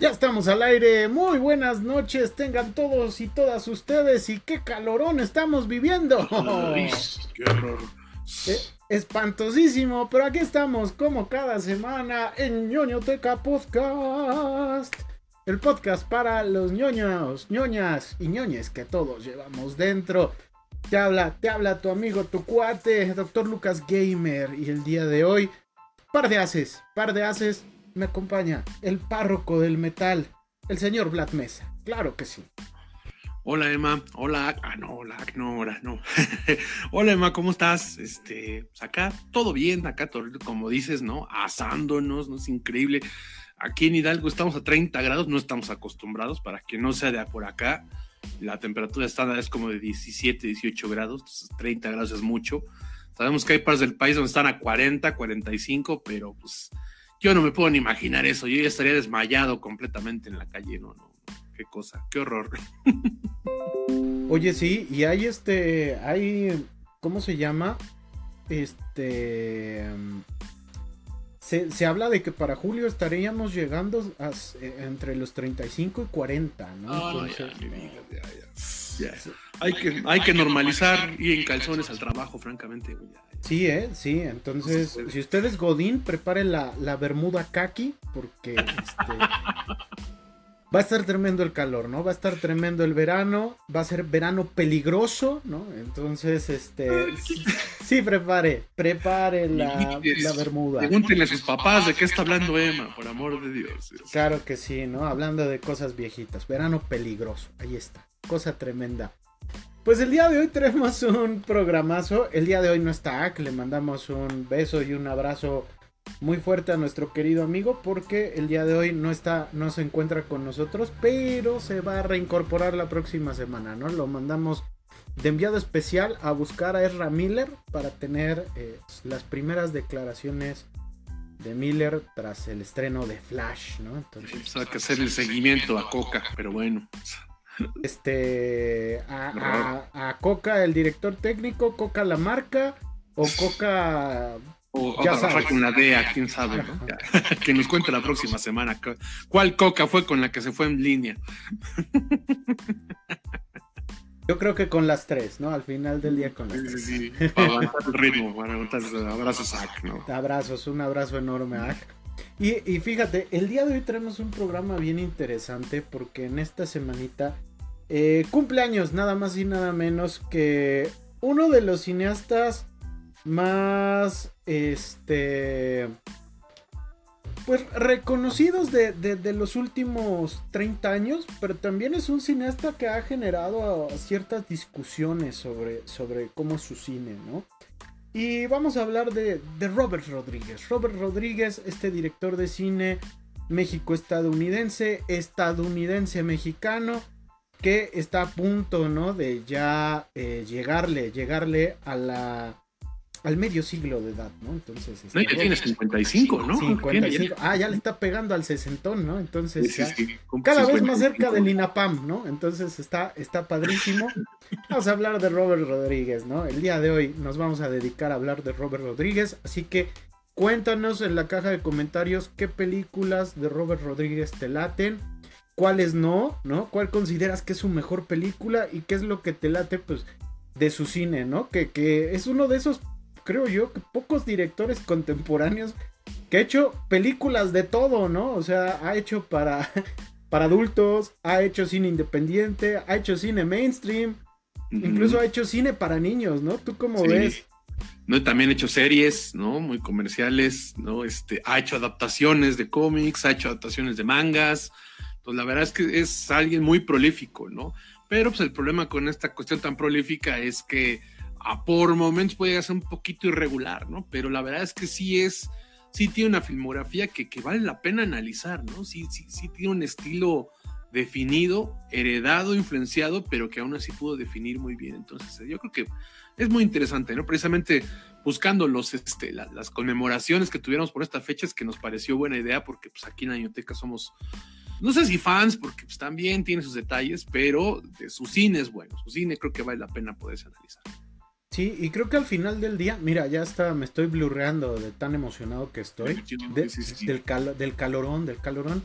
Ya estamos al aire. Muy buenas noches. Tengan todos y todas ustedes. Y qué calorón estamos viviendo. qué horror. Eh, espantosísimo. Pero aquí estamos como cada semana en ñoñoteca podcast. El podcast para los ñoños, ñoñas y ñoñes que todos llevamos dentro. Te habla, te habla tu amigo, tu cuate, Doctor Lucas Gamer. Y el día de hoy, par de haces, par de haces me acompaña el párroco del metal, el señor Black Mesa. Claro que sí. Hola Emma, hola, ah no, hola, no, ahora no. hola Emma, ¿cómo estás? Este, pues acá todo bien, acá como dices, ¿no? Asándonos, ¿no? Es increíble. Aquí en Hidalgo estamos a 30 grados, no estamos acostumbrados para que no sea de por acá. La temperatura estándar es como de 17, 18 grados, entonces 30 grados es mucho. Sabemos que hay partes del país donde están a 40, 45, pero pues yo no me puedo ni imaginar eso. Yo ya estaría desmayado completamente en la calle. No, no. Qué cosa, qué horror. Oye, sí, y hay este. Hay. ¿Cómo se llama? Este. Se, habla de que para julio estaríamos llegando entre los 35 y 40, ¿no? Hay, que, hay que normalizar ir en calzones al trabajo, francamente. Sí, ¿eh? Sí, entonces, si usted es Godín, prepare la, bermuda kaki, porque este, va a estar tremendo el calor, ¿no? Va a estar tremendo el verano, va a ser verano peligroso, ¿no? Entonces, este, sí, prepare, prepare la, la bermuda. Pregúntenle a sus papás de qué está hablando Emma, por amor de Dios. Claro que sí, ¿no? Hablando de cosas viejitas, verano peligroso, ahí está, cosa tremenda. Pues el día de hoy tenemos un programazo. El día de hoy no está Ak, le mandamos un beso y un abrazo muy fuerte a nuestro querido amigo porque el día de hoy no está, no se encuentra con nosotros, pero se va a reincorporar la próxima semana, ¿no? Lo mandamos de enviado especial a buscar a Ezra Miller para tener eh, las primeras declaraciones de Miller tras el estreno de Flash, ¿no? Entonces, pues hay que hacer el seguimiento a Coca, pero bueno este a, Coca el director técnico, Coca la marca o Coca o ya con la DEA, quién sabe, que nos cuente la próxima semana cuál Coca fue con la que se fue en línea. Yo creo que con las tres, ¿no? Al final del día con las tres. Sí, para aguantar el ritmo, para aguantar abrazos a ¿no? Abrazos, un abrazo enorme a Y, y, fíjate, el día de hoy tenemos un programa bien interesante porque en esta semanita eh, cumpleaños, nada más y nada menos que uno de los cineastas más, este, pues reconocidos de, los últimos 30 años, pero también es un cineasta que ha generado ciertas discusiones sobre, sobre cómo es su cine, ¿no? Y vamos a hablar de, de Robert Rodríguez. Robert Rodríguez, este director de cine México-estadounidense, estadounidense-mexicano que está a punto, ¿no? De ya eh, llegarle, llegarle a la al medio siglo de edad, ¿no? Entonces. Este, no, ya tiene 55, ¿no? 55. Ah, ya le está pegando al sesentón, ¿no? Entonces, cada vez más cerca del INAPAM, ¿no? Entonces está, está padrísimo. vamos a hablar de Robert Rodríguez, ¿no? El día de hoy nos vamos a dedicar a hablar de Robert Rodríguez, así que cuéntanos en la caja de comentarios qué películas de Robert Rodríguez te laten cuáles no, ¿no? ¿Cuál consideras que es su mejor película y qué es lo que te late, pues, de su cine, ¿no? Que, que es uno de esos, creo yo, que pocos directores contemporáneos que ha hecho películas de todo, ¿no? O sea, ha hecho para, para adultos, ha hecho cine independiente, ha hecho cine mainstream, incluso ha hecho cine para niños, ¿no? ¿Tú cómo ves? ¿no? También ha hecho series, ¿no? Muy comerciales, ¿no? Este, ha hecho adaptaciones de cómics, ha hecho adaptaciones de mangas, pues la verdad es que es alguien muy prolífico, ¿no? Pero pues el problema con esta cuestión tan prolífica es que por momentos puede ser un poquito irregular, ¿no? Pero la verdad es que sí es, sí tiene una filmografía que, vale la pena analizar, ¿no? Sí, sí, sí tiene un estilo definido, heredado, influenciado, pero que aún así pudo definir muy bien. Entonces, yo creo que es muy interesante, ¿no? Precisamente buscando este, las conmemoraciones que tuviéramos por esta fecha es que nos pareció buena idea, porque pues aquí en Añoteca somos no sé si fans, porque pues, también tiene sus detalles, pero de su cine es bueno. Su cine creo que vale la pena poderse analizar. Sí, y creo que al final del día, mira, ya está, me estoy blurreando de tan emocionado que estoy. del, del calorón, del calorón.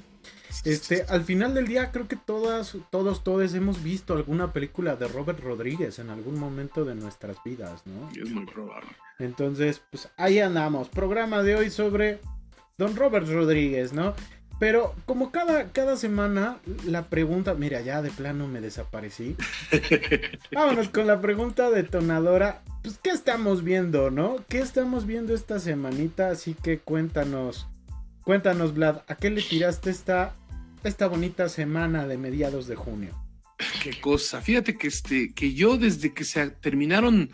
Este, al final del día creo que todas, todos, todos hemos visto alguna película de Robert Rodríguez en algún momento de nuestras vidas, ¿no? Es muy probable. Entonces, pues ahí andamos. Programa de hoy sobre Don Robert Rodríguez, ¿no? Pero como cada, cada semana la pregunta, mira, ya de plano me desaparecí. Vámonos con la pregunta detonadora. Pues, ¿qué estamos viendo, no? ¿Qué estamos viendo esta semanita? Así que cuéntanos, cuéntanos, Vlad, ¿a qué le tiraste esta, esta bonita semana de mediados de junio? Qué cosa. Fíjate que este, que yo desde que se terminaron,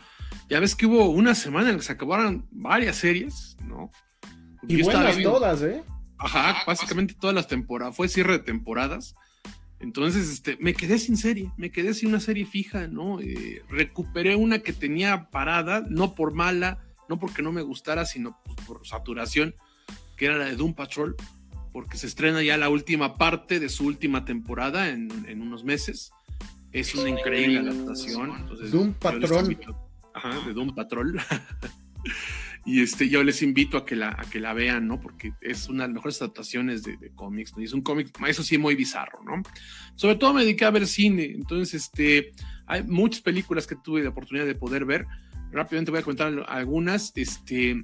ya ves que hubo una semana en la que se acabaron varias series, ¿no? y buenas todas, ¿eh? Ajá, básicamente todas las temporadas, fue cierre de temporadas. Entonces, este, me quedé sin serie, me quedé sin una serie fija, ¿no? Eh, recuperé una que tenía parada, no por mala, no porque no me gustara, sino pues, por saturación, que era la de Doom Patrol, porque se estrena ya la última parte de su última temporada en, unos meses. Es una increíble adaptación. Doom Patrol. Ajá, de Doom Patrol. Y este, yo les invito a que la, a que la vean, ¿no? Porque es una de las mejores adaptaciones de, cómics, ¿no? Y es un cómic, eso sí, muy bizarro, ¿no? Sobre todo me dediqué a ver cine, entonces, este, hay muchas películas que tuve la oportunidad de poder ver. Rápidamente voy a comentar algunas, este,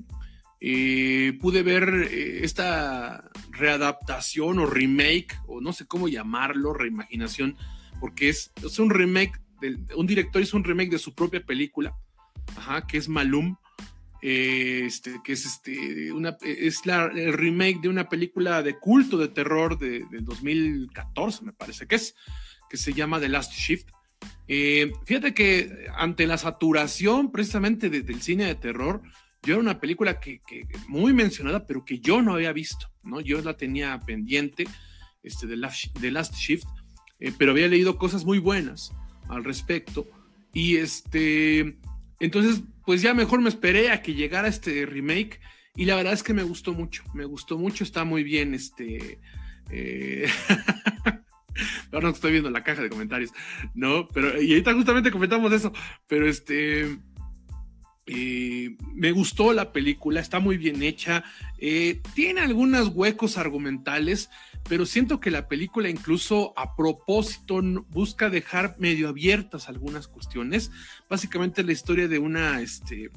eh, pude ver eh, esta readaptación o remake, o no sé cómo llamarlo, reimaginación, porque es, es un remake, un director hizo un remake de su propia película, ajá, que es Malum, este, que es, este, una, es la, el remake de una película de culto de terror de, 2014, me parece que es, que se llama The Last Shift. Eh, fíjate que ante la saturación precisamente del cine de terror, yo era una película que, muy mencionada, pero que yo no había visto, ¿no? Yo la tenía pendiente, este, The Last, Last Shift, eh, pero había leído cosas muy buenas al respecto. Y este, entonces pues ya mejor me esperé a que llegara este remake y la verdad es que me gustó mucho, me gustó mucho, está muy bien este... Eh... Ahora no estoy viendo la caja de comentarios, ¿no? Pero, y ahorita justamente comentamos eso, pero este... Eh, me gustó la película, está muy bien hecha, eh, tiene algunos huecos argumentales, pero siento que la película incluso a propósito busca dejar medio abiertas algunas cuestiones. Básicamente la historia de una, este,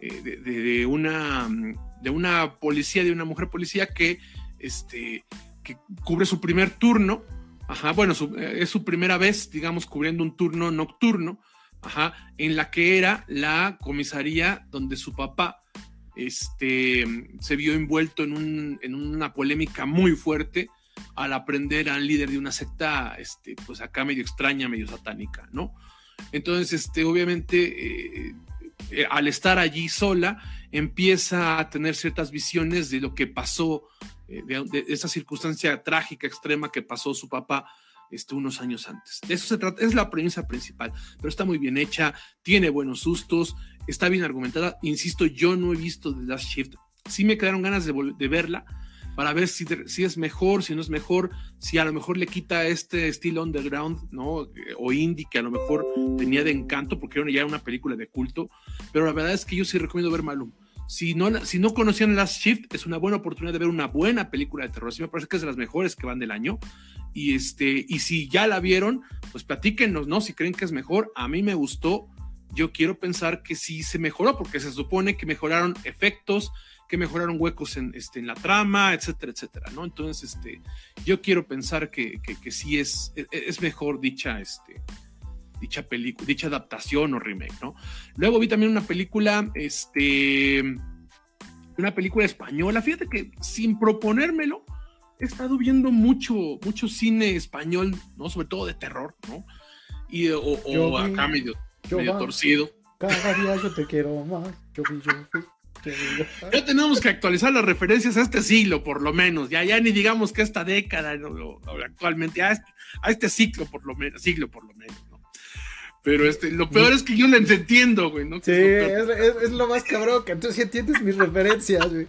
eh, de, una, de una policía, de una mujer policía que, este, que cubre su primer turno. Ajá, bueno, eh, es su primera vez, digamos, cubriendo un turno nocturno, ajá, en la que era la comisaría donde su papá este, se vio envuelto en, un, en una polémica muy fuerte al aprender al líder de una secta, este, pues acá medio extraña, medio satánica, ¿no? Entonces, este, obviamente, eh, eh, al estar allí sola, empieza a tener ciertas visiones de lo que pasó, eh, de, esa circunstancia trágica, extrema que pasó su papá este, unos años antes. De eso se trata, es la premisa principal, pero está muy bien hecha, tiene buenos sustos, está bien argumentada. Insisto, yo no he visto The Last Shift, sí me quedaron ganas de, de verla, para ver si, si, es mejor, si no es mejor, si a lo mejor le quita este estilo underground, ¿no? O indie que a lo mejor tenía de encanto porque era una película de culto, pero la verdad es que yo sí recomiendo ver Malum. Si no, si no conocían Last Shift, es una buena oportunidad de ver una buena película de terror. Sí me parece que es de las mejores que van del año. Y, este, y si ya la vieron, pues platíquenos, ¿no? Si creen que es mejor. A mí me gustó. Yo quiero pensar que sí se mejoró, porque se supone que mejoraron efectos, que mejoraron huecos en, este, en la trama, etcétera, etcétera, ¿no? Entonces, este, yo quiero pensar que, que, sí es, e, e, es mejor dicha, este, dicha película, dicha adaptación o remake, ¿no? Luego vi también una película, este, una película española, fíjate que sin proponérmelo, he estado viendo mucho, mucho cine español, ¿no? Sobre todo de terror, ¿no? Y, o, acá medio, medio torcido. Cada día yo te quiero más, yo vi, yo ya tenemos que actualizar las referencias a este siglo, por lo menos. Ya, ya ni digamos que esta década, actualmente, a este, a este, ciclo, por lo menos, siglo, por lo menos, ¿no? Pero este, lo peor es que yo les entiendo, güey, ¿no? Sí, es, es, lo más cabrón, que entonces entiendes mis referencias, güey.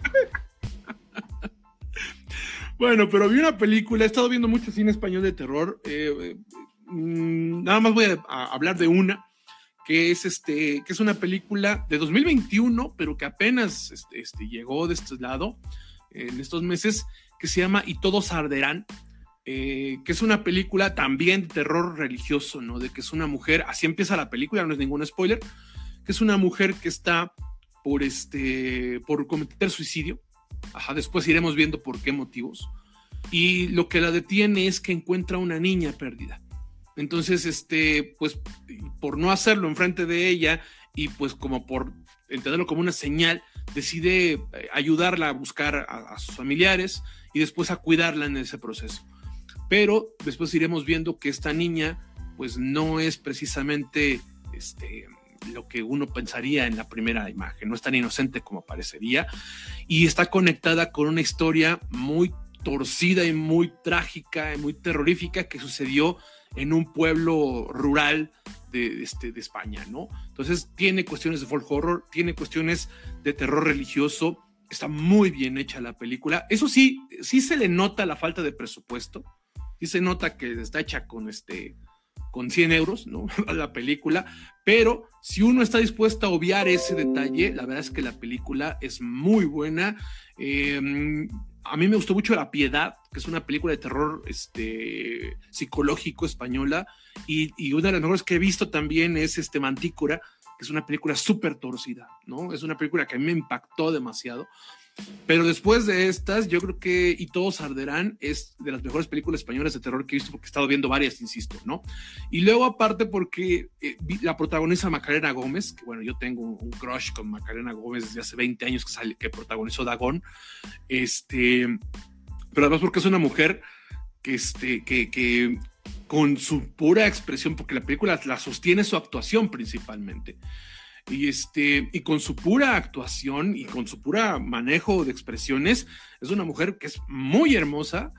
Bueno, pero vi una película, he estado viendo mucho cine español de terror. Eh, eh, mm, nada más voy a hablar de una que es, este, que es una película de 2021, pero que apenas este, este, llegó de este lado en estos meses, que se llama Y todos arderán. Eh, que es una película también de terror religioso, ¿no? De que es una mujer, así empieza la película, no es ningún spoiler, que es una mujer que está por, este, por cometer suicidio. Ajá, después iremos viendo por qué motivos. Y lo que la detiene es que encuentra una niña perdida. Entonces, este, pues, por no hacerlo enfrente de ella y pues como por entenderlo como una señal, decide eh, ayudarla a buscar a sus familiares y después a cuidarla en ese proceso pero después iremos viendo que esta niña pues no es precisamente este, lo que uno pensaría en la primera imagen, no es tan inocente como parecería y está conectada con una historia muy torcida y muy trágica y muy terrorífica que sucedió en un pueblo rural de, este, de España, ¿no? Entonces tiene cuestiones de folk horror, tiene cuestiones de terror religioso, está muy bien hecha la película. Eso sí, sí se le nota la falta de presupuesto, sí se nota que está hecha con este con 100 euros, ¿no? la película, pero si uno está dispuesto a obviar ese detalle, la verdad es que la película es muy buena. Em, a mí me gustó mucho La Piedad, que es una película de terror este, psicológico española, y, una de las mejores que he visto también es este Mantícora, que es una película súper torcida, ¿no? Es una película que a mí me impactó demasiado. Pero después de estas, yo creo que Y todos arderán es de las mejores películas españolas de terror que he visto porque he estado viendo varias, insisto, ¿no? Y luego aparte porque eh, la protagoniza Macarena Gómez, que bueno, yo tengo un, crush con Macarena Gómez desde hace 20 años que, sale, que protagonizó Dagón, este, pero además porque es una mujer que, este, que, que con su pura expresión, porque la película la sostiene su actuación principalmente y, este, y con su pura actuación y con su pura manejo de expresiones, es una mujer que es muy hermosa,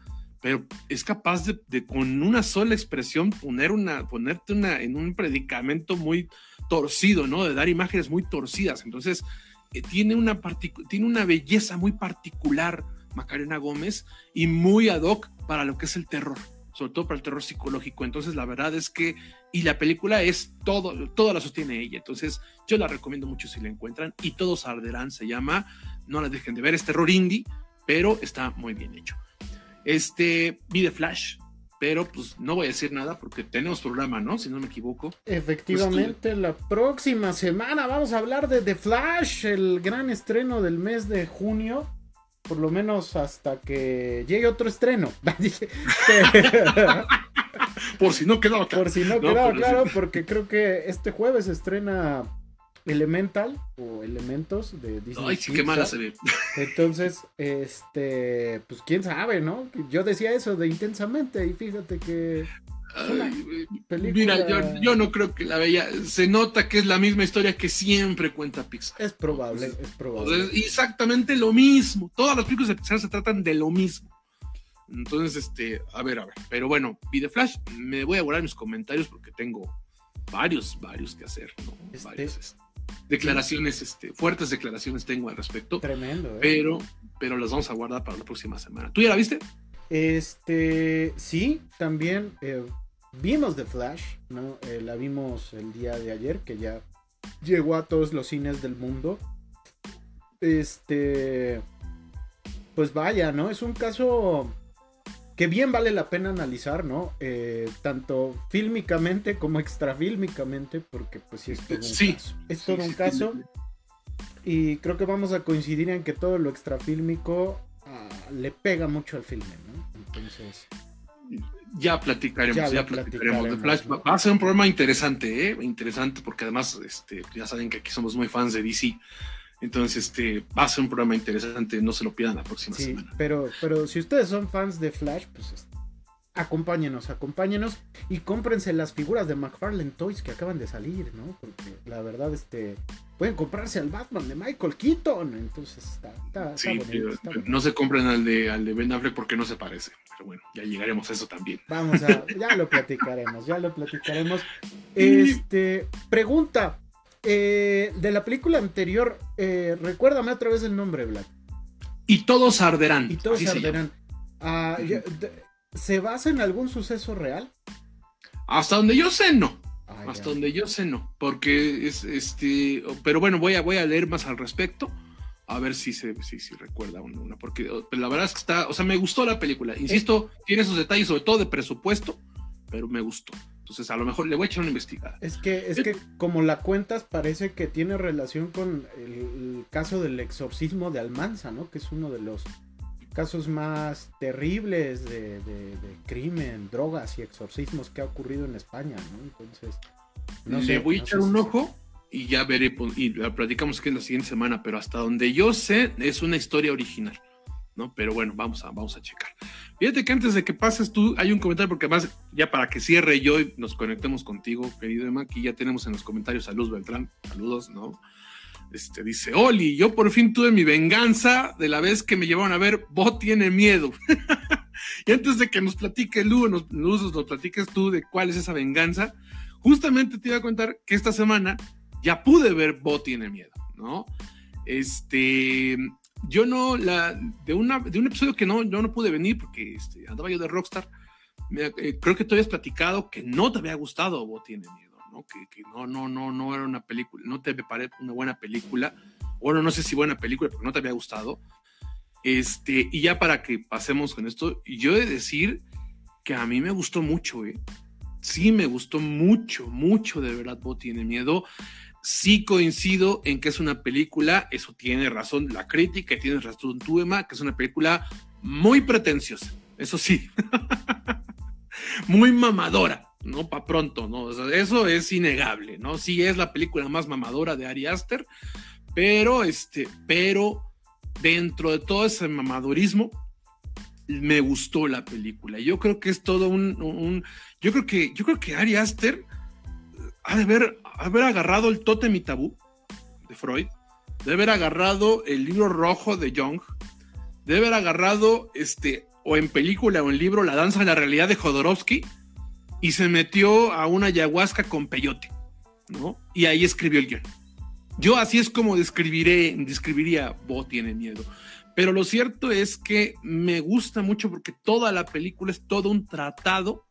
pero es capaz de, con una sola expresión poner una, ponerte una, en un predicamento muy torcido, ¿no? De dar imágenes muy torcidas. Entonces, eh, tiene, una tiene una belleza muy particular Macarena Gómez y muy ad hoc para lo que es el terror sobre todo para el terror psicológico. Entonces, la verdad es que, y la película es todo, todo la sostiene ella. Entonces, yo la recomiendo mucho si la encuentran. Y todos arderán, se llama. No la dejen de ver, es terror indie, pero está muy bien hecho. Este, vi The Flash, pero pues no voy a decir nada porque tenemos programa, ¿no? Si no me equivoco. Efectivamente, la próxima semana vamos a hablar de The Flash, el gran estreno del mes de junio por lo menos hasta que llegue otro estreno. por si no quedaba claro. Por si no, quedaba claro, porque creo que este jueves estrena Elemental o Elementos de Disney. Ay, sí, qué mala se ve. Entonces, este, pues quién sabe, ¿no? Yo decía eso de intensamente y fíjate que mira, yo, no creo que la veía. Se nota que es la misma historia que siempre cuenta Pixar. Es probable, es probable. exactamente lo mismo. Todas las películas de Pixar se tratan de lo mismo. Entonces, este, a ver, a ver. Pero bueno, Video Flash, me voy a guardar mis comentarios porque tengo varios, varios que hacer, ¿no? Este, varios, este, declaraciones, este, fuertes declaraciones tengo al respecto. Tremendo, ¿eh? Pero, pero las vamos a guardar para la próxima semana. ¿Tú ya la viste? Este, sí, también eh, vimos The Flash, ¿no? Eh, la vimos el día de ayer, que ya llegó a todos los cines del mundo. Este, pues vaya, ¿no? Es un caso que bien vale la pena analizar, ¿no? Eh, tanto fílmicamente como extrafílmicamente, porque pues sí es todo un caso. Es todo un caso. Y creo que vamos a coincidir en que todo lo extrafílmico ah, le pega mucho al filme, ¿no? Entonces. Ya platicaremos, ya, platicaremos, de Flash. Va a ser un programa interesante, ¿eh? Interesante, porque además, este, ya saben que aquí somos muy fans de DC. Entonces, este, va a ser un programa interesante, no se lo pidan la próxima sí, semana. Pero, pero si ustedes son fans de Flash, pues acompáñenos, acompáñenos y cómprense las figuras de McFarlane Toys que acaban de salir, ¿no? Porque la verdad, este, pueden comprarse al Batman de Michael Keaton, entonces está, está, sí, bonito, No se compren al de, al de Ben Affleck porque no se parece, pero bueno, ya llegaremos a eso también. Vamos a, ya lo platicaremos, ya lo platicaremos. Este, pregunta, eh, de la película anterior, eh, recuérdame otra vez el nombre, Black. Y todos arderán. Y todos arderán. Ah, ¿Se basa en algún suceso real? Hasta donde yo sé, no. Ah, Hasta donde yo sé, no. Porque es este. Pero bueno, voy a, voy a leer más al respecto. A ver si se si, si recuerda una, porque la verdad es que está, o sea, me gustó la película. Insisto, tiene esos detalles, sobre todo de presupuesto, pero me gustó. Entonces, a lo mejor le voy a echar una investigada. Es que, es que como la cuentas, parece que tiene relación con el, caso del exorcismo de Almanza, ¿no? Que es uno de los casos más terribles de, de, crimen, drogas y exorcismos que ha ocurrido en España, ¿no? Entonces, no le voy a echar un ojo y ya veré, pues, y la platicamos que es la siguiente semana, pero hasta donde yo sé es una historia original, ¿no? Pero bueno, vamos a, vamos a checar. Fíjate que antes de que pases tú, hay un comentario, porque además, ya para que cierre yo y nos conectemos contigo, querido Emma, aquí ya tenemos en los comentarios a Luz Beltrán, saludos, ¿no? Este dice, Oli, yo por fin tuve mi venganza de la vez que me llevaron a ver, Bo tiene miedo. y antes de que nos platique Luz, nos, Luz, nos platiques tú de cuál es esa venganza, justamente te iba a contar que esta semana ya pude ver Bo tiene miedo, ¿no? Este, yo no, la, de, una, de un episodio que no, yo no pude venir porque este, andaba yo de Rockstar, eh, creo que tú habías platicado que no te había gustado Bo tiene miedo, ¿no? Que, no, no, no, no era una película, no te parece una buena película, bueno, no sé si buena película porque no te había gustado. Este, y ya para que pasemos con esto, yo he de decir que a mí me gustó mucho, ¿eh? Sí, me gustó mucho, mucho, de verdad, Bo tiene miedo. Sí coincido en que es una película, eso tiene razón la crítica, tienes razón tú, Emma, que es una película muy pretenciosa, eso sí, muy mamadora, ¿no? Para pronto, ¿no? eso es innegable, ¿no? Sí es la película más mamadora de Ari Aster, pero, este, pero dentro de todo ese mamadorismo, me gustó la película. Yo creo que es todo un, yo creo que, yo creo que Ari Aster ha de haber, haber agarrado el Totem y Tabú de Freud, de haber agarrado el libro rojo de Jung, de haber agarrado este, o en película o en libro La danza de la realidad de Jodorowsky y se metió a una ayahuasca con peyote, ¿no? Y ahí escribió el guion. Yo así es como describiré, describiría Bo tiene miedo. Pero lo cierto es que me gusta mucho porque toda la película es todo un tratado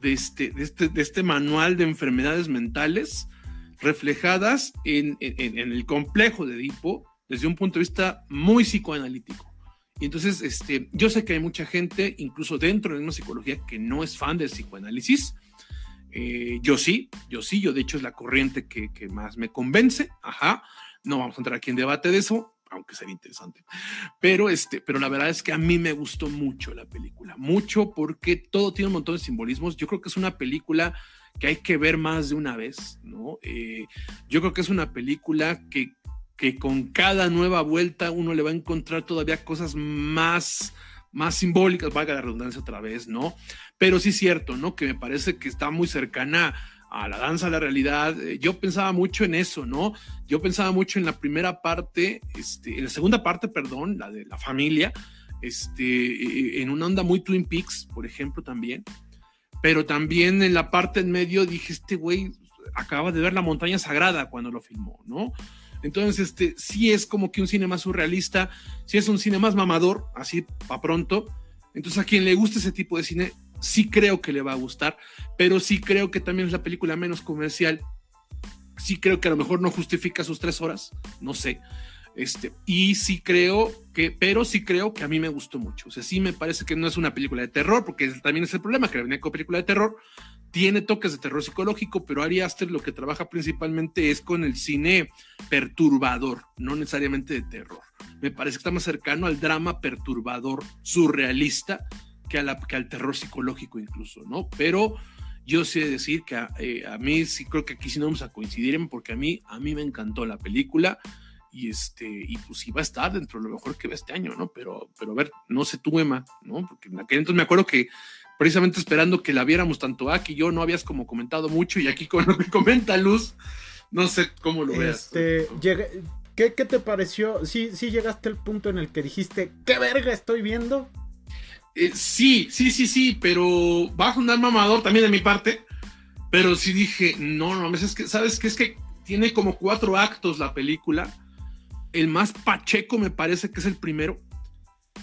de este, de este, de este manual de enfermedades mentales reflejadas en, el complejo de Edipo desde un punto de vista muy psicoanalítico. Y entonces, este, yo sé que hay mucha gente, incluso dentro de una psicología, que no es fan del psicoanálisis. Eh, yo sí, yo sí, yo de hecho es la corriente que, que, más me convence. Ajá, no vamos a entrar aquí en debate de eso, aunque sería interesante. Pero, este, pero la verdad es que a mí me gustó mucho la película, mucho porque todo tiene un montón de simbolismos. Yo creo que es una película que hay que ver más de una vez, ¿no? Eh, yo creo que es una película que, que con cada nueva vuelta uno le va a encontrar todavía cosas más, más simbólicas, valga la redundancia otra vez, ¿no? Pero sí es cierto, ¿no? Que me parece que está muy cercana a la danza, a la realidad. Eh, yo pensaba mucho en eso, ¿no? Yo pensaba mucho en la primera parte, este, en la segunda parte, perdón, la de la familia, este, eh, en una onda muy Twin Peaks, por ejemplo, también. Pero también en la parte en medio dije, este güey acaba de ver la montaña sagrada cuando lo filmó, ¿no? Entonces, este, sí es como que un cine más surrealista, sí es un cine más mamador, así para pronto. Entonces, a quien le guste ese tipo de cine, sí creo que le va a gustar, pero sí creo que también es la película menos comercial. Sí creo que a lo mejor no justifica sus tres horas, no sé. Este, y sí creo que, pero sí creo que a mí me gustó mucho. O sea, sí me parece que no es una película de terror, porque también es el problema, que la venía con película de terror, tiene toques de terror psicológico, pero Ari Aster lo que trabaja principalmente es con el cine perturbador, no necesariamente de terror. Me parece que está más cercano al drama perturbador, surrealista, que, al terror psicológico incluso, ¿no? Pero yo sé decir que eh, a, mí sí creo que aquí sí no vamos a coincidir, porque a mí, a mí me encantó la película y este y pues iba a estar dentro de lo mejor que ve este año, ¿no? Pero, pero a ver, no sé tú, Emma, ¿no? Porque en aquel entonces me acuerdo que precisamente esperando que la viéramos tanto aquí y yo, no habías como comentado mucho y aquí con lo que comenta Luz, no sé cómo lo veas. Este, ¿qué, ¿Qué te pareció? Sí, sí llegaste al punto en el que dijiste, ¿qué verga estoy viendo? Eh, sí, sí, sí, sí, pero va a sonar mamador también de mi parte. Pero sí dije, no, no, es que, ¿sabes qué? Es que tiene como cuatro actos la película. El más pacheco me parece que es el primero,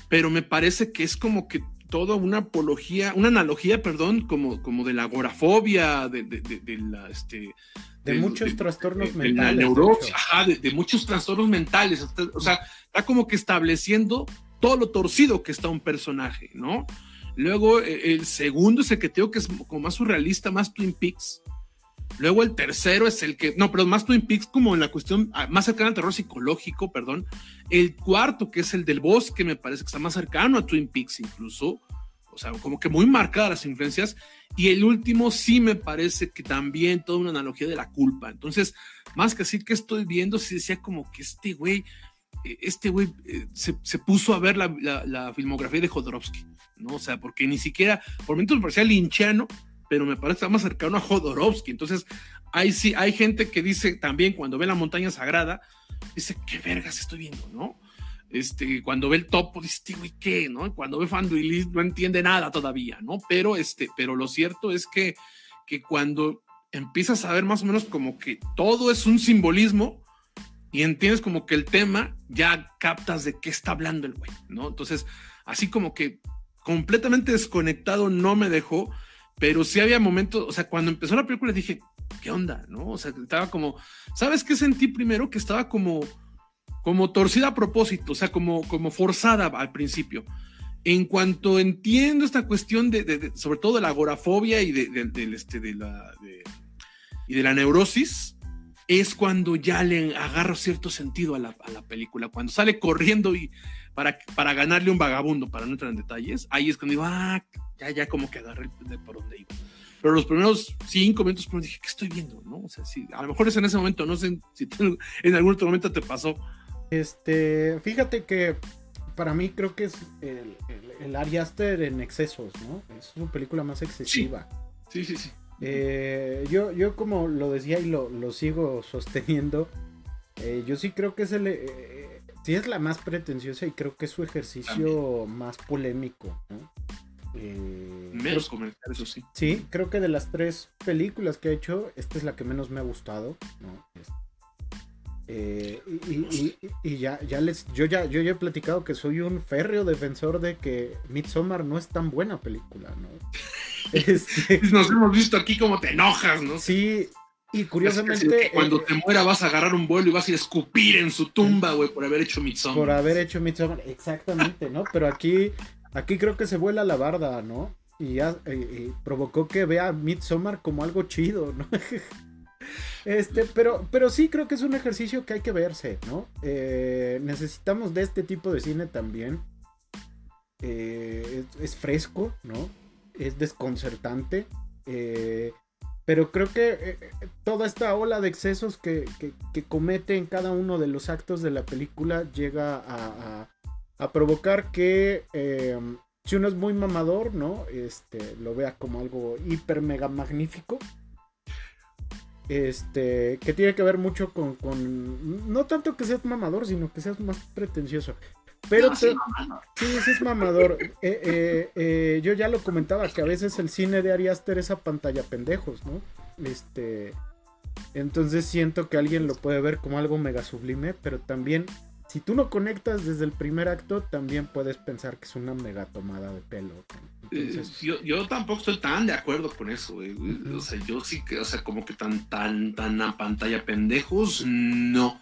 pero me parece que es como que toda una apología, una analogía, perdón, como, como de la agorafobia, de, de, de, la, este, de, muchos trastornos mentales. De la neurosis, ajá, de, muchos trastornos mentales. O sea, está como que estableciendo todo lo torcido que está un personaje, ¿no? Luego, e, el segundo es el que tengo que es como más surrealista, más Twin Peaks. Luego el tercero es el que, no, pero más Twin Peaks como en la cuestión ah, más cercana al terror psicológico, perdón. El cuarto, que es el del bosque, me parece que está más cercano a Twin Peaks incluso. O sea, como que muy marcadas las influencias. Y el último sí me parece que también toda una analogía de la culpa. Entonces, más que así que estoy viendo, sí decía como que este güey, eh, este güey eh, se, se, puso a ver la, la, la, filmografía de Jodorowsky, ¿no? O sea, porque ni siquiera, por momentos me parecía linchano, pero me parece más cercano a Jodorowsky. Entonces, hay, sí, hay gente que dice también cuando ve la montaña sagrada, dice, qué vergas estoy viendo, ¿no? Este, cuando ve el topo, dice, este güey, ¿qué? ¿no? Cuando ve Fanduilis no entiende nada todavía, ¿no? Pero, este, pero lo cierto es que, que cuando empiezas a ver más o menos como que todo es un simbolismo y entiendes como que el tema, ya captas de qué está hablando el güey, ¿no? Entonces, así como que completamente desconectado no me dejó, pero sí había momentos, o sea, cuando empezó la película dije, ¿qué onda? ¿No? O sea, estaba como, ¿sabes qué sentí primero? Que estaba como, como torcida a propósito, o sea, como, como forzada al principio. En cuanto entiendo esta cuestión de, sobre todo de la agorafobia y de, este, de la, y de la neurosis, es cuando ya le agarro cierto sentido a la, a la película. Cuando sale corriendo y para, para ganarle un vagabundo, para no entrar en detalles, ahí es cuando digo, ah, ya, ya como que agarré de por donde iba. Pero los primeros cinco minutos pues, dije, ¿qué estoy viendo? ¿No? O sea, sí, a lo mejor es en ese momento, no sé si en algún otro momento te pasó. Este, fíjate que para mí creo que es el, el, Ari Aster en excesos, ¿no? Es una película más excesiva. Sí, sí, sí. Eh, yo, yo como lo decía y lo, lo sigo sosteniendo, eh, yo sí creo que es el... Eh, sí es la más pretenciosa y creo que es su ejercicio más polémico, ¿no? Eh, menos comercial, eso sí. Sí, creo que de las tres películas que ha hecho, esta es la que menos me ha gustado. Eh, y, ya, ya les, yo ya, yo ya he platicado que soy un férreo defensor de que Midsommar no es tan buena película, ¿no? Este, Nos hemos visto aquí como te enojas, ¿no? Sí, y curiosamente. cuando te muera vas a agarrar un vuelo y vas a ir a escupir en su tumba, güey, por haber hecho Midsommar. Por haber hecho Midsommar, exactamente, ¿no? Pero aquí Aquí creo que se vuela la barda, ¿no? Y ya provocó que vea Midsommar como algo chido, ¿no? este, pero, pero sí creo que es un ejercicio que hay que verse, ¿no? Eh, necesitamos de este tipo de cine también. Eh, es, fresco, ¿no? Es desconcertante. Eh, pero creo que toda esta ola de excesos que, comete en cada uno de los actos de la película llega a provocar que eh, si uno es muy mamador, ¿no? Este, lo vea como algo hiper mega magnífico. Este, que tiene que ver mucho con, con no tanto que seas mamador, sino que seas más pretencioso. Pero sí, sí, es mamador. Eh, eh, yo ya lo comentaba, que a veces el cine de Ari Aster es a pantalla pendejos, ¿no? Este, entonces siento que alguien lo puede ver como algo mega sublime, pero también si tú no conectas desde el primer acto, también puedes pensar que es una mega tomada de pelo. Eh, yo, tampoco estoy tan de acuerdo con eso, O sea, yo sí que, o sea, como que tan, tan, tan a pantalla pendejos, no.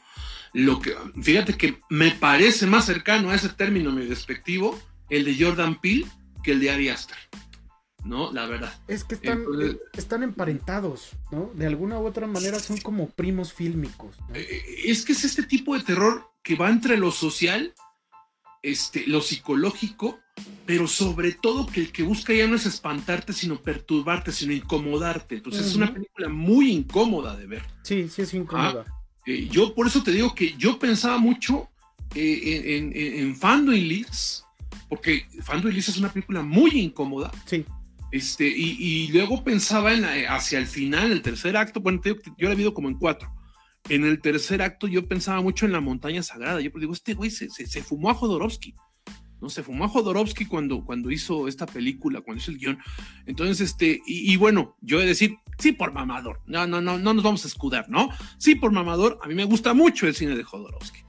Lo que, fíjate que me parece más cercano a ese término medio despectivo, el de Jordan Peele, que el de Ari Aster. ¿No? La verdad. Es que están, eh, están emparentados, ¿no? De alguna u otra manera son como primos fílmicos. Eh, es que es este tipo de terror que va entre lo social, este, lo psicológico, pero sobre todo que el que busca ya no es espantarte, sino perturbarte, sino incomodarte. Entonces es una película muy incómoda de ver. Sí, sí es incómoda. Ah, eh, yo por eso te digo que yo pensaba mucho eh, en, en, en, Fando y Liz, porque Fando y Liz es una película muy incómoda. Sí. Este, y, luego pensaba en hacia el final, el tercer acto, bueno, yo la he visto como en cuatro en el tercer acto yo pensaba mucho en la montaña sagrada. Yo digo, este güey se, se, fumó a Jodorowsky. ¿no? Se fumó a Jodorowsky cuando, cuando hizo esta película, cuando hizo el guion. Entonces, este, y, bueno, yo he de decir, sí por mamador. No, no, no, no nos vamos a escudar, ¿no? Sí por mamador. A mí me gusta mucho el cine de Jodorowsky.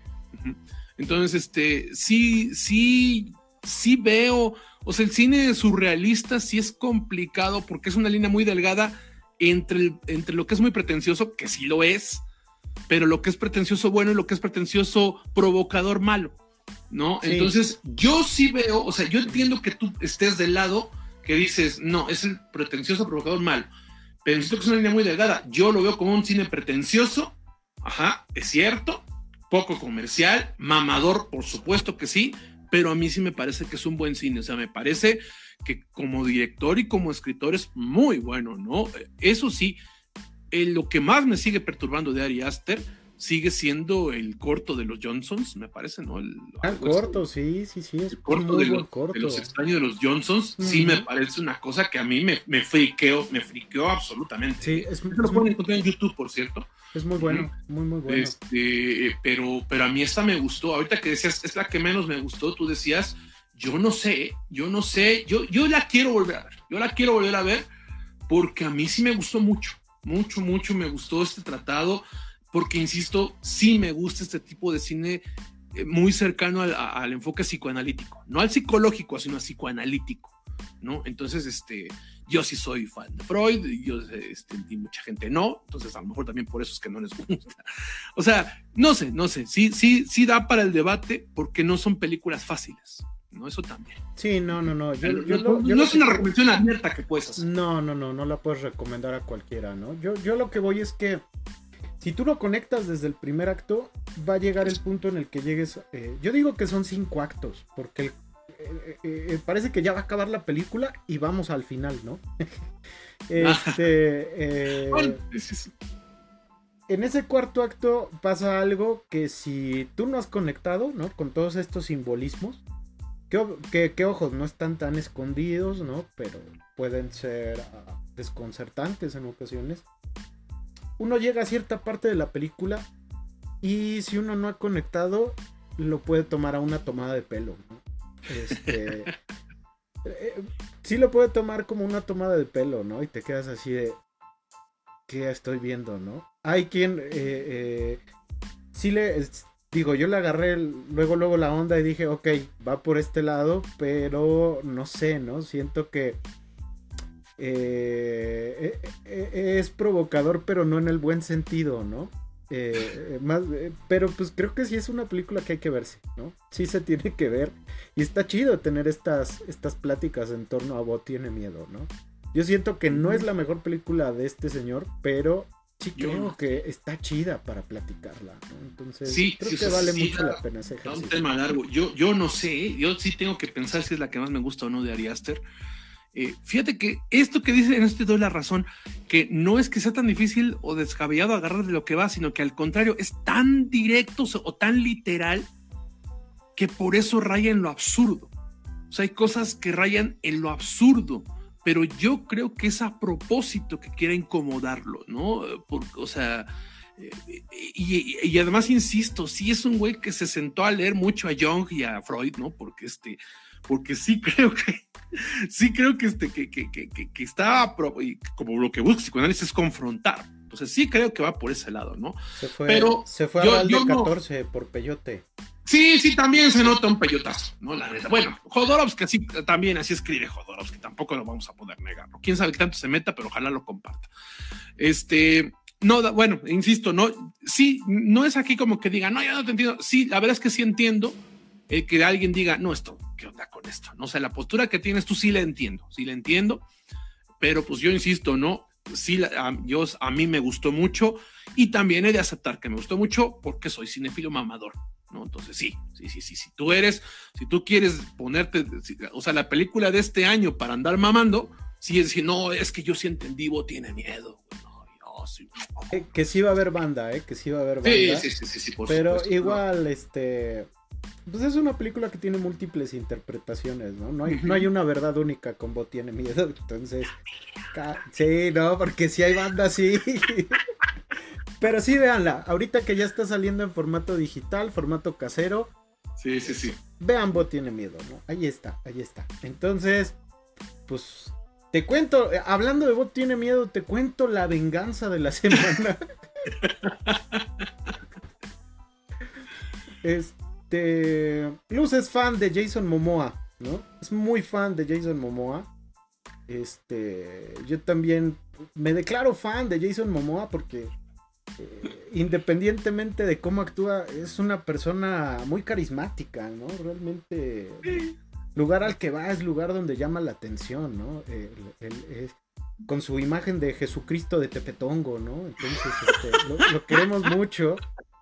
Entonces, este, sí, sí, sí veo O sea, el cine surrealista sí es complicado porque es una línea muy delgada entre, entre lo que es muy pretencioso, que sí lo es, pero lo que es pretencioso bueno y lo que es pretencioso provocador malo, ¿no? Entonces, yo sí veo, o sea, yo entiendo que tú estés del lado que dices, no, es el pretencioso provocador malo, pero insisto que es una línea muy delgada. Yo lo veo como un cine pretencioso, ajá, es cierto, poco comercial, mamador, por supuesto que sí, pero a mí sí me parece que es un buen cine, o sea, me parece que como director y como escritor es muy bueno, ¿no? Eso sí, lo que más me sigue perturbando de Ari Aster sigue siendo el corto de los Johnsons, me parece, ¿no? El, ah, corto, sí, sí, sí, es corto, de, los, corto de los extraños de los Johnsons, sí me parece una cosa que a mí me, me friqueó, me friqueó absolutamente. Sí, es, lo pueden encontrar en YouTube, por cierto. Es muy bueno, muy, muy bueno. Este, pero, pero a mí esta me gustó. Ahorita que decías, es la que menos me gustó, tú decías, yo no sé, yo no sé, yo, yo la quiero volver a ver, yo la quiero volver a ver porque a mí sí me gustó mucho, mucho, mucho me gustó este tratado, porque insisto, sí me gusta este tipo de cine eh, muy cercano al, al enfoque psicoanalítico, no al psicológico, sino al psicoanalítico, ¿no? Entonces, este, yo sí soy fan de Freud, yo, este, y mucha gente no, entonces a lo mejor también por eso es que no les gusta. O sea, no sé, no sé, sí, sí, sí da para el debate porque no son películas fáciles. ¿no? Eso también. Sí, no, no, no. Yo, no es una recomendación abierta que puedes hacer. No, no, no, no la puedes recomendar a cualquiera, ¿no? Yo, yo lo que voy es que si tú lo conectas desde el primer acto, va a llegar el punto en el que llegues. Eh, yo digo que son cinco actos, porque eh, eh, eh, parece que ya va a acabar la película y vamos al final, ¿no? este, En ese cuarto acto pasa algo que si tú no has conectado, ¿no? Con todos estos simbolismos, que, ojos no están tan escondidos, ¿no? Pero pueden ser ah, desconcertantes en ocasiones. Uno llega a cierta parte de la película y si uno no ha conectado, lo puede tomar a una tomada de pelo, ¿no? Este. Eh, sí lo puede tomar como una tomada de pelo, ¿no? Y te quedas así de. ¿Qué estoy viendo, no? Hay quien. Eh, eh, sí le. Digo, yo le agarré luego, luego la onda y dije, ok, va por este lado, pero no sé, ¿no? Siento que. Es provocador, pero no en el buen sentido, ¿no? Eh, más, eh, pero pues creo que sí es una película que hay que verse, ¿no? Sí se tiene que ver. Y está chido tener estas, estas pláticas en torno a Bot tiene miedo, ¿no? Yo siento que no es la mejor película de este señor, pero sí creo que está chida para platicarla, ¿no? Entonces, creo que vale mucho la pena ese ejercicio. Un tema largo. Yo, yo no sé, yo sí tengo que pensar si es la que más me gusta o no de Ari Aster. Eh, fíjate que esto que dice en este doy la razón, que no es que sea tan difícil o descabellado agarrar de lo que va, sino que al contrario es tan directo o tan literal que por eso raya en lo absurdo. O sea, hay cosas que rayan en lo absurdo, pero yo creo que es a propósito que quiera incomodarlo, ¿no? o sea, eh, y, y, además, insisto, sí es un güey que se sentó a leer mucho a Jung y a Freud, ¿no? Porque este, porque sí creo que sí creo que, este, que, que, que, que está, como lo que busca psicoanálisis es confrontar. Entonces sí creo que va por ese lado, ¿no? Se fue, Pero se fue a yo, 14 por peyote. Sí, sí, también se nota un peyotazo, ¿no? La neta. Bueno, Jodorowsky así, también así escribe Jodorowsky, tampoco lo vamos a poder negar, ¿no? Quién sabe qué tanto se meta, pero ojalá lo comparta. Este, no, bueno, insisto, no, sí, no es aquí como que diga, no, ya no te entiendo. Sí, la verdad es que sí entiendo el que alguien diga, no, esto, ¿qué onda con esto? No sé, la postura que tienes tú sí la entiendo, sí la entiendo, pero pues yo insisto, ¿no? Sí, a, yo, a mí me gustó mucho y también he de aceptar que me gustó mucho porque soy cinefilo mamador, ¿no? Entonces sí, sí, sí, sí, si tú eres, si tú quieres ponerte, o sea, la película de este año para andar mamando, sí es decir, no, es que yo sí entendí, vos tiene miedo, eh, que sí va a haber banda, ¿eh? Que sí va a haber banda. Sí, sí, sí, sí, Pero igual, este pues es una película que tiene múltiples interpretaciones, ¿no? No hay, no hay una verdad única con Bot tiene miedo. Entonces, sí, no, porque si hay banda, sí. Pero sí, véanla. Ahorita que ya está saliendo en formato digital, formato casero. Sí, sí, sí. Vean Bot tiene miedo, ¿no? Ahí está, ahí está. Entonces, pues te cuento, eh, hablando de Bot tiene miedo, te cuento la venganza de la semana. este, Luz es fan de Jason Momoa, ¿no? es muy fan de Jason Momoa. Este, yo también me declaro fan de Jason Momoa porque eh, independientemente de cómo actúa, es una persona muy carismática, ¿no? Realmente, lugar al que va es lugar donde llama la atención, ¿no? con su imagen de Jesucristo de Tepetongo, ¿no? Entonces, este, lo, queremos mucho.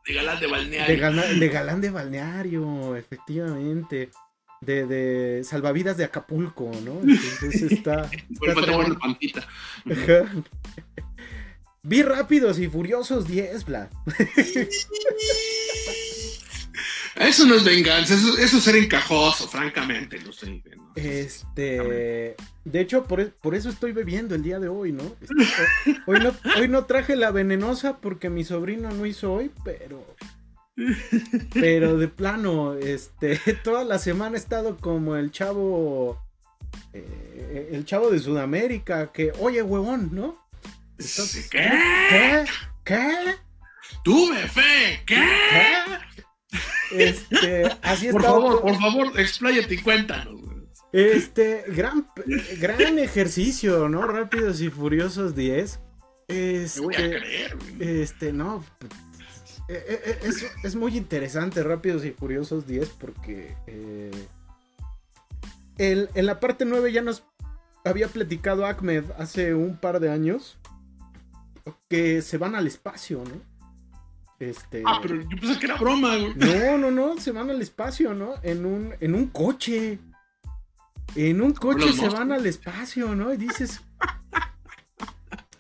De galán de balneario. De, galán de balneario, efectivamente. De, de, salvavidas de Acapulco, ¿no? Entonces está. está Vi Rápidos y Furiosos 10, Vlad. Eso no es venganza, eso, es ser encajoso, francamente, no sé. este, de hecho, por, eso estoy bebiendo el día de hoy, ¿no? Este, hoy ¿no? Hoy no traje la venenosa porque mi sobrino no hizo hoy, pero... Pero de plano, este, toda la semana he estado como el chavo... Eh, el chavo de Sudamérica que, oye, huevón, ¿no? ¿Qué? ¿Qué? ¿Qué? Tuve fe, ¿qué? Este, así Por favor, por favor, expláyate y cuéntanos. Este, gran, gran ejercicio, ¿no? Rápidos y Furiosos 10. Este, voy a creer, Este, no. Eh, eh, eh, es, es, muy interesante Rápidos y Furiosos 10 porque en la parte 9 ya nos había platicado Ahmed hace un par de años que se van al espacio, ¿no? Este... Ah, pero yo pensé que era broma, güey. No, no, no, se van al espacio, ¿no? En un, en un coche. En un coche se van al espacio, ¿no? Y dices.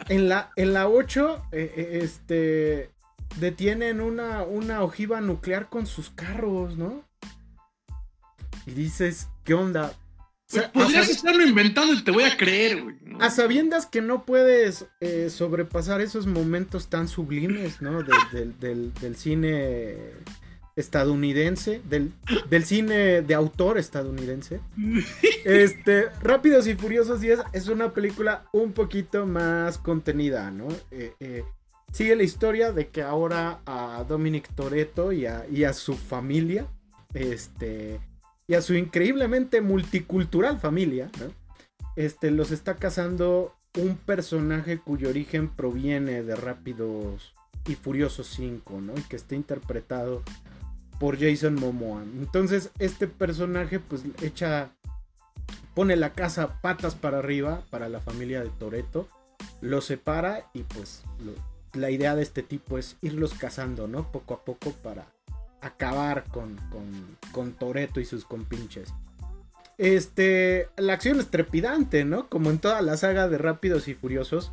En la, en la 8, eh, eh, este. Detienen una, una ojiva nuclear con sus carros, ¿no? Y dices, ¿qué onda? Podrías estarlo inventando y te voy a creer, güey. A sabiendas que no puedes eh, sobrepasar esos momentos tan sublimes, ¿no? del, cine estadounidense, del, cine de autor estadounidense. Este, Rápidos y Furiosos 10 es una película un poquito más contenida, ¿no? Eh, eh, sigue la historia de que ahora a Dominic Toretto y a, y a su familia, este y a su increíblemente multicultural familia, este, los está casando un personaje cuyo origen proviene de Rápidos y Furiosos 5, ¿no? Y que está interpretado por Jason Momoa. Entonces, este personaje, pues, echa. pone la casa patas para arriba para la familia de Toreto, lo separa y, pues, la idea de este tipo es irlos cazando, ¿no? Poco a poco para acabar con, con, con Toreto y sus compinches. Este, la acción es trepidante, ¿no? Como en toda la saga de Rápidos y Furiosos.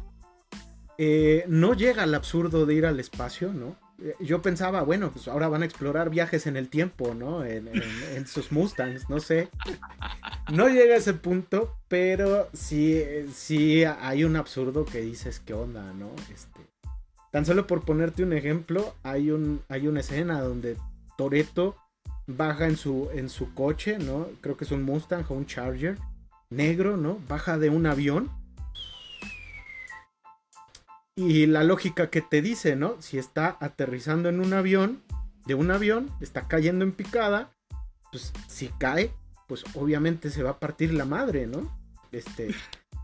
Eh, no llega al absurdo de ir al espacio, ¿no? Eh, yo pensaba, bueno, pues ahora van a explorar viajes en el tiempo, ¿no? En, sus Mustangs, no sé. No llega a ese punto, pero sí, sí hay un absurdo que dices, ¿qué onda, no? Este, tan solo por ponerte un ejemplo, hay, un, hay una escena donde Toreto baja en su, en su coche, ¿no? Creo que es un Mustang o un Charger negro, ¿no? Baja de un avión. Y la lógica que te dice, ¿no? Si está aterrizando en un avión, de un avión, está cayendo en picada, pues si cae, pues obviamente se va a partir la madre, ¿no? Este,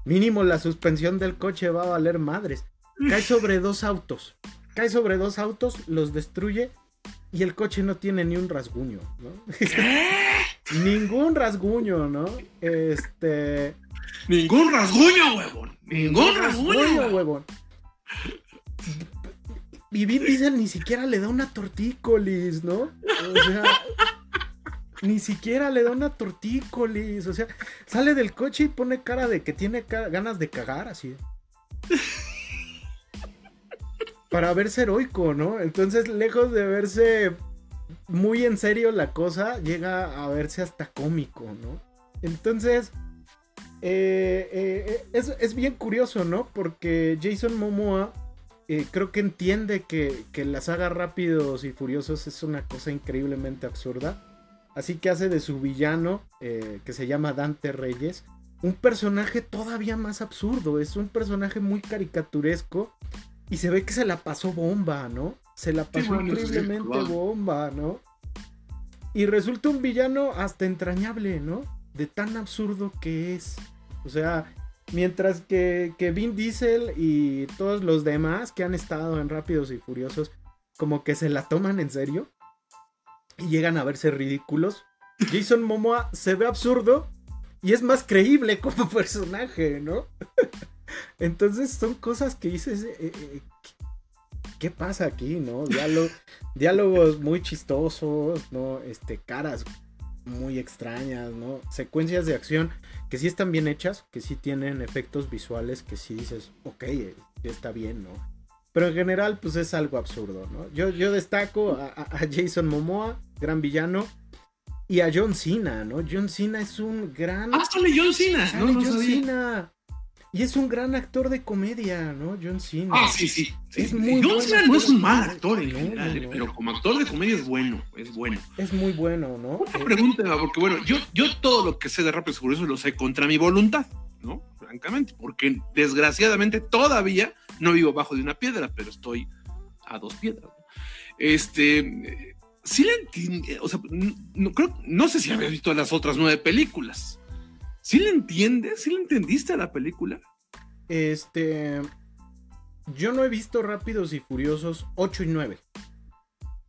mínimo la suspensión del coche va a valer madres. Cae sobre dos autos. Cae sobre dos autos, los destruye y el coche no tiene ni un rasguño, ¿no? Ningún rasguño, ¿no? Este. Ningún rasguño, huevón. Ningún rasguño, huevón. Y Vin Diesel ni siquiera le da una tortícolis, ¿no? O sea, ni siquiera le da una tortícolis. O sea, sale del coche y pone cara de que tiene ganas de cagar, así para verse heroico, ¿no? Entonces, lejos de verse muy en serio la cosa, llega a verse hasta cómico, ¿no? Entonces, eh, eh, es, bien curioso, ¿no? Porque Jason Momoa eh, creo que entiende que, que la saga Rápidos y Furiosos es una cosa increíblemente absurda. Así que hace de su villano, que se llama Dante Reyes, un personaje todavía más absurdo. Es un personaje muy caricaturesco y se ve que se la pasó bomba, ¿no? Se la pasó increíblemente bomba, ¿no? Y resulta un villano hasta entrañable, ¿no? de tan absurdo que es. O sea, mientras que, que Vin Diesel y todos los demás que han estado en Rápidos y Furiosos, como que se la toman en serio y llegan a verse ridículos. Jason Momoa se ve absurdo y es más creíble como personaje, ¿no? Entonces son cosas que dices, eh, eh, ¿qué pasa aquí, no? diálogos muy chistosos, ¿no? Este, caras muy extrañas, ¿no? Secuencias de acción que sí están bien hechas, que sí tienen efectos visuales, que sí dices, ok, eh, está bien, ¿no? Pero en general, pues es algo absurdo, ¿no? Yo, yo destaco a, Jason Momoa, gran villano, y a John Cena, ¿no? John Cena es un gran... Ah, sale John Cena, no, no John Cena. Y es un gran actor de comedia, ¿no? John Cena. Ah, sí, sí. Es muy John Cena no es un mal actor en general, pero como actor de comedia es bueno, es bueno. Es muy bueno, ¿no? Una eh, pregunta, porque bueno, yo, yo todo lo que sé de Rápidos y eso lo sé contra mi voluntad, ¿no? Francamente, porque desgraciadamente todavía no vivo bajo de una piedra, pero estoy a dos piedras. Este, sí le entiendo, o sea, no, creo, no sé si habías visto las otras nueve películas. ¿Sí le entiendes? ¿Sí le entendiste a la película? Este. Yo no he visto Rápidos y Furiosos 8 y 9.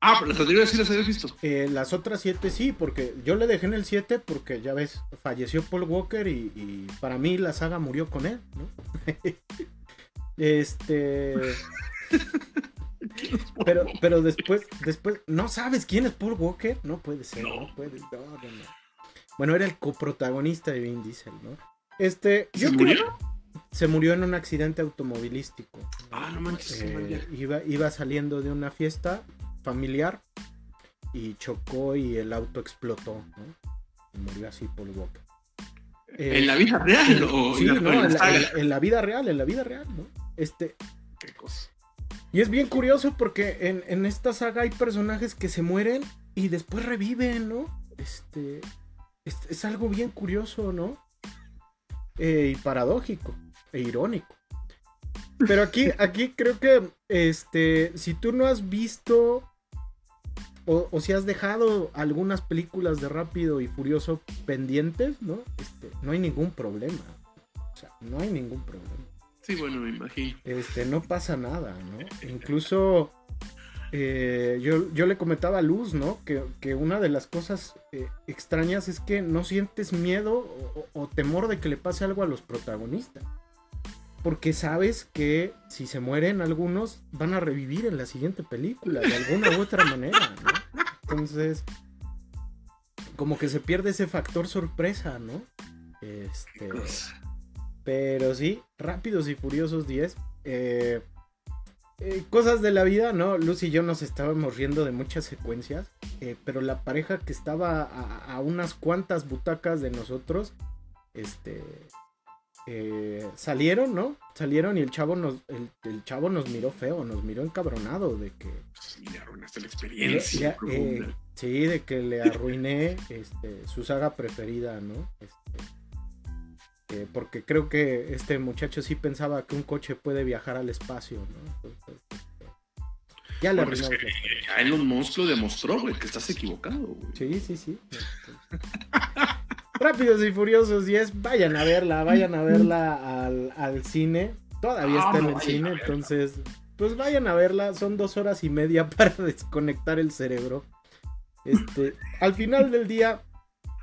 Ah, pero las anteriores sí las habías visto. Eh, las otras 7 sí, porque yo le dejé en el 7 porque ya ves, falleció Paul Walker y, para mí la saga murió con él, ¿no? este. pero, pero después, después, ¿no sabes quién es Paul Walker? No puede ser, no, puede. No, no, no. Bueno, era el coprotagonista de Vin Diesel, ¿no? Este, ¿Se murió? se murió en un accidente automovilístico. Ah, no manches. Eh, iba, iba saliendo de una fiesta familiar y chocó y el auto explotó, ¿no? Y murió así por boca. ¿En la vida real o sí, en, no, en, la, en, la, vida real, en la vida real, ¿no? Este. Qué cosa. Y es bien curioso porque en, en esta saga hay personajes que se mueren y después reviven, ¿no? Este es, algo bien curioso, ¿no? Eh, y paradójico, e irónico. Pero aquí, aquí creo que este, si tú no has visto o, si has dejado algunas películas de Rápido y Furioso pendientes, ¿no? Este, no hay ningún problema. O sea, no hay ningún problema. Sí, bueno, me imagino. Este, no pasa nada, ¿no? Incluso eh, yo, le comentaba a Luz, ¿no? Que, una de las cosas eh, extrañas es que no sientes miedo o, temor de que le pase algo a los protagonistas. Porque sabes que si se mueren algunos, van a revivir en la siguiente película, de alguna u otra manera, ¿no? Entonces, como que se pierde ese factor sorpresa, ¿no? Este. Pero sí, Rápidos y Furiosos 10. Eh, eh, cosas de la vida, ¿no? Lucy y yo nos estábamos riendo de muchas secuencias, eh, pero la pareja que estaba a, unas cuantas butacas de nosotros, este, eh, salieron, ¿no? Salieron y el chavo nos, el, chavo nos miró feo, nos miró encabronado de que... Sí, le arruinaste la experiencia. sí, de que le arruiné este, su saga preferida, ¿no? Este, eh, porque creo que este muchacho sí pensaba que un coche puede viajar al espacio, ¿no? Este, ya le bueno, Elon Musk lo demostró, güey, que estás equivocado, güey. Sí, sí, sí. Rápidos y Furiosos 10, vayan a verla, vayan a verla al, cine. Todavía está en el cine, entonces, pues vayan a verla. Son dos horas y media para desconectar el cerebro. Este, al final del día,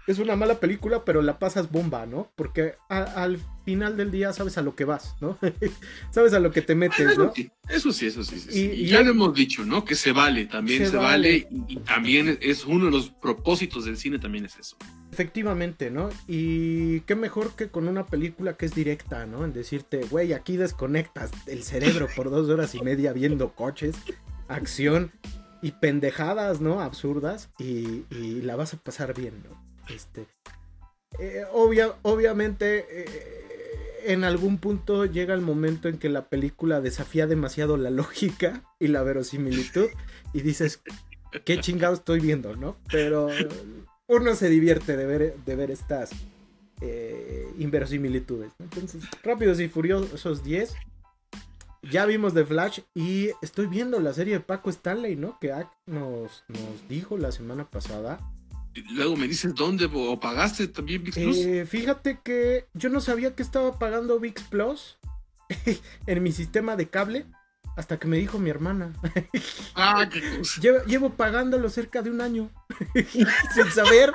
es una mala película, pero la pasas bomba, ¿no? Porque al final del día sabes a lo que vas, ¿no? sabes a lo que te metes, ¿no? Eso sí, eso sí. Y, ya lo hemos dicho, ¿no? Que se vale, también se, vale, y, también es uno de los propósitos del cine, también es eso. Efectivamente, ¿no? Y qué mejor que con una película que es directa, ¿no? En decirte, güey, aquí desconectas el cerebro por dos horas y media viendo coches, acción y pendejadas, ¿no? Absurdas y, y la vas a pasar bien, ¿no? Este, eh, obviamente, eh, en algún punto llega el momento en que la película desafía demasiado la lógica y la verosimilitud y dices, qué chingado estoy viendo, ¿no? Pero uno se divierte de ver, de ver estas eh, inverosimilitudes. Entonces, Rápidos y Furiosos 10. Ya vimos The Flash y estoy viendo la serie de Paco Stanley, ¿no? Que nos, nos dijo la semana pasada luego me dices dónde o pagaste también VIX Plus. Eh, fíjate que yo no sabía que estaba pagando VIX Plus en mi sistema de cable hasta que me dijo mi hermana. Ah, qué cosa. Llevo, llevo pagándolo cerca de un año sin saber.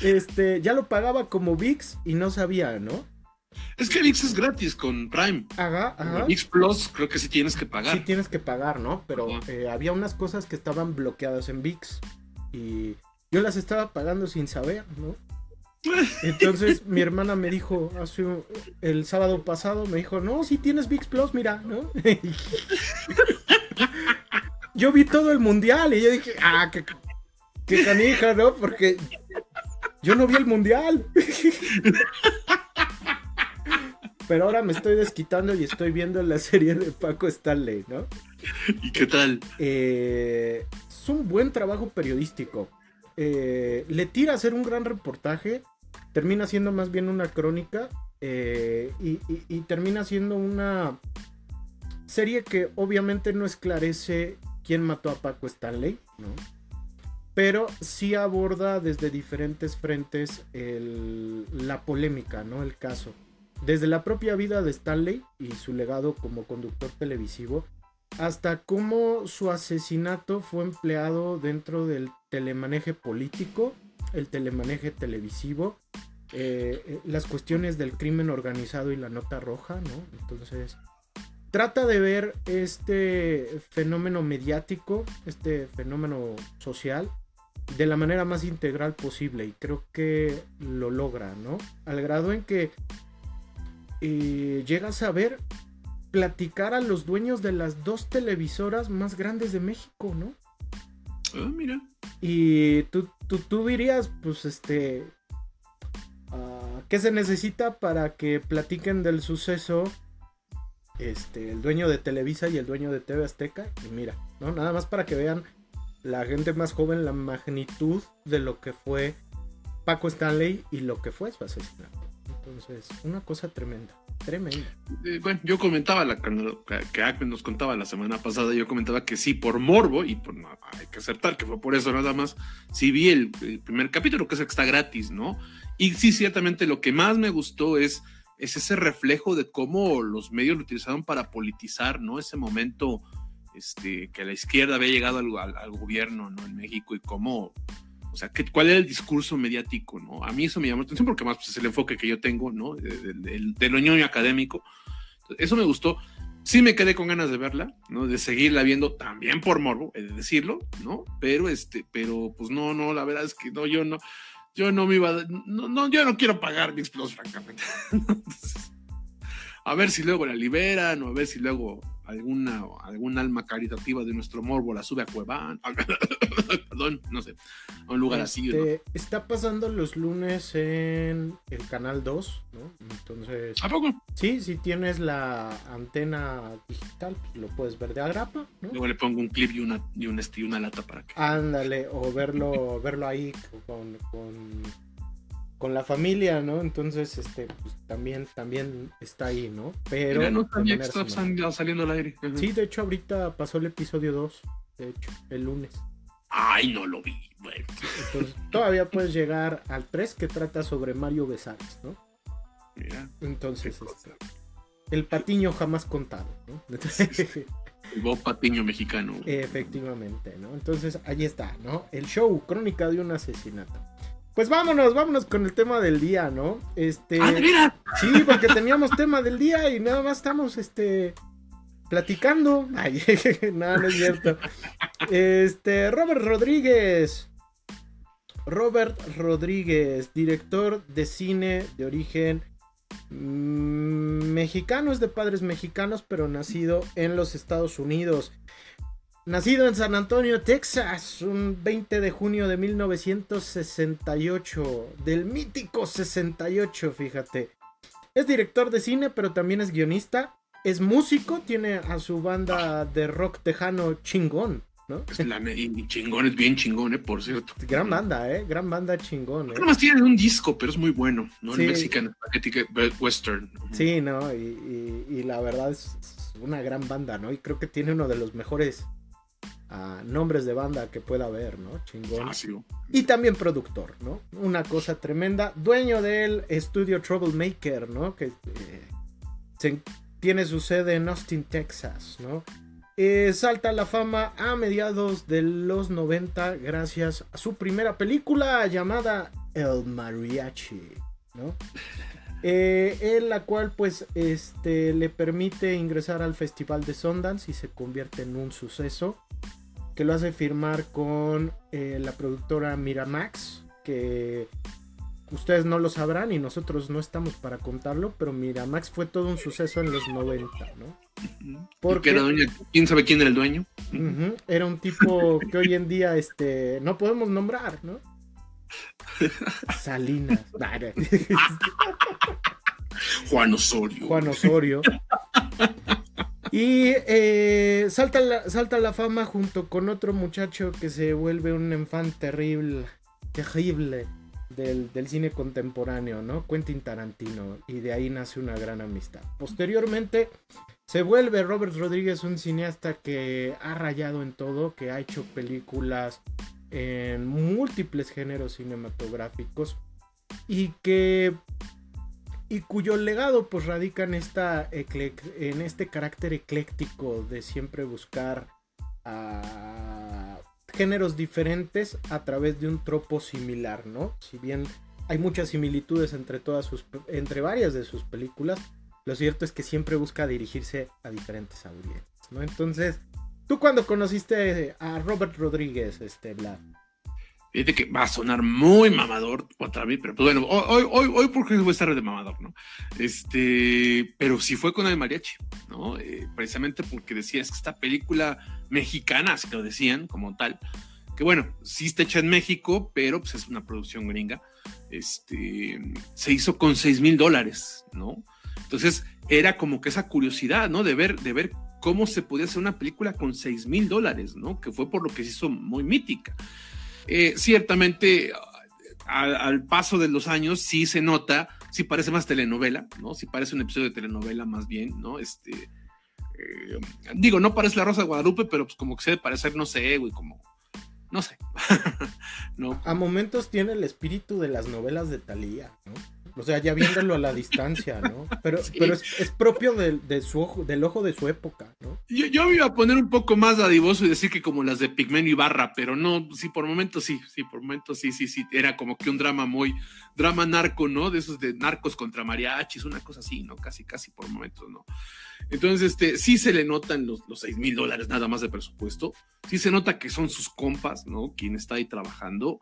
Este, ya lo pagaba como VIX y no sabía, ¿no? Es que VIX es gratis con Prime. Ajá, ajá. VIX Plus creo que sí tienes que pagar. Sí tienes que pagar, ¿no? Pero eh, había unas cosas que estaban bloqueadas en VIX y yo las estaba pagando sin saber, ¿no? Entonces mi hermana me dijo hace el sábado pasado, me dijo, no, si tienes VIX Plus, mira, ¿no? yo vi todo el mundial y yo dije, ah, qué, qué canija, ¿no? Porque yo no vi el mundial. Pero ahora me estoy desquitando y estoy viendo la serie de Paco Stanley, ¿no? ¿Y qué tal? Eh, es un buen trabajo periodístico. Eh, le tira a hacer un gran reportaje, termina siendo más bien una crónica eh, y, y- y termina siendo una serie que obviamente no esclarece quién mató a Paco Stanley, ¿no? Pero sí aborda desde diferentes frentes el- la polémica, ¿no? El caso. Desde la propia vida de Stanley y su legado como conductor televisivo, hasta cómo su asesinato fue empleado dentro del telemaneje político, el telemaneje televisivo, eh, eh, las cuestiones del crimen organizado y la nota roja, ¿no? Entonces, trata de ver este fenómeno mediático, este fenómeno social, de la manera más integral posible y creo que lo logra, ¿no? Al grado en que eh, llegas a ver platicar a los dueños de las dos televisoras más grandes de México, ¿no? Ah, mira. Y tú, tú, tú dirías, pues, este, ah, ¿qué se necesita para que platiquen del suceso? Este, el dueño de Televisa y el dueño de TV Azteca. Y mira, ¿no? Nada más para que vean la gente más joven la magnitud de lo que fue Paco Stanley y lo que fue su asesinato. Entonces, una cosa tremenda, tremenda. Eh, bueno, yo comentaba la que Acme nos contaba la semana pasada, yo comentaba que sí, por morbo, y por, no, hay que acertar que fue por eso nada más, sí vi el, el primer capítulo, que es el que está gratis, ¿no? Y sí, ciertamente lo que más me gustó es, es ese reflejo de cómo los medios lo utilizaron para politizar, ¿no? Ese momento este, que la izquierda había llegado al, al- al gobierno, ¿no? En México y cómo, o sea, cuál era el discurso mediático, ¿no? A mí eso me llamó la atención porque más pues, es el enfoque que yo tengo, ¿no? De, de- del- de lo ñoño académico. Eso me gustó. Sí me quedé con ganas de verla, ¿no? De seguirla viendo también por morbo, he de decirlo, ¿no? Pero este, pero pues no, no, la verdad es que no, yo no, yo no me iba a, no, no, yo no quiero pagar VIX Plus, francamente. Entonces, a ver si luego la liberan o a ver si luego alguna, algún alma caritativa de nuestro morbo la sube a Cueván, perdón, no sé, a un lugar así, ¿no? Este, Está pasando los lunes en el canal 2, ¿no? Entonces, ¿A poco? sí, si tienes la antena digital, pues lo puedes ver de agrapa, ¿no? Luego le pongo un clip y una, y un, este, y una lata para que. Ándale, o verlo, verlo ahí con, con, con la familia, ¿no? Entonces, este, pues también, también está ahí, ¿no? Pero. Mira, no sabía que estaba sal- saliendo al aire. Ajá. Sí, de hecho, ahorita pasó el episodio 2, de hecho, el lunes. Ay, no lo vi. Bueno, Entonces, todavía puedes llegar al 3 que trata sobre Mario Besares, ¿no? mira, Entonces, este, el patiño jamás contado, ¿no? el Bob Patiño mexicano. Efectivamente, ¿no? Entonces, ahí está, ¿no? El show, crónica de un asesinato. Pues vámonos, vámonos con el tema del día, ¿no? Este, ¡Ah, sí, porque teníamos tema del día y nada más estamos, este, platicando. Ay, no, no es cierto. Este, Robert Rodríguez. Robert Rodríguez, director de cine de origen mm, mexicano, es de padres mexicanos, pero nacido en los Estados Unidos. Nacido en San Antonio, Texas, un 20 de junio de 1968, del mítico 68, fíjate. Es director de cine, pero también es guionista. Es músico, tiene a su banda de rock tejano chingón, ¿no? Es la, y chingón, es bien chingón, eh, por cierto. Gran banda, ¿eh? Gran banda chingón, ¿eh? Nada más tiene un disco, pero es muy bueno, ¿no? Sí. El Mexican Spaghetti Western. Sí, ¿no? Y, y- y la verdad es una gran banda, ¿no? Y creo que tiene uno de los mejores a nombres de banda que pueda haber, ¿no? Chingón. Ah, sí. Y también productor, ¿no? Una cosa tremenda. Dueño del estudio Troublemaker, ¿no? Que eh, se- tiene su sede en Austin, Texas, ¿no? Eh, salta a la fama a mediados de los 90 gracias a su primera película llamada El Mariachi, ¿no? Eh, en la cual pues este le permite ingresar al festival de Sundance y se convierte en un suceso que lo hace firmar con eh, la productora Miramax que ustedes no lo sabrán y nosotros no estamos para contarlo pero Miramax fue todo un suceso en los 90 ¿no? ¿Por Porque- era dueño? ¿Quién sabe quién era el dueño? Era un tipo que hoy en día este no podemos nombrar ¿no? Salinas. Juan Osorio. Juan Osorio. Y eh, salta, la, salta la fama junto con otro muchacho que se vuelve un enfant terrible, terrible del, del cine contemporáneo, ¿no? Quentin Tarantino. Y de ahí nace una gran amistad. Posteriormente se vuelve Robert Rodríguez un cineasta que ha rayado en todo, que ha hecho películas en múltiples géneros cinematográficos y que y cuyo legado pues radica en esta en este carácter ecléctico de siempre buscar géneros diferentes a través de un tropo similar, ¿no? Si bien hay muchas similitudes entre todas sus entre varias de sus películas, lo cierto es que siempre busca dirigirse a diferentes audiencias. Entonces, tú cuando conociste a Robert Rodríguez, este, Vlad? Fíjate que va a sonar muy mamador otra vez, pero pues bueno, hoy, hoy, hoy porque voy a estar de mamador, ¿no? Este, pero sí fue con el mariachi, ¿no? Eh, precisamente porque decía, es que esta película mexicana, así lo decían como tal, que bueno, sí está hecha en México, pero pues es una producción gringa, este, se hizo con 6 mil dólares, ¿no? Entonces era como que esa curiosidad, ¿no? De ver, de ver cómo se podía hacer una película con 6 mil dólares, ¿no? Que fue por lo que se hizo muy mítica. Eh, ciertamente, al, paso de los años, sí se nota, sí parece más telenovela, ¿no? Sí parece un episodio de telenovela más bien, ¿no? Este, eh, digo, no parece La Rosa Guadalupe, pero pues como que se debe parecer, no sé, güey, como, no sé. A momentos tiene el espíritu de las novelas de Thalía, ¿no? O sea, ya viéndolo a la distancia, ¿no? Pero, sí. pero es, es, propio de, de, su ojo, del ojo de su época, ¿no? Yo, yo, me iba a poner un poco más dadivoso y decir que como las de Pigmenio y Barra, pero no, sí, por momentos sí, sí, por momentos sí, sí, sí, era como que un drama muy, drama narco, ¿no? De esos de narcos contra mariachis, una cosa así, ¿no? Casi, casi por momentos, ¿no? Entonces, este, sí se le notan los, los 6 mil dólares nada más de presupuesto, sí se nota que son sus compas, ¿no? Quien está ahí trabajando.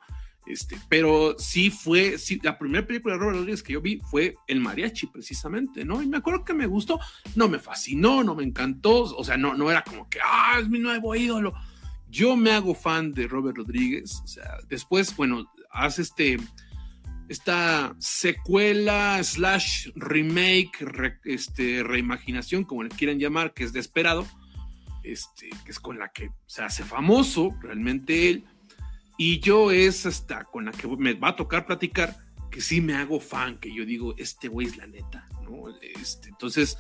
Este, pero sí fue, sí, la primera película de Robert Rodríguez que yo vi fue El Mariachi, precisamente, ¿no? Y me acuerdo que me gustó, no me fascinó, no me encantó, o sea, no, no era como que, ah, es mi nuevo ídolo. Yo me hago fan de Robert Rodríguez, o sea, después, bueno, hace este, esta secuela slash remake, re, este, reimaginación, como le quieran llamar, que es Desperado, este, que es con la que se hace famoso realmente él. Y yo es hasta con la que me va a tocar platicar que sí me hago fan, que yo digo, este güey es la neta, ¿no? Este, entonces,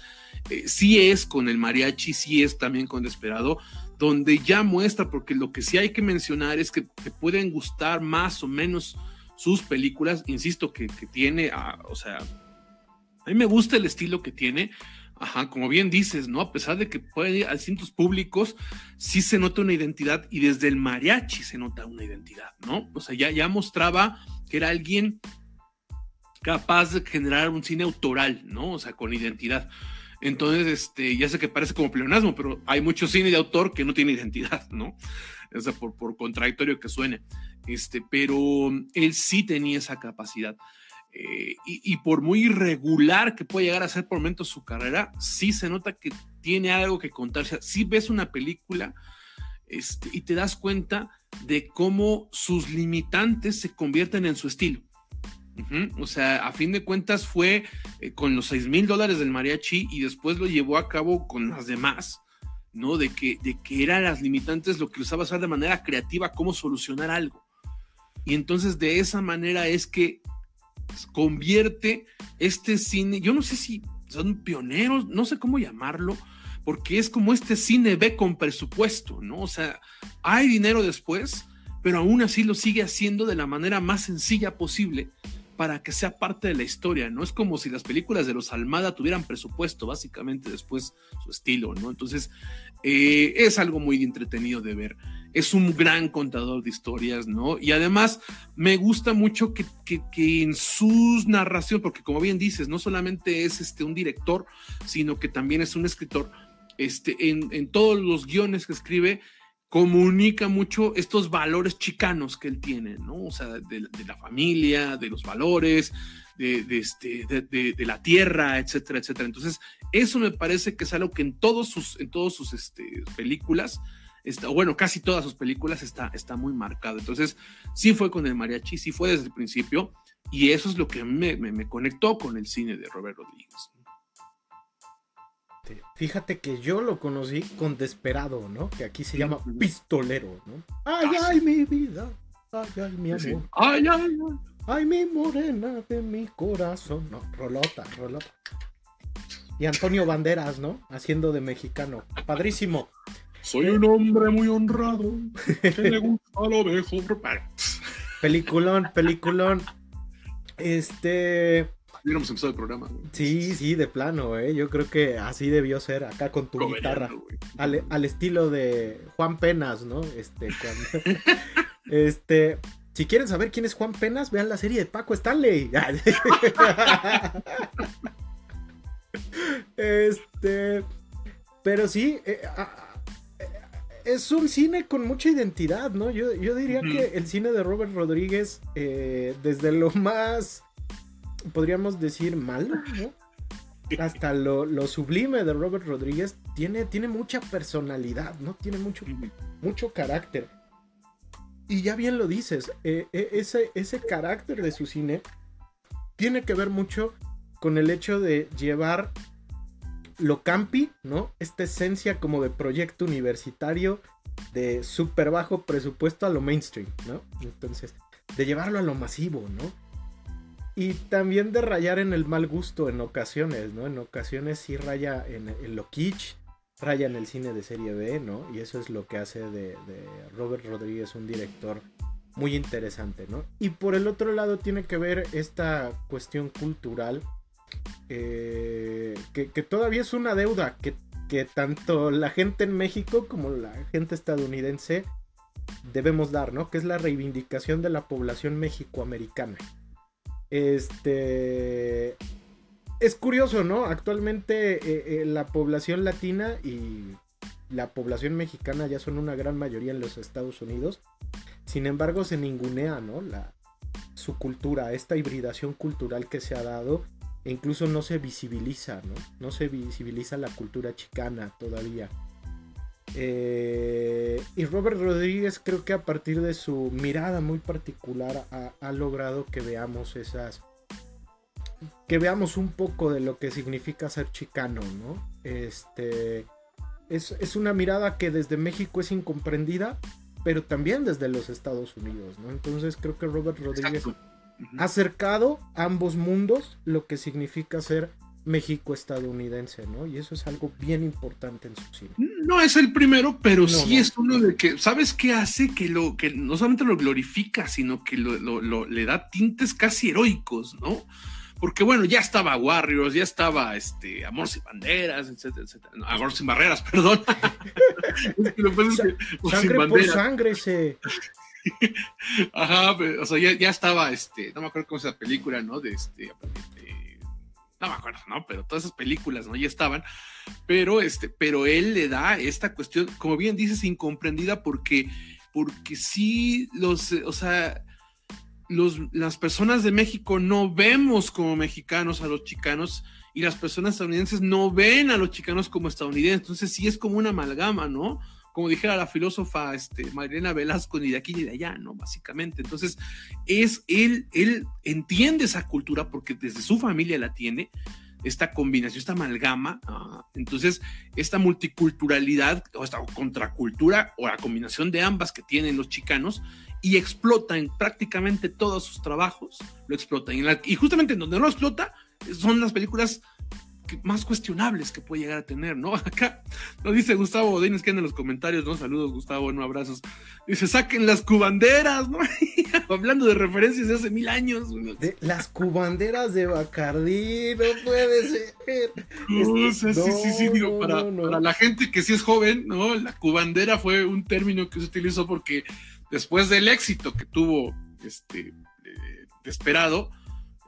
eh, sí es con el mariachi, sí es también con Desperado, donde ya muestra, porque lo que sí hay que mencionar es que te pueden gustar más o menos sus películas, insisto, que, que tiene, a, o sea, a mí me gusta el estilo que tiene, Ajá, como bien dices, ¿no? A pesar de que puede ir a distintos públicos, sí se nota una identidad y desde el mariachi se nota una identidad, ¿no? O sea, ya, ya mostraba que era alguien capaz de generar un cine autoral, ¿no? O sea, con identidad. Entonces, este, ya sé que parece como pleonasmo, pero hay mucho cine de autor que no tiene identidad, ¿no? O sea, por, por contradictorio que suene. Este, pero él sí tenía esa capacidad. Eh, y, y, por muy irregular que pueda llegar a ser por momentos su carrera, sí se nota que tiene algo que contar. O sea, sí ves una película este, y te das cuenta de cómo sus limitantes se convierten en su estilo. Uh -huh. O sea, a fin de cuentas fue eh, con los 6 mil dólares del mariachi y después lo llevó a cabo con las demás, ¿no? De que, de que eran las limitantes lo que usaba hacer de manera creativa, cómo solucionar algo. Y entonces de esa manera es que convierte este cine, yo no sé si son pioneros, no sé cómo llamarlo, porque es como este cine B con presupuesto, ¿no? O sea, hay dinero después, pero aún así lo sigue haciendo de la manera más sencilla posible para que sea parte de la historia, ¿no? Es como si las películas de los Almada tuvieran presupuesto, básicamente después su estilo, ¿no? Entonces, eh, es algo muy entretenido de ver. Es un gran contador de historias, ¿no? Y además me gusta mucho que, en sus narraciones, porque como bien dices, no solamente es este, un director, sino que también es un escritor, este, en todos los guiones que escribe, comunica mucho estos valores chicanos que él tiene, ¿no? O sea, de, la familia, de los valores, de, este, de, la tierra, etcétera, etcétera. Entonces, eso me parece que es algo que en todos sus, en todos sus este, películas, está, bueno, casi todas sus películas está, está muy marcado. Entonces, sí fue con el mariachi, sí fue desde el principio, y eso es lo que me, me, me conectó con el cine de Robert Rodríguez. Fíjate que yo lo conocí con Desperado, ¿no? Que aquí se llama Pistolero, ¿no? Ay, ah, ay, mi vida. Ay, ay, mi amor. Ay, ay, ay. Ay, mi morena de mi corazón. No, rolota, rolota. Y Antonio Banderas, ¿no? Haciendo de mexicano. Padrísimo. Soy un hombre muy honrado. Que le gusta lo mejor. Peliculón, peliculón. Este hubiéramos empezado el programa. Sí, sí, de plano, ¿eh? Yo creo que así debió ser, acá con tu guitarra. Al, estilo de Juan Penas, ¿no? Este, cuando... este, si quieren saber quién es Juan Penas, vean la serie de Paco Stanley. este, pero sí, eh, es un cine con mucha identidad, ¿no? Yo, diría que el cine de Robert Rodríguez, eh, desde lo más podríamos decir, malo, ¿no? Hasta lo, sublime de Robert Rodríguez tiene, tiene mucha personalidad, ¿no? Tiene mucho, mucho carácter. Y ya bien lo dices, eh, eh, ese, ese carácter de su cine tiene que ver mucho con el hecho de llevar lo campi, ¿no? Esta esencia como de proyecto universitario de súper bajo presupuesto a lo mainstream, ¿no? Entonces, de llevarlo a lo masivo, ¿no? Y también de rayar en el mal gusto en ocasiones, ¿no? En ocasiones sí raya en, lo kitsch, raya en el cine de serie B, ¿no? Y eso es lo que hace de, Robert Rodríguez un director muy interesante, ¿no? Y por el otro lado tiene que ver esta cuestión cultural eh, que, todavía es una deuda que, que, tanto la gente en México como la gente estadounidense debemos dar, ¿no? Que es la reivindicación de la población mexicoamericana. Este. Es curioso, ¿no? Actualmente eh, eh, la población latina y la población mexicana ya son una gran mayoría en los Estados Unidos. Sin embargo, se ningunea, ¿no? La, su cultura, esta hibridación cultural que se ha dado. E incluso no se visibiliza, ¿no? No se visibiliza la cultura chicana todavía. Eh, y Robert Rodríguez creo que a partir de su mirada muy particular ha, logrado que veamos esas... Que veamos un poco de lo que significa ser chicano, ¿no? Este... Es, una mirada que desde México es incomprendida, pero también desde los Estados Unidos, ¿no? Entonces creo que Robert Rodríguez ha acercado a ambos mundos lo que significa ser México estadounidense, ¿no? Y eso es algo bien importante en su cine. No es el primero, pero sí es uno de que, ¿sabes qué hace? Que lo que no solamente lo glorifica, sino que lo, le da tintes casi heroicos, ¿no? Porque bueno, ya estaba Warriors, ya estaba este Amor sin banderas, etcétera, etcétera. Amor sin barreras, perdón. sangre por sangre se. Ajá, o sea, ya, ya, estaba este, no me acuerdo cómo es la película, ¿no? De este no me acuerdo, ¿no? Pero todas esas películas, ¿no? Ya estaban. Pero, este, pero él le da esta cuestión, como bien dices, incomprendida porque, porque sí, los, o sea, los, las personas de México no vemos como mexicanos a los chicanos y las personas estadounidenses no ven a los chicanos como estadounidenses. Entonces sí es como una amalgama, ¿no? Como dijera la filósofa este, Marilena Velasco, ni de aquí ni de allá, ¿no? Básicamente. Entonces, es él, él entiende esa cultura porque desde su familia la tiene, esta combinación, esta amalgama. Ah, entonces, esta multiculturalidad o esta contracultura o la combinación de ambas que tienen los chicanos y explota en prácticamente todos sus trabajos, lo explota. Y, y justamente en donde no lo explota son las películas más cuestionables que puede llegar a tener, ¿no? Acá nos dice Gustavo Godínez que en los comentarios, ¿no? Saludos, Gustavo, no abrazos. Dice, saquen las cubanderas, ¿no? Hablando de referencias de hace mil años. De las cubanderas de Bacardí, no puede ser. No, sí, sí, sí, digo, para, para, la gente que sí es joven, ¿no? La cubandera fue un término que se utilizó porque después del éxito que tuvo este esperado,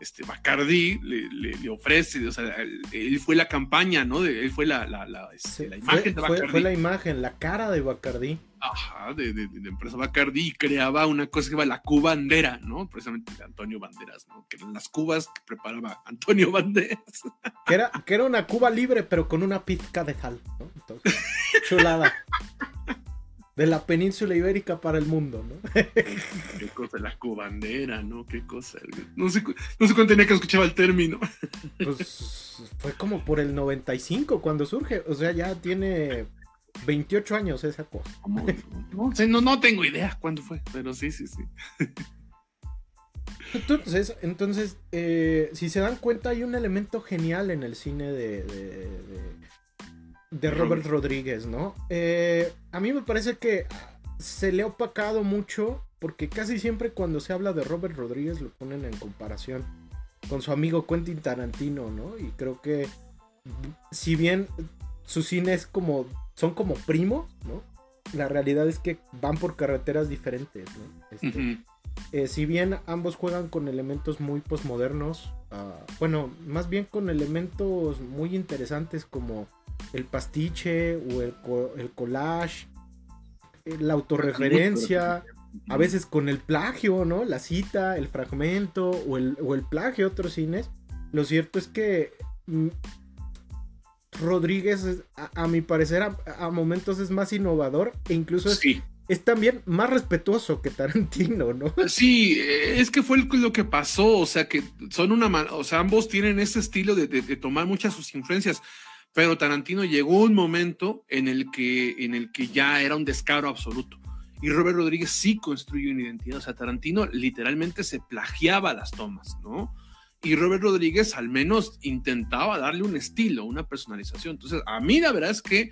este Bacardi le, ofrece, o sea, él, fue la campaña, ¿no? él fue la, este, imagen de Bacardi. Fue, la imagen, la cara de Bacardi. Ajá, de, la empresa Bacardi y creaba una cosa que se llama la cubandera, ¿no? Precisamente de Antonio Banderas, ¿no? Que eran las cubas que preparaba Antonio Banderas. Que era, que era una cuba libre, pero con una pizca de sal, ¿no? chulada de la península ibérica para el mundo, ¿no? Qué cosa, la cubandera, ¿no? Qué cosa. No sé, no sé cuándo tenía que escuchar el término. Pues fue como por el 95 cuando surge, o sea, ya tiene 28 años esa cosa. No, no, no tengo idea cuándo fue, pero sí, sí, sí. Entonces, entonces eh, si se dan cuenta, hay un elemento genial en el cine de de Robert Rodríguez, ¿no? Eh, a mí me parece que se le ha opacado mucho porque casi siempre cuando se habla de Robert Rodríguez lo ponen en comparación con su amigo Quentin Tarantino, ¿no? Y creo que si bien su cine es como son como primos, ¿no? La realidad es que van por carreteras diferentes, ¿no? Este, eh, si bien ambos juegan con elementos muy posmodernos, ah, bueno, más bien con elementos muy interesantes como el pastiche o el, el collage, eh, la autorreferencia, a veces con el plagio, ¿no? La cita, el fragmento o el, o el plagio de otros cines. Lo cierto es que mm, Rodríguez, a, mi parecer, a, momentos es más innovador e incluso es, es, también más respetuoso que Tarantino, ¿no? Sí, es que fue lo que pasó, o sea, que son una, o sea, ambos tienen ese estilo de, de tomar muchas sus influencias. Pero Tarantino llegó un momento en el que, en el que ya era un descaro absoluto. Y Robert Rodríguez sí construyó una identidad. O sea, Tarantino literalmente se plagiaba las tomas, ¿no? Y Robert Rodríguez al menos intentaba darle un estilo, una personalización. Entonces, a mí la verdad es que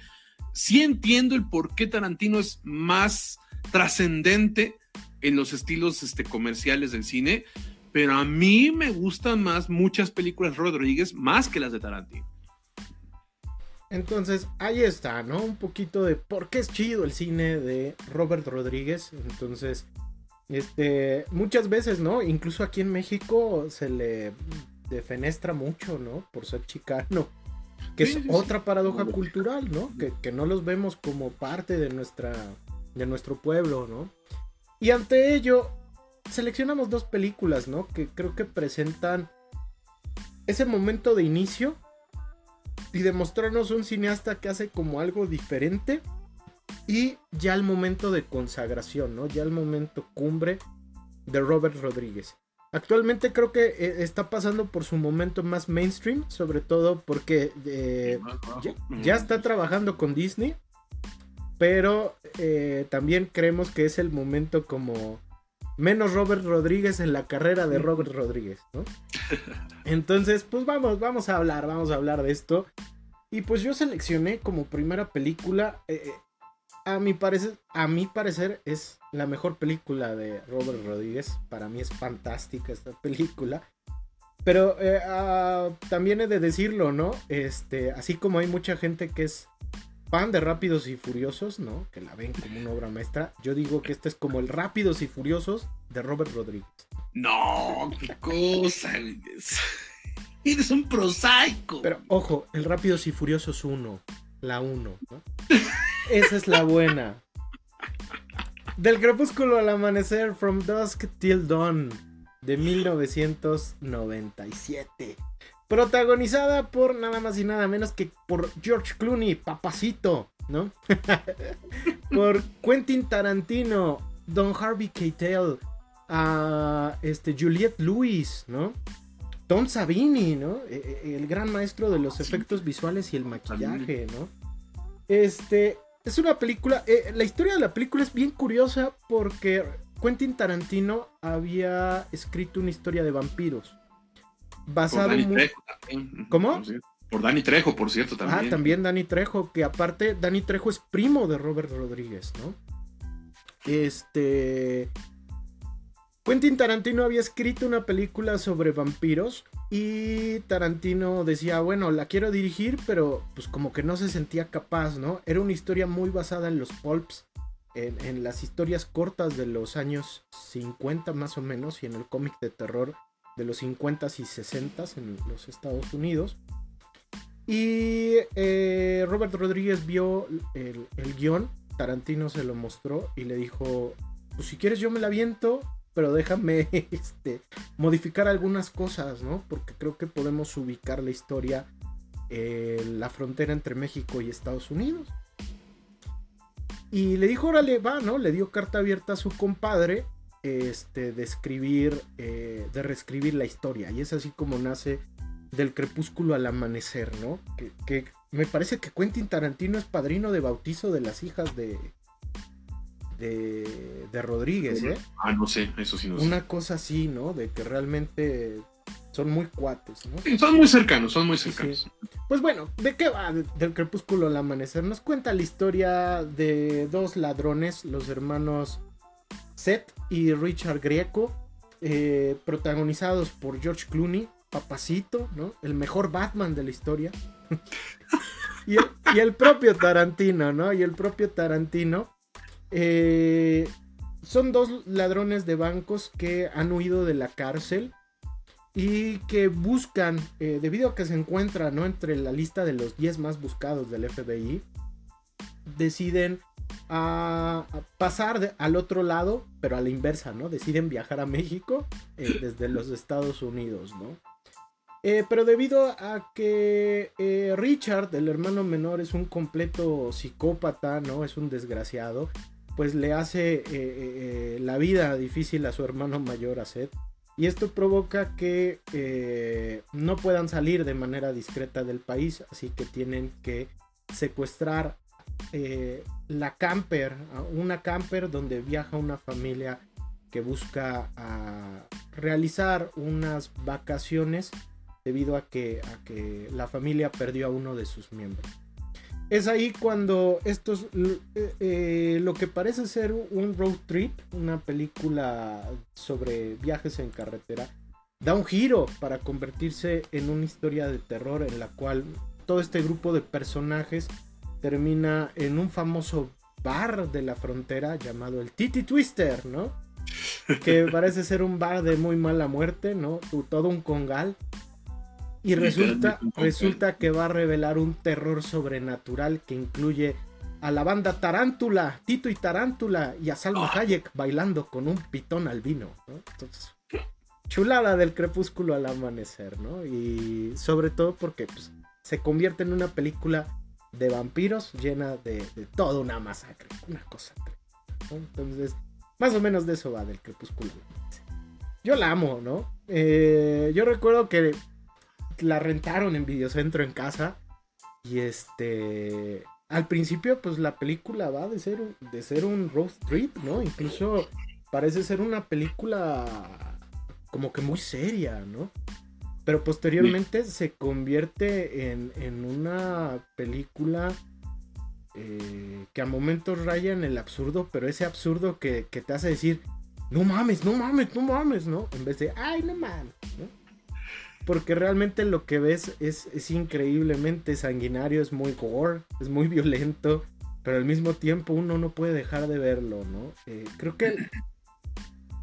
sí entiendo el por qué Tarantino es más trascendente en los estilos este, comerciales del cine, pero a mí me gustan más muchas películas Rodríguez más que las de Tarantino. Entonces, ahí está, ¿no? Un poquito de por qué es chido el cine de Robert Rodríguez. Entonces, este, muchas veces, ¿no? Incluso aquí en México se le defenestra mucho, ¿no? Por ser chicano. Que es otra paradoja cultural, ¿no? Que, que, no los vemos como parte de, nuestra, de nuestro pueblo, ¿no? Y ante ello, seleccionamos dos películas, ¿no? Que creo que presentan ese momento de inicio y demostrarnos un cineasta que hace como algo diferente y ya el momento de consagración, ¿no? Ya el momento cumbre de Robert Rodríguez. Actualmente creo que eh, está pasando por su momento más mainstream, sobre todo porque eh, ya, está trabajando con Disney, pero eh, también creemos que es el momento como menos Robert Rodríguez en la carrera de Robert Rodríguez, ¿no? Entonces, pues vamos, vamos a hablar, vamos a hablar de esto. Y pues yo seleccioné como primera película, eh, eh, a, mi parecer, a mi parecer es la mejor película de Robert Rodríguez. Para mí es fantástica esta película. Pero eh, ah, también he de decirlo, ¿no? Este, así como hay mucha gente que es fan de Rápidos y Furiosos, ¿no? Que la ven como una obra maestra. Yo digo que este es como el Rápidos y Furiosos de Robert Rodríguez. No, qué cosa. Eres un prosaico. Pero ojo, el Rápidos y Furiosos 1, la 1, ¿no? Esa es la buena. Del crepúsculo al amanecer, From Dusk Till Dawn, de 1997 protagonizada por nada más y nada menos que por George Clooney, papacito, ¿no? por Quentin Tarantino, Don Harvey Keitel, a este, Juliette Lewis, ¿no? Tom Savini, ¿no? E, e, el gran maestro de los efectos visuales y el maquillaje, ¿no? Este, es una película, eh, la historia de la película es bien curiosa porque Quentin Tarantino había escrito una historia de vampiros basado en... ¿Cómo? Por Dani Trejo, por cierto, también. Ah, también Dani Trejo, que aparte Dani Trejo es primo de Robert Rodríguez, ¿no? Este... Quentin Tarantino había escrito una película sobre vampiros y Tarantino decía, bueno, la quiero dirigir, pero pues como que no se sentía capaz, ¿no? Era una historia muy basada en los pulps, en, las historias cortas de los años 50 más o menos y en el cómic de terror de los 50s y 60s en los Estados Unidos. Y eh, Robert Rodríguez vio el, guion, Tarantino se lo mostró y le dijo, pues si quieres yo me la viento, pero déjame este, modificar algunas cosas, ¿no? Porque creo que podemos ubicar la historia en la frontera entre México y Estados Unidos. Y le dijo, órale, va, ¿no? Le dio carta abierta a su compadre este, de escribir, eh, de reescribir la historia. Y es así como nace del crepúsculo al amanecer, ¿no? Que, que, me parece que Quentin Tarantino es padrino de bautizo de las hijas de, de, Rodríguez, ¿eh? Ah, no sé, eso sí no sé. Una cosa así, ¿no? De que realmente son muy cuates, ¿no? son muy cercanos, son muy cercanos. Pues bueno, ¿de qué va del crepúsculo al amanecer? Nos cuenta la historia de dos ladrones, los hermanos Seth y Richard Grieco, eh, protagonizados por George Clooney, papacito, ¿no? El mejor Batman de la historia. y, el propio Tarantino, ¿no? Y el propio Tarantino eh, son dos ladrones de bancos que han huido de la cárcel y que buscan, eh, debido a que se encuentran ¿no? entre la lista de los 10 más buscados del FBI, deciden a, pasar al otro lado, pero a la inversa, ¿no? Deciden viajar a México eh, desde los Estados Unidos, ¿no? pero debido a que Richard, el hermano menor, es un completo psicópata, ¿no? Es un desgraciado pues le hace eh, eh, eh, la vida difícil a su hermano mayor, a Seth. Y esto provoca que no puedan salir de manera discreta del país, así que tienen que secuestrar la camper, una camper donde viaja una familia que busca realizar unas vacaciones debido a que, a que la familia perdió a uno de sus miembros. Es ahí cuando estos, eh, eh, lo que parece ser un road trip, una película sobre viajes en carretera, da un giro para convertirse en una historia de terror en la cual todo este grupo de personajes termina en un famoso bar de la frontera llamado el Titi Twister, ¿no? Que parece ser un bar de muy mala muerte, ¿no? Todo un congal y resulta, resulta que va a revelar un terror sobrenatural que incluye a la banda Tarántula, Tito y Tarántula, y a Salma ah. Hayek bailando con un pitón albino. Entonces, chulada del crepúsculo al amanecer, ¿no? Y sobre todo porque pues, se convierte en una película de vampiros llena de, toda una masacre, una cosa. Entonces, más o menos de eso va del crepúsculo. Yo la amo, ¿no? Eh, yo recuerdo que la rentaron en Videocentro en casa. Y este. Al principio, pues la película va de ser, de ser un road trip, ¿no? Incluso parece ser una película como que muy seria, ¿no? Pero posteriormente se convierte en, una película eh, que a momentos raya en el absurdo, pero ese absurdo que, que, te hace decir, no mames, no mames, no mames, ¿no? En vez de, ay, no mames, ¿no? porque realmente lo que ves es, increíblemente sanguinario, es muy gore, es muy violento, pero al mismo tiempo uno no puede dejar de verlo, ¿no? Eh, creo que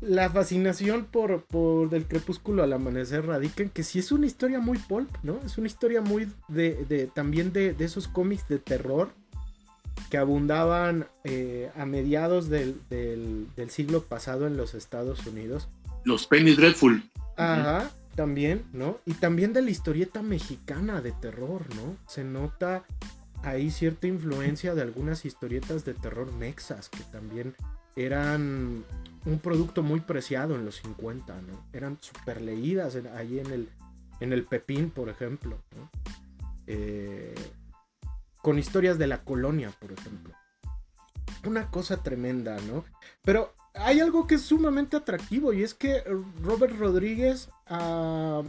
la fascinación por, por del crepúsculo al amanecer radica en que sí es una historia muy pulp, ¿no? Es una historia muy de, también de, esos cómics de terror que abundaban eh, a mediados del, del, siglo pasado en los Estados Unidos. Los Penny Dreadful. Ajá también, ¿no? Y también de la historieta mexicana de terror, ¿no? Se nota ahí cierta influencia de algunas historietas de terror mexas que también eran un producto muy preciado en los 50, ¿no? Eran súper leídas ahí en el, en el Pepín, por ejemplo, ¿no? Eh, con historias de la colonia, por ejemplo. Una cosa tremenda, ¿no? Pero hay algo que es sumamente atractivo y es que Robert Rodríguez ah,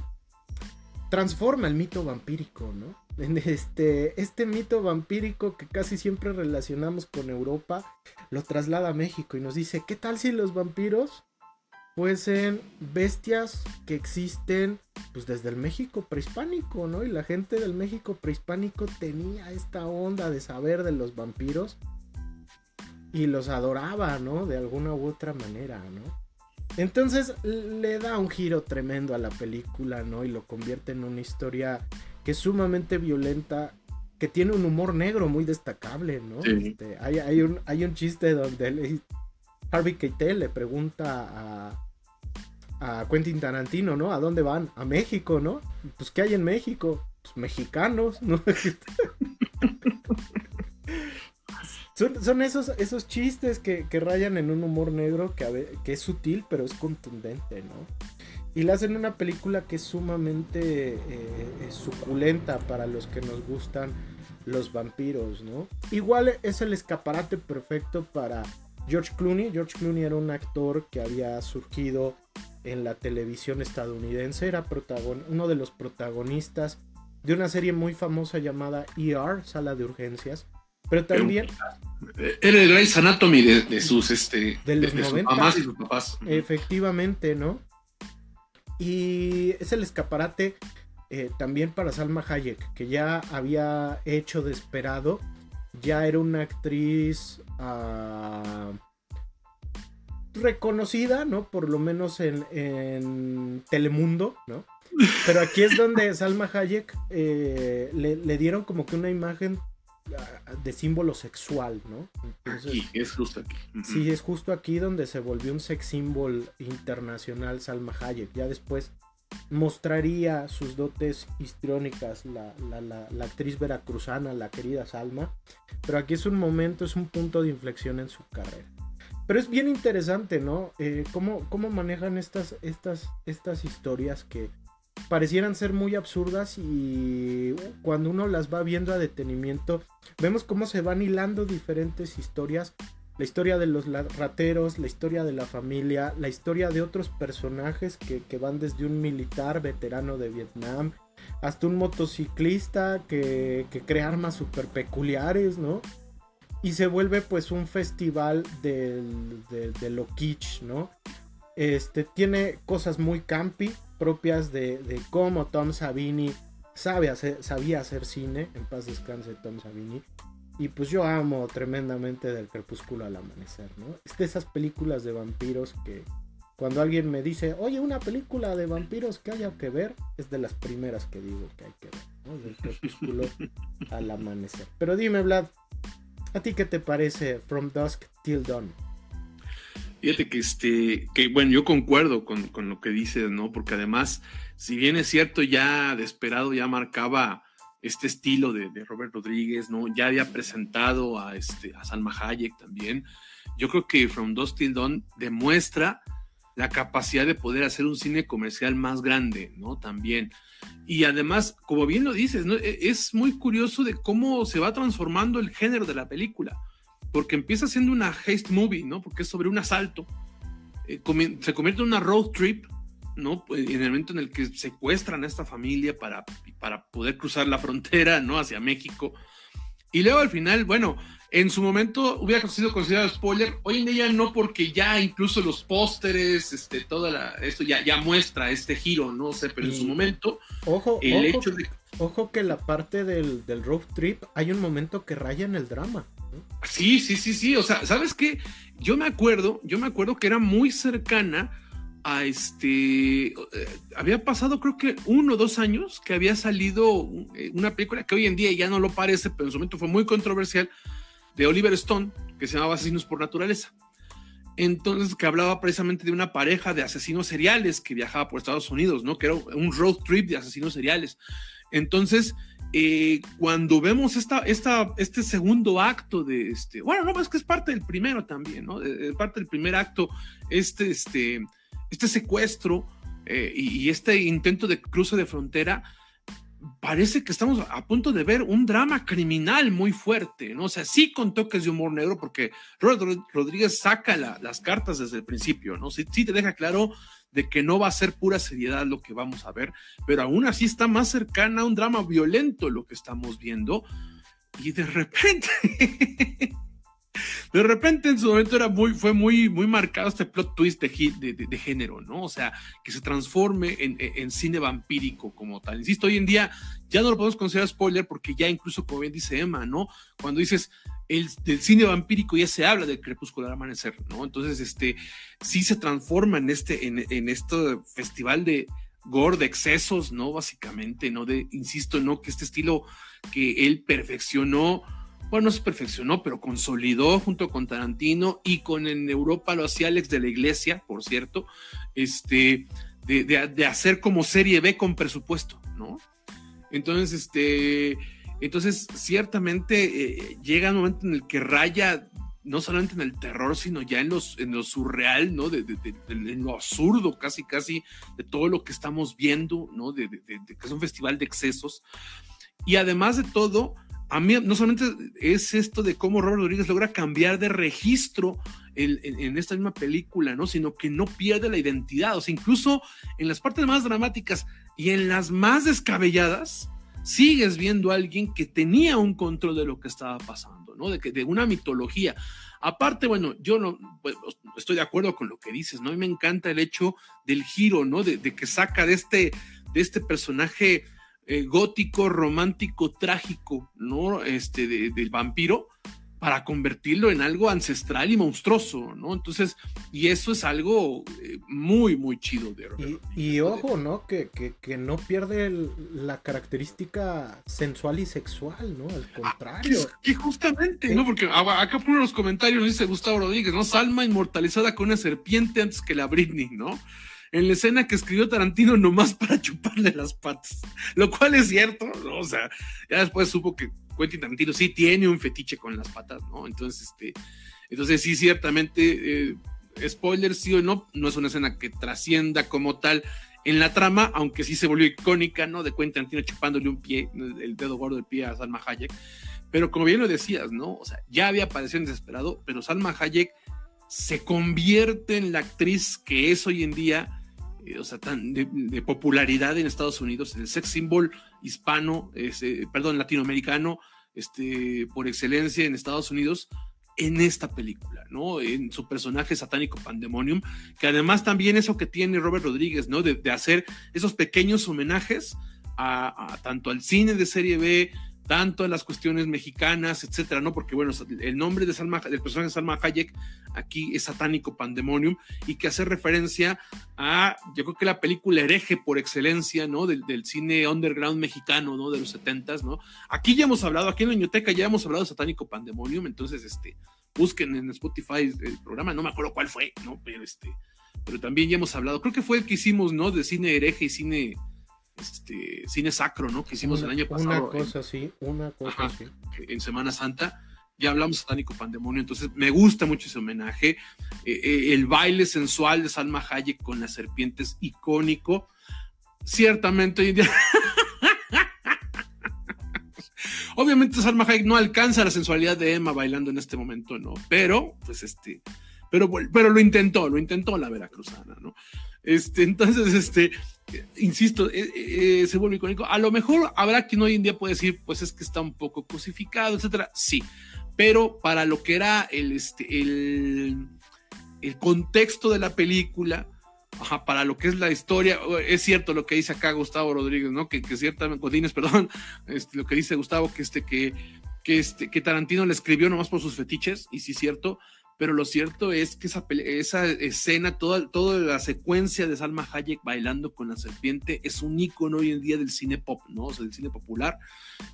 transforma el mito vampírico, ¿no? este, este mito vampírico que casi siempre relacionamos con Europa, lo traslada a México y nos dice, ¿qué tal si los vampiros fuesen bestias que existen pues desde el México prehispánico, ¿no? Y la gente del México prehispánico tenía esta onda de saber de los vampiros y los adoraba, ¿no? De alguna u otra manera, ¿no? Entonces le da un giro tremendo a la película, ¿no? Y lo convierte en una historia que es sumamente violenta, que tiene un humor negro muy destacable, ¿no? Este, hay, un, hay un chiste donde Harvey Keitel le pregunta a, a Quentin Tarantino, ¿no? ¿A dónde van? A México, ¿no? Pues ¿qué hay en México? Pues mexicanos, ¿no? Son, esos, esos chistes que, rayan en un humor negro que, que es sutil, pero es contundente, ¿no? Y le hacen una película que es sumamente eh, eh, suculenta para los que nos gustan los vampiros, ¿no? Igual es el escaparate perfecto para George Clooney. George Clooney era un actor que había surgido en la televisión estadounidense, era uno de los protagonistas de una serie muy famosa llamada ER, Sala de Urgencias, pero también. Era el Grey's Anatomy de, sus, este, de, sus mamás y sus papás. Efectivamente, ¿no? Y es el escaparate eh, también para Salma Hayek, que ya había hecho Desperado. Ya era una actriz ah, reconocida, ¿no? Por lo menos en, Telemundo, ¿no? Pero aquí es donde Salma Hayek eh, le, le, dieron como que una imagen de símbolo sexual, ¿no? aquí, es justo aquí. Sí, es justo aquí donde se volvió un sex symbol internacional Salma Hayek. Ya después mostraría sus dotes histriónicas la, actriz veracruzana, la querida Salma. Pero aquí es un momento, es un punto de inflexión en su carrera. Pero es bien interesante, ¿no? Eh, cómo, cómo, manejan estas, estas, estas historias que parecieran ser muy absurdas y cuando uno las va viendo a detenimiento, vemos cómo se van hilando diferentes historias. La historia de los rateros, la historia de la familia, la historia de otros personajes que, van desde un militar veterano de Vietnam hasta un motociclista que, crea armas super peculiares, ¿no? Y se vuelve pues un festival de, de lo kitsch, ¿no? Este tiene cosas muy campi, propias de, cómo Tom Savini sabe hacer, sabía hacer cine. En paz descanse Tom Savini. Y pues yo amo tremendamente del crepúsculo al amanecer, ¿no? Es de esas películas de vampiros que cuando alguien me dice, oye, una película de vampiros que haya que ver, es de las primeras que digo que hay que ver, ¿no? Del crepúsculo al amanecer. Pero dime, Vlad, ¿a ti qué te parece From Dusk Till Dawn? Fíjate que este, que bueno, yo concuerdo con, lo que dices, ¿no? Porque además, si bien es cierto, ya Desperado ya marcaba este estilo de, Robert Rodríguez, ¿no? Ya había presentado a, este, a Salma Hayek también. Yo creo que From Dust Till Dawn demuestra la capacidad de poder hacer un cine comercial más grande, ¿no? También. Y además, como bien lo dices, ¿no? E, es muy curioso de cómo se va transformando el género de la película porque empieza siendo una haste movie, ¿no? Porque es sobre un asalto. Eh, se convierte en una road trip, ¿no? Pues, en el momento en el que secuestran a esta familia para, para poder cruzar la frontera, ¿no? Hacia México. Y luego al final, bueno, en su momento hubiera sido considerado spoiler, hoy en día no porque ya incluso los pósteres, este, toda la, esto ya, ya muestra este giro, no sé, pero en su momento, ojo, el hecho de... Ojo que la parte del, del road trip hay un momento que raya en el drama. Sí, sí, sí, sí. O sea, ¿sabes qué? Yo me acuerdo, yo me acuerdo que era muy cercana a este. Eh, había pasado, creo que uno o dos años que había salido eh, una película que hoy en día ya no lo parece, pero en su momento fue muy controversial, de Oliver Stone, que se llamaba Asesinos por Naturaleza. Entonces, que hablaba precisamente de una pareja de asesinos seriales que viajaba por Estados Unidos, ¿no? Que era un road trip de asesinos seriales. Entonces, eh, cuando vemos esta, esta, este segundo acto de este, bueno, no, es que es parte del primero también, ¿no? Es parte del primer acto, este, este, este secuestro eh, y, este intento de cruce de frontera, parece que estamos a punto de ver un drama criminal muy fuerte, ¿no? O sea, sí con toques de humor negro, porque Robert Rodríguez saca las cartas desde el principio, ¿no? Sí, sí, te deja claro de que no va a ser pura seriedad lo que vamos a ver, pero aún así está más cercana a un drama violento lo que estamos viendo. Y de repente de repente en su momento era muy, fue muy, muy marcado este plot twist de, de, género, ¿no? O sea, que se transforme en, cine vampírico como tal. Insisto, hoy en día ya no lo podemos considerar spoiler porque ya incluso, como bien dice Emma, ¿no? Cuando dices el, del cine vampírico ya se habla del crepúsculo amanecer, ¿no? Entonces, este, sí se transforma en este, en, en este festival de gore, de excesos, ¿no? Básicamente, ¿no? De, insisto, ¿no? Que este estilo que él perfeccionó bueno, no se perfeccionó, pero consolidó junto con Tarantino y con en Europa lo hacía Alex de la Iglesia, por cierto, este, de, hacer como serie B con presupuesto, ¿no? Entonces, este, entonces ciertamente eh, llega un momento en el que raya no solamente en el terror, sino ya en, los, en lo surreal, ¿no? De, en lo absurdo, casi, casi, de todo lo que estamos viendo, ¿no? De, que es un festival de excesos. Y además de todo, a mí no solamente es esto de cómo Robert Rodríguez logra cambiar de registro en, esta misma película, ¿no? Sino que no pierde la identidad. O sea, incluso en las partes más dramáticas y en las más descabelladas, sigues viendo a alguien que tenía un control de lo que estaba pasando, ¿no? De, que, de una mitología. Aparte, bueno, yo no estoy de acuerdo con lo que dices, ¿no? A mí me encanta el hecho del giro, ¿no? De, de que saca de este, de este personaje eh, gótico, romántico, trágico, ¿no? Este, del vampiro, para convertirlo en algo ancestral y monstruoso, ¿no? Entonces, y eso es algo eh, muy, muy chido de Y, ojo, ¿no? Que, no pierde la característica sensual y sexual, ¿no? Al ah, contrario. que justamente, ¿no? Porque acá por los comentarios dice Gustavo Rodríguez, ¿no? Salma inmortalizada con una serpiente antes que la Britney, ¿no? En la escena que escribió Tarantino nomás para chuparle las patas, lo cual es cierto, o sea, ya después supo que Quentin Tarantino sí tiene un fetiche con las patas, ¿no? Entonces, este, entonces sí, ciertamente, eh, spoiler, sí o no, no es una escena que trascienda como tal en la trama, aunque sí se volvió icónica, ¿no? De Quentin Tarantino chupándole un pie, el dedo gordo del pie a Salma Hayek, pero como bien lo decías, ¿no? O sea, ya había aparecido en Desesperado, pero Salma Hayek se convierte en la actriz que es hoy en día, o sea, tan de, popularidad en Estados Unidos, el sex symbol hispano, este, perdón, latinoamericano, este, por excelencia en Estados Unidos, en esta película, ¿no? En su personaje satánico Pandemonium, que además también eso que tiene Robert Rodríguez, ¿no? De, hacer esos pequeños homenajes a, tanto al cine de serie B, tanto en las cuestiones mexicanas, etcétera, ¿no? Porque, bueno, el nombre de Salma, del personaje de Salma Hayek aquí es Satánico Pandemonium y que hace referencia a, yo creo que la película hereje por excelencia, ¿no? Del, cine underground mexicano, ¿no? De los setentas, ¿no? Aquí ya hemos hablado, aquí en la biblioteca ya hemos hablado de Satánico Pandemonium, entonces, este, busquen en Spotify el programa, no me acuerdo cuál fue, ¿no? Pero, este, pero también ya hemos hablado, creo que fue el que hicimos, ¿no? De cine hereje y cine este, cine sacro, ¿no? Que hicimos el año pasado. Una cosa sí, una cosa sí. En Semana Santa ya hablamos satánico pandemonio, entonces me gusta mucho ese homenaje. Eh, eh, el baile sensual de Salma Hayek con las serpientes icónico. Ciertamente hoy en día. Obviamente Salma Hayek no alcanza la sensualidad de Emma bailando en este momento, ¿no? Pero, pues este, pero, pero lo intentó, lo intentó la veracruzana, ¿no? Este, entonces, este, insisto, eh, eh, se vuelve icónico. A lo mejor habrá quien hoy en día puede decir, pues es que está un poco crucificado, etcétera. Sí, pero para lo que era el, este, contexto de la película, para lo que es la historia, es cierto lo que dice acá Gustavo Rodríguez, ¿no? Que, que ciertamente, Godínez, perdón, este, lo que dice Gustavo, que que Tarantino le escribió nomás por sus fetiches, y sí es cierto, pero lo cierto es que esa, escena, toda, toda la secuencia de Salma Hayek bailando con la serpiente es un icono hoy en día del cine pop, ¿no? O sea, del cine popular.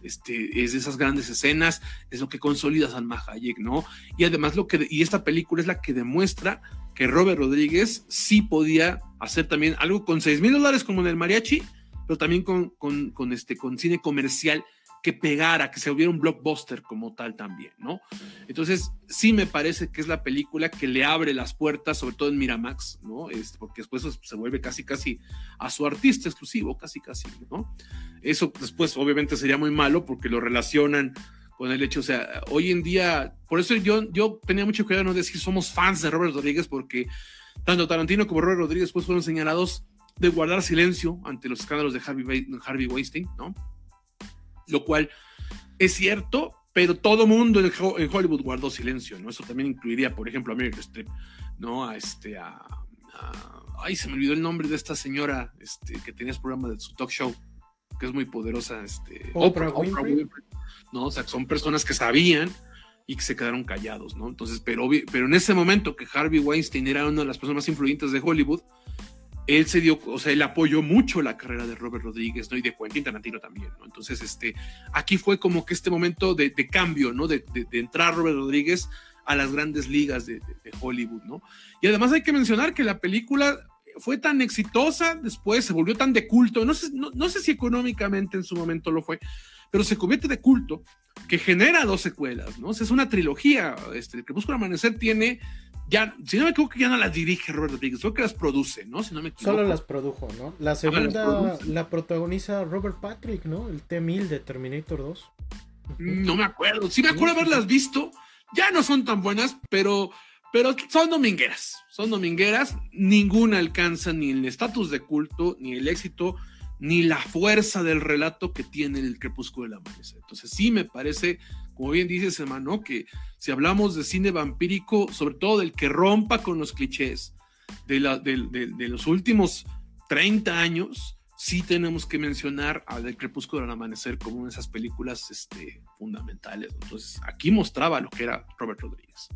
Este, es de esas grandes escenas, es lo que consolida Salma Hayek, ¿no? Y además lo que, y esta película es la que demuestra que Robert Rodríguez sí podía hacer también algo con 6 mil dólares como en el mariachi, pero también con, con, con, este, con cine comercial que pegara, que se hubiera un blockbuster como tal también, ¿no? Entonces, sí me parece que es la película que le abre las puertas, sobre todo en Miramax, ¿no? Es porque después se vuelve casi, casi a su artista exclusivo, casi, casi, ¿no? Eso después obviamente sería muy malo porque lo relacionan con el hecho, o sea, hoy en día, por eso yo, yo tenía mucho cuidado de no decir somos fans de Robert Rodríguez porque tanto Tarantino como Robert Rodríguez pues fueron señalados de guardar silencio ante los escándalos de Harvey, Harvey Weinstein, ¿no? Lo cual es cierto, pero todo mundo en, Hollywood guardó silencio, ¿no? Eso también incluiría, por ejemplo, a Meryl Streep, ¿no? A este, a, ay, se me olvidó el nombre de esta señora, este, que tenía su programa de su talk show, que es muy poderosa, este, Oprah, Winfrey. ¿no? O sea, son personas que sabían y que se quedaron callados, ¿no? Entonces, pero, pero en ese momento que Harvey Weinstein era una de las personas más influyentes de Hollywood, él se dio, o sea, él apoyó mucho la carrera de Robert Rodríguez, ¿no? Y de Quentin Tarantino también, ¿no? Entonces, este, aquí fue como que este momento de, cambio, ¿no? De, entrar Robert Rodríguez a las grandes ligas de, Hollywood, ¿no? Y además hay que mencionar que la película fue tan exitosa, después se volvió tan de culto, no sé, no sé si económicamente en su momento lo fue, pero se convierte de culto que genera dos secuelas, ¿no? Es una trilogía. Este, el Crepúsculo Amanecer tiene, ya, si no me equivoco, ya no las dirige Robert Rodríguez, creo que las produce, ¿no? Si no me equivoco. Solo las produjo, ¿no? La segunda la protagoniza Robert Patrick, ¿no? El T-1000 de Terminator 2. No me acuerdo, sí me acuerdo haberlas visto, ya no son tan buenas, pero, pero son domingueras, son domingueras, ninguna alcanza ni el estatus de culto, ni el éxito, ni la fuerza del relato que tiene el crepúsculo del amanecer. Entonces sí me parece, como bien dices, hermano, que si hablamos de cine vampírico, sobre todo del que rompa con los clichés de, los últimos 30 años, sí tenemos que mencionar a Crepúsculo del Amanecer como una de esas películas este, fundamentales. Entonces, aquí mostraba lo que era Robert Rodríguez.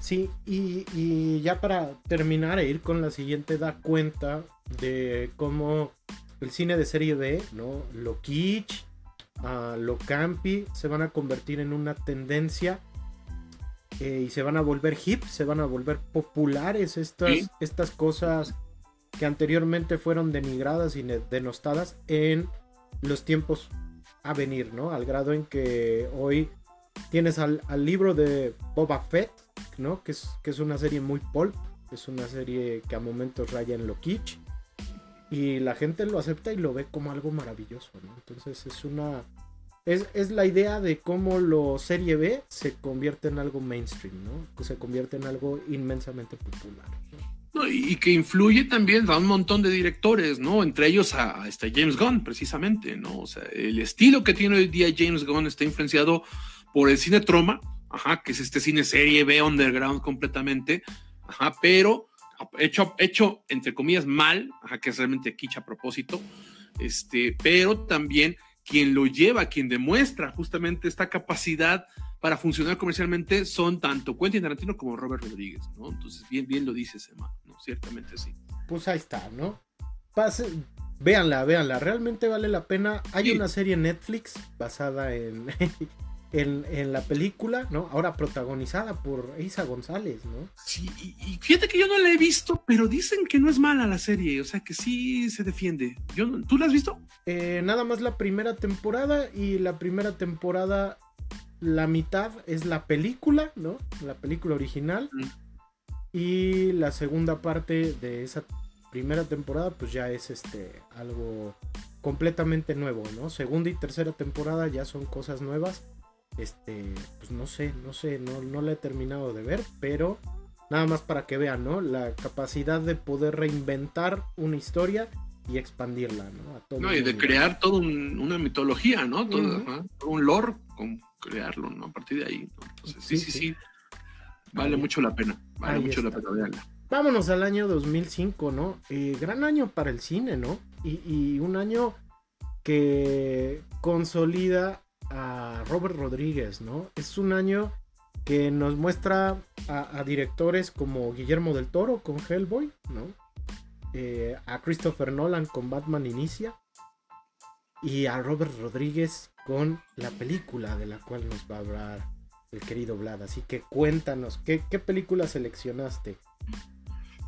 Sí, y, ya para terminar e ir con la siguiente, da cuenta de cómo el cine de serie B, ¿no? Lo kitsch, uh, lo campi, se van a convertir en una tendencia eh, y se van a volver hip, se van a volver populares estas, estas cosas que anteriormente fueron denigradas y denostadas en los tiempos a venir, ¿no? Al grado en que hoy tienes al, libro de Boba Fett, ¿no? Que es, que es una serie muy pulp, es una serie que a momentos raya en lo kitsch y la gente lo acepta y lo ve como algo maravilloso, ¿no? Entonces es una... Es, la idea de cómo lo serie B se convierte en algo mainstream, ¿no? Que se convierte en algo inmensamente popular. ¿no? y, que influye también a un montón de directores, ¿no? Entre ellos a, este James Gunn, precisamente, ¿no? O sea, el estilo que tiene hoy día James Gunn está influenciado por el cine troma, ajá, que es este cine serie B underground completamente, ajá, pero hecho, hecho entre comillas mal, que es realmente kitsch a propósito, este, pero también quien lo lleva, quien demuestra justamente esta capacidad para funcionar comercialmente son tanto Quentin Tarantino como Robert Rodríguez, ¿no? Entonces, bien, bien lo dices, Emma, ¿no? Ciertamente sí. Pues ahí está, ¿no? Pase, véanla, véanla, realmente vale la pena. Hay una serie en Netflix basada en, en, la película, ¿no? Ahora protagonizada por Isa González, ¿no? Sí, y, fíjate que yo no la he visto, pero dicen que no es mala la serie, o sea que sí se defiende. Yo, ¿Tú la has visto? Eh, nada más la primera temporada y la primera temporada, la mitad es la película, ¿no? La película original. Y la segunda parte de esa primera temporada, pues ya es este algo completamente nuevo, ¿no? Segunda y tercera temporada ya son cosas nuevas este, pues no sé, no sé, no, no la he terminado de ver, pero nada más para que vean, ¿no? La capacidad de poder reinventar una historia y expandirla, ¿no? no, y de crear toda una mitología, ¿no? Todo, un lore con crearlo, ¿no? A partir de ahí. Entonces, sí, sí, sí, Vale mucho la pena, vale mucho la pena verla. Vámonos al año 2005, ¿no? Eh, gran año para el cine, ¿no? Y, y un año que consolida a Robert Rodríguez, ¿no? Es un año que nos muestra a, directores como Guillermo del Toro con Hellboy, ¿no? Eh, a Christopher Nolan con Batman Inicia y a Robert Rodríguez con la película de la cual nos va a hablar el querido Vlad. Así que cuéntanos, ¿qué, película seleccionaste?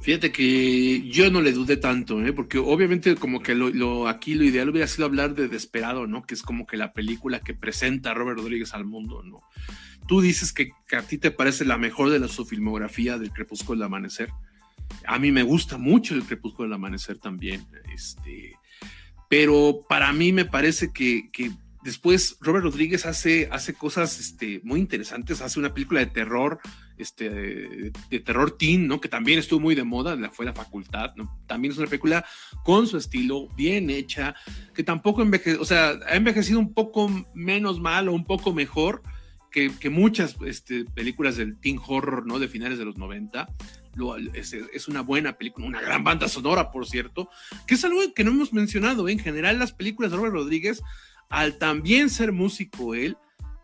Fíjate que yo no le dudé tanto, ¿eh? porque obviamente como que lo, aquí lo ideal hubiera sido hablar de Desperado, ¿no? Que es como que la película que presenta a Robert Rodríguez al mundo, ¿no? Tú dices que, a ti te parece la mejor de la su filmografía del Crepúsculo del Amanecer. A mí me gusta mucho el Crepúsculo del Amanecer también, este, pero para mí me parece que, que Después, Robert Rodríguez hace, hace cosas este, muy interesantes, hace una película de terror, este, de, terror teen, ¿no? Que también estuvo muy de moda, fue la facultad. También es una película con su estilo, bien hecha, que tampoco envejeció, o sea, ha envejecido un poco menos mal o un poco mejor que, muchas este, películas del teen horror, ¿no? De finales de los 90. es, es, una buena película, una gran banda sonora, por cierto, que es algo que no hemos mencionado. ¿eh? En general, las películas de Robert Rodríguez al también ser músico él,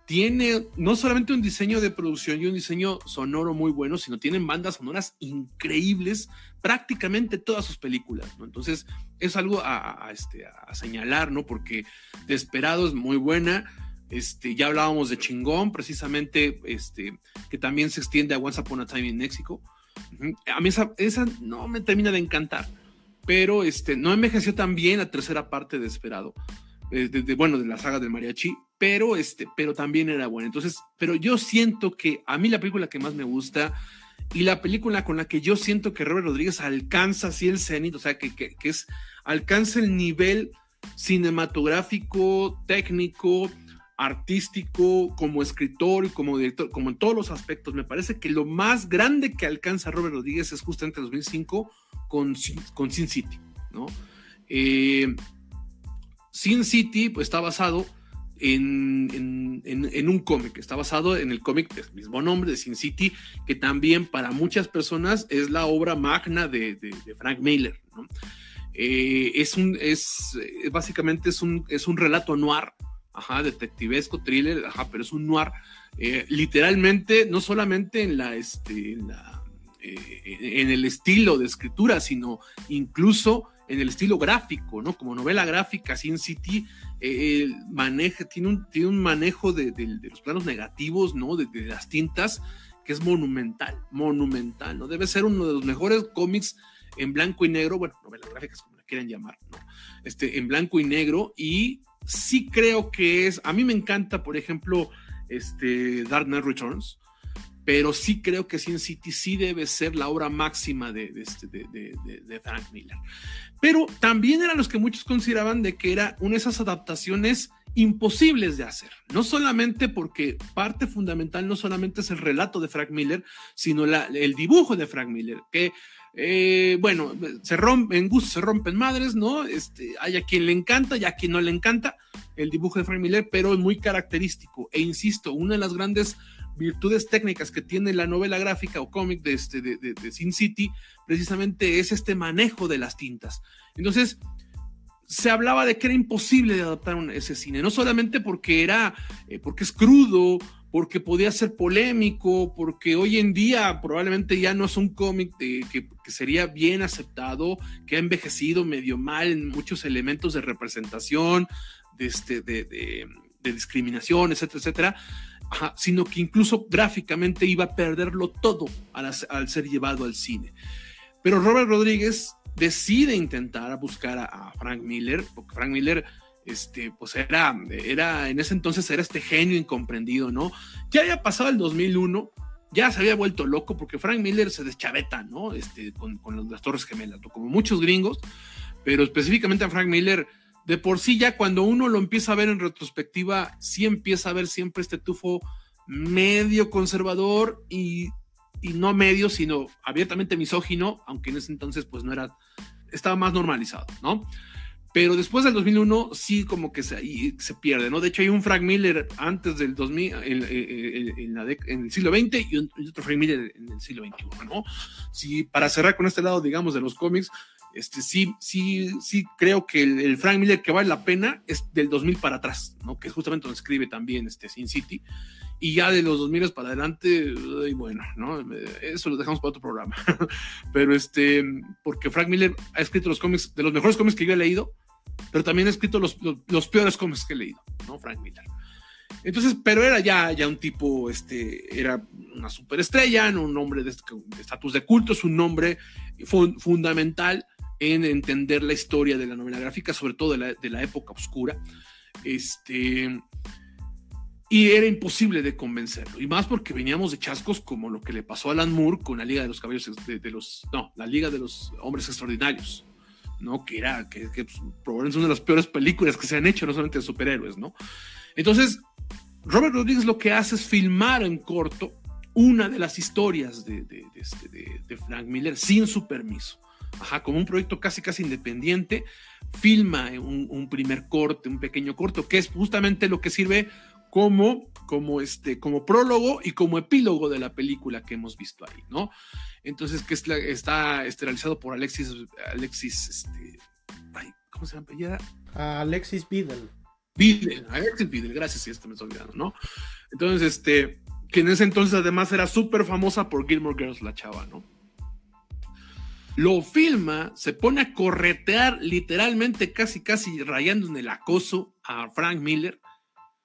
tiene no solamente un diseño de producción y un diseño sonoro muy bueno, sino tienen bandas sonoras increíbles prácticamente todas sus películas, ¿no? Entonces es algo a, este, a señalar, ¿no? Porque Desperado es muy buena, este, ya hablábamos de Chingón, precisamente, este, que también se extiende a Once Upon a Time in Mexico. A mí esa, esa no me termina de encantar, pero este, no envejeció tan bien la tercera parte de Desperado. Eh, de, bueno, de la saga del mariachi, pero, este, pero también era buena. Entonces, pero yo siento que a mí la película que más me gusta y la película con la que yo siento que Robert Rodríguez alcanza así el cenit, o sea, que, que, es, alcanza el nivel cinematográfico, técnico, artístico, como escritor y como director, como en todos los aspectos. Me parece que lo más grande que alcanza Robert Rodríguez es justamente 2005 con, con Sin City, ¿no? Eh, Sin City pues, está basado en, un cómic, está basado en el cómic del mismo nombre de Sin City, que también para muchas personas es la obra magna de, Frank Miller. Eh, es un, es, básicamente es un, es un relato noir, ajá, detectivesco, thriller, ajá, pero es un noir, eh, literalmente, no solamente en la, este, en, eh, en el estilo de escritura, sino incluso en el estilo gráfico, ¿no? Como novela gráfica, Sin City eh, maneja, tiene, un, tiene un manejo de, los planos negativos, ¿no? De, las tintas, que es monumental, monumental, ¿no? Debe ser uno de los mejores cómics en blanco y negro, bueno, novelas gráficas como la quieran llamar, ¿no? Este, en blanco y negro, y sí creo que es, a mí me encanta, por ejemplo, este, Dark Knight Returns, pero sí creo que Sin City sí debe ser la obra máxima de, este, Frank Miller. Pero también eran los que muchos consideraban de que era una de esas adaptaciones imposibles de hacer. No solamente porque parte fundamental no solamente es el relato de Frank Miller, sino el dibujo de Frank Miller, que eh, bueno, se rompen, en se rompen madres, ¿no? Este, hay a quien le encanta y a quien no le encanta el dibujo de Frank Miller, pero es muy característico. E insisto, una de las grandes virtudes técnicas que tiene la novela gráfica o cómic de, este, de, Sin City, precisamente es este manejo de las tintas. Entonces, se hablaba de que era imposible de adaptar ese cine, no solamente porque era, eh, porque es crudo, porque podía ser polémico, porque hoy en día probablemente ya no es un cómic que, que, sería bien aceptado, que ha envejecido medio mal en muchos elementos de representación, de, este, de, de discriminación, etcétera, etcétera sino que incluso gráficamente iba a perderlo todo al, ser llevado al cine. Pero Robert Rodríguez decide intentar buscar a, Frank Miller, porque Frank Miller, este, pues era, era, en ese entonces era este genio incomprendido, ¿no? Ya había pasado el 2001, ya se había vuelto loco porque Frank Miller se deschaveta, ¿no? Este, con, con las Torres Gemelas, como muchos gringos, pero específicamente a Frank Miller de por sí ya cuando uno lo empieza a ver en retrospectiva, sí empieza a ver siempre este tufo medio conservador y, no medio, sino abiertamente misógino, aunque en ese entonces pues no era, estaba más normalizado, ¿no? Pero después del 2001 sí como que se, se pierde, ¿no? De hecho hay un Frank Miller antes del 2000, en, el siglo XX y, otro Frank Miller en el siglo XXI, ¿no? Sí, para cerrar con este lado, digamos, de los cómics, este, sí, sí, sí creo que el, Frank Miller que vale la pena es del 2000 para atrás, ¿no? Que justamente donde escribe también este Sin City. Y ya de los 2000 para adelante, bueno, ¿no? Eso lo dejamos para otro programa. pero este, porque Frank Miller ha escrito los cómics, de los mejores cómics que yo he leído, pero también ha escrito los, los, peores cómics que he leído, ¿no? Frank Miller. Entonces, pero era ya, ya un tipo, este, era una superestrella, un hombre de estatus de culto, es un nombre fundamental en entender la historia de la novela gráfica, sobre todo de la, de la época oscura. Este, y era imposible de convencerlo. Y más porque veníamos de chascos como lo que le pasó a Alan Moore con la Liga de los Caballos de, los. No, la Liga de los Hombres Extraordinarios. ¿no? Que era, que, que pues, probablemente es una de las peores películas que se han hecho, no solamente de superhéroes, ¿no? Entonces, Robert Rodríguez lo que hace es filmar en corto una de las historias de, de, este, de Frank Miller sin su permiso. Ajá, como un proyecto casi casi independiente, filma un, un, primer corte, un pequeño corto, que es justamente lo que sirve como, como, este, como prólogo y como epílogo de la película que hemos visto ahí, ¿no? Entonces, que está este, realizado por Alexis, Alexis, este, ¿cómo se llama? Alexis Biddle. Biddle, Alexis Biddle, gracias, sí, esto me estoy olvidando, ¿no? Entonces, este, que en ese entonces además era súper famosa por Gilmore Girls, la chava, ¿no? Lo filma, se pone a corretear literalmente casi casi rayando en el acoso a Frank Miller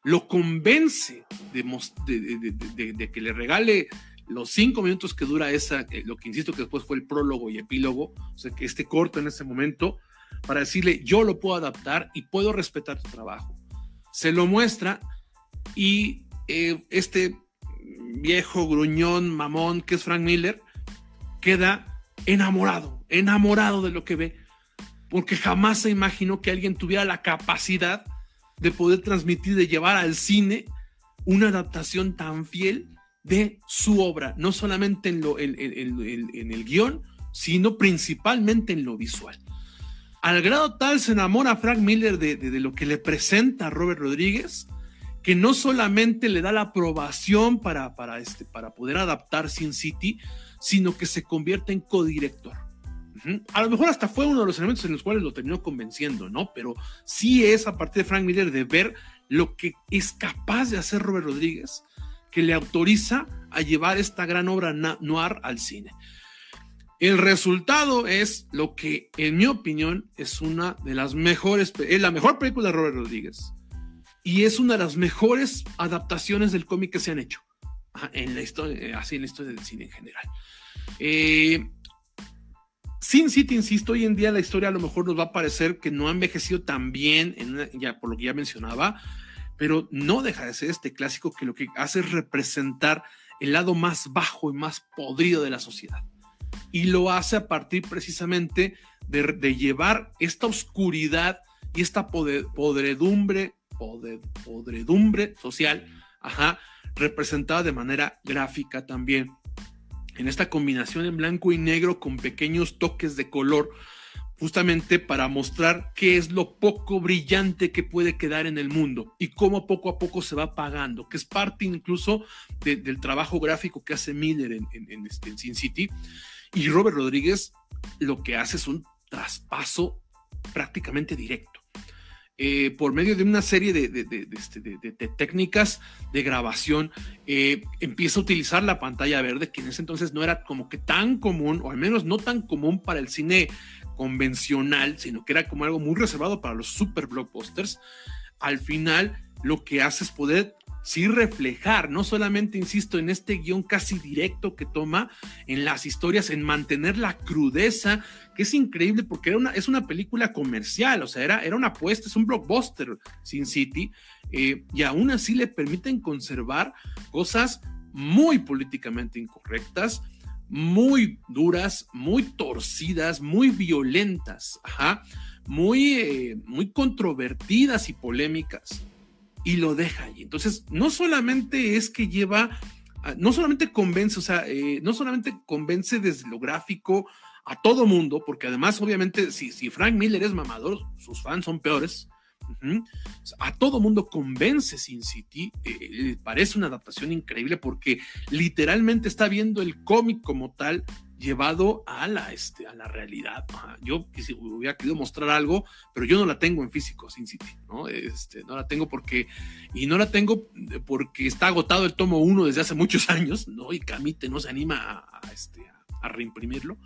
lo convence de, que le regale los cinco minutos que dura esa, eh, lo que insisto que después fue el prólogo y epílogo, o sea, que este corto en ese momento, para decirle, yo lo puedo adaptar y puedo respetar tu trabajo. Se lo muestra y eh, este viejo gruñón, mamón, que es Frank Miller, queda enamorado, enamorado de lo que ve, porque jamás se imaginó que alguien tuviera la capacidad de poder transmitir, de llevar al cine una adaptación tan fiel de su obra, no solamente en, el guion, sino principalmente en lo visual. Al grado tal se enamora Frank Miller de, lo que le presenta Robert Rodríguez, que no solamente le da la aprobación para, para, este, para poder adaptar Sin City, sino que se convierte en codirector. A lo mejor hasta fue uno de los elementos en los cuales lo terminó convenciendo, ¿no? Pero sí es a partir de Frank Miller de ver lo que es capaz de hacer Robert Rodríguez, que le autoriza a llevar esta gran obra noir al cine. El resultado es lo que, en mi opinión, es una de las mejores, es la mejor película de Robert Rodríguez. Y es una de las mejores adaptaciones del cómic que se han hecho. En la historia, así en la historia del cine en general. Eh, sin City, insisto, hoy en día la historia a lo mejor nos va a parecer que no ha envejecido tan bien, ya por lo que ya mencionaba, pero no deja de ser este clásico que lo que hace es representar el lado más bajo y más podrido de la sociedad. Y lo hace a partir precisamente de, llevar esta oscuridad y esta podredumbre, podredumbre social, ajá, representada de manera gráfica también en esta combinación en blanco y negro con pequeños toques de color, justamente para mostrar qué es lo poco brillante que puede quedar en el mundo y cómo poco a poco se va apagando, que es parte incluso del trabajo gráfico que hace Miller en, este, en Sin City. Y Robert Rodríguez lo que hace es un traspaso prácticamente directo. Eh, por medio de una serie de, este, técnicas de grabación, eh, empieza a utilizar la pantalla verde, que en ese entonces no era como que tan común, o al menos no tan común para el cine convencional, sino que era como algo muy reservado para los super blockbusters. Al final, lo que hace es poder sí reflejar, no solamente, insisto, en este guion casi directo que toma en las historias, en mantener la crudeza, que es increíble porque era una, es una película comercial, o sea, era, era una apuesta, es un blockbuster, Sin City, eh, y aún así le permiten conservar cosas muy políticamente incorrectas, muy duras, muy torcidas, muy violentas, muy, eh, muy controvertidas y polémicas y lo deja ahí. Entonces, no solamente es que lleva, ah, no solamente convence, o sea, eh, no solamente convence desde lo gráfico a todo mundo, porque además, obviamente, si, si Frank Miller es mamador, sus fans son peores. A todo mundo convence Sin City, eh, parece una adaptación increíble porque literalmente está viendo el cómic como tal llevado a la, este, a la realidad. Yo hubiera querido mostrar algo, pero yo no la tengo en físico, Sin City, ¿no? Este, no la tengo porque, y no la tengo porque está agotado el tomo 1 desde hace muchos años, ¿no? Y Camite no se anima a, este, a reimprimirlo.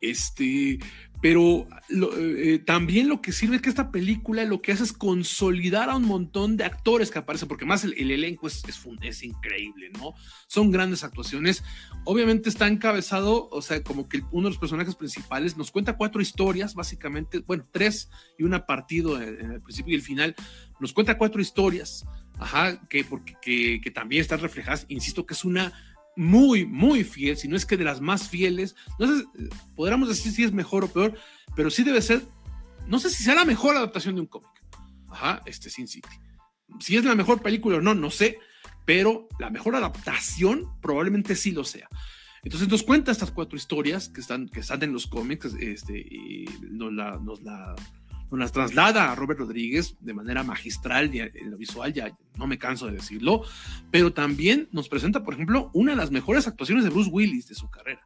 Este, pero eh, también lo que sirve es que esta película lo que hace es consolidar a un montón de actores que aparecen, porque más el, elenco es, es, increíble, ¿no? Son grandes actuaciones. Obviamente está encabezado, o sea, como que uno de los personajes principales nos cuenta cuatro historias, básicamente, bueno, tres y una partido en, el principio y el final. Nos cuenta cuatro historias, ajá, que, porque, que, que también están reflejadas, insisto, que es una muy, muy fiel, si no es que de las más fieles. No sé, podríamos decir si es mejor o peor, pero sí debe ser, no sé si sea la mejor adaptación de un cómic. Ajá, este Sin City. Si es la mejor película o no, no sé, pero la mejor adaptación probablemente sí lo sea. Entonces nos cuenta estas cuatro historias que están, que están en los cómics este, y nos la, nos la nos las traslada a Robert Rodríguez de manera magistral en lo visual, ya no me canso de decirlo, pero también nos presenta, por ejemplo, una de las mejores actuaciones de Bruce Willis de su carrera.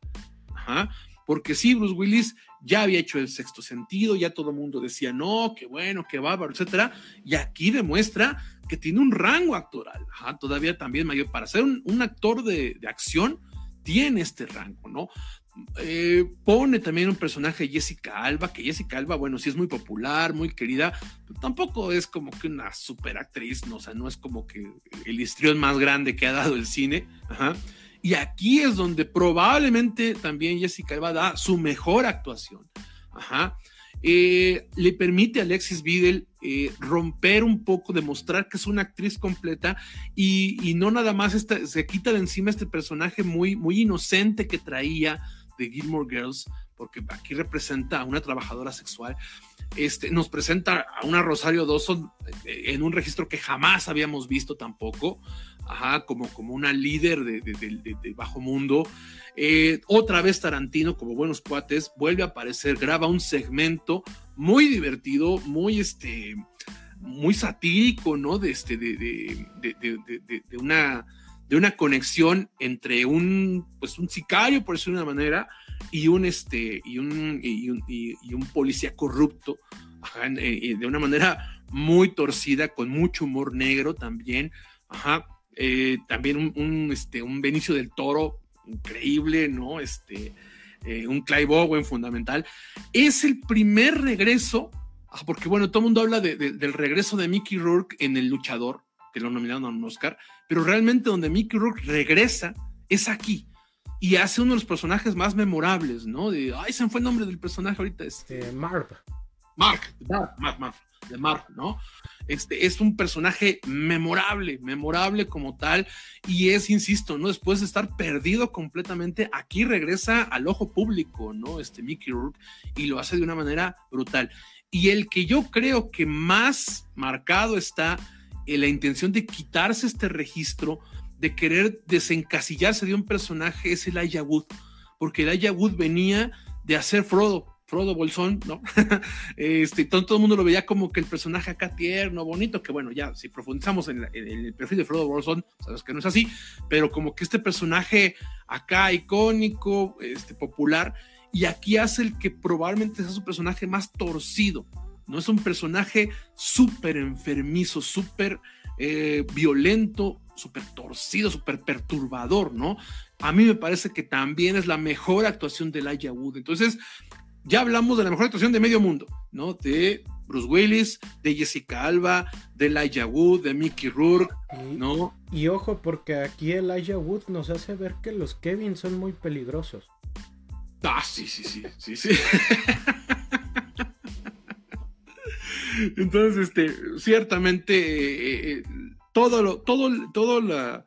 Porque sí, Bruce Willis ya había hecho el sexto sentido, ya todo el mundo decía, no, qué bueno, qué bárbaro, etcétera, y aquí demuestra que tiene un rango actoral, todavía también mayor. Para ser un, actor de, de acción, tiene este rango, ¿no? Eh, pone también un personaje Jessica Alba, que Jessica Alba, bueno, sí es muy popular, muy querida, pero tampoco es como que una super actriz, no, o sea, no es como que el histrión más grande que ha dado el cine. Y aquí es donde probablemente también Jessica Alba da su mejor actuación. Eh, le permite a Alexis Vidal eh, romper un poco, demostrar que es una actriz completa y, no nada más se quita de encima este personaje muy, muy inocente que traía, de Gilmore Girls, porque aquí representa a una trabajadora sexual, este, nos presenta a una Rosario Dawson eh, en un registro que jamás habíamos visto tampoco, ajá, como, como una líder de, de, bajo mundo. Eh, otra vez Tarantino, como buenos cuates, vuelve a aparecer, graba un segmento muy divertido, muy este muy satírico, ¿no? De, este, de, de, una de una conexión entre un, pues un sicario, por decirlo de una manera, y un, este, y un, y un, policía corrupto, eh, de una manera muy torcida, con mucho humor negro también, ajá, eh, también un, este, un Benicio del Toro increíble, ¿no? Este, eh, un Clive Owen fundamental. Es el primer regreso, porque bueno, todo el mundo habla del regreso de Mickey Rourke en El Luchador, que lo nominaron a un Oscar, pero realmente donde Mickey Rourke regresa es aquí y hace uno de los personajes más memorables, ¿no? De, ay, se me fue el nombre del personaje ahorita. Este, eh, Marv. Mark, Mark, Mark, de Mark, ¿no? Este es un personaje memorable, memorable como tal, y es, insisto, ¿no? Después de estar perdido completamente, aquí regresa al ojo público, ¿no? Este Mickey Rourke, y lo hace de una manera brutal. Y el que yo creo que más marcado está eh, la intención de quitarse este registro, de querer desencasillarse de un personaje, es el Wood, porque el Wood venía de hacer Frodo, Frodo Bolsón, ¿no? este, todo, el mundo lo veía como que el personaje acá tierno, bonito, que bueno, ya si profundizamos en, el perfil de Frodo Bolsón, sabes que no es así, pero como que este personaje acá icónico, este, popular, y aquí hace el que probablemente sea su personaje más torcido, ¿no? Es un personaje súper enfermizo, súper eh, violento, súper torcido, súper perturbador, ¿no? A mí me parece que también es la mejor actuación de Elijah Wood. Entonces, ya hablamos de la mejor actuación de medio mundo, ¿no? De Bruce Willis, de Jessica Alba, de Elijah Wood, de Mickey Rourke, ¿no? Y ojo, porque aquí Elijah Wood nos hace ver que los Kevin son muy peligrosos. Ah, sí, sí, sí, sí, sí. Entonces, este, ciertamente, eh, eh, todo lo, todo, todo la,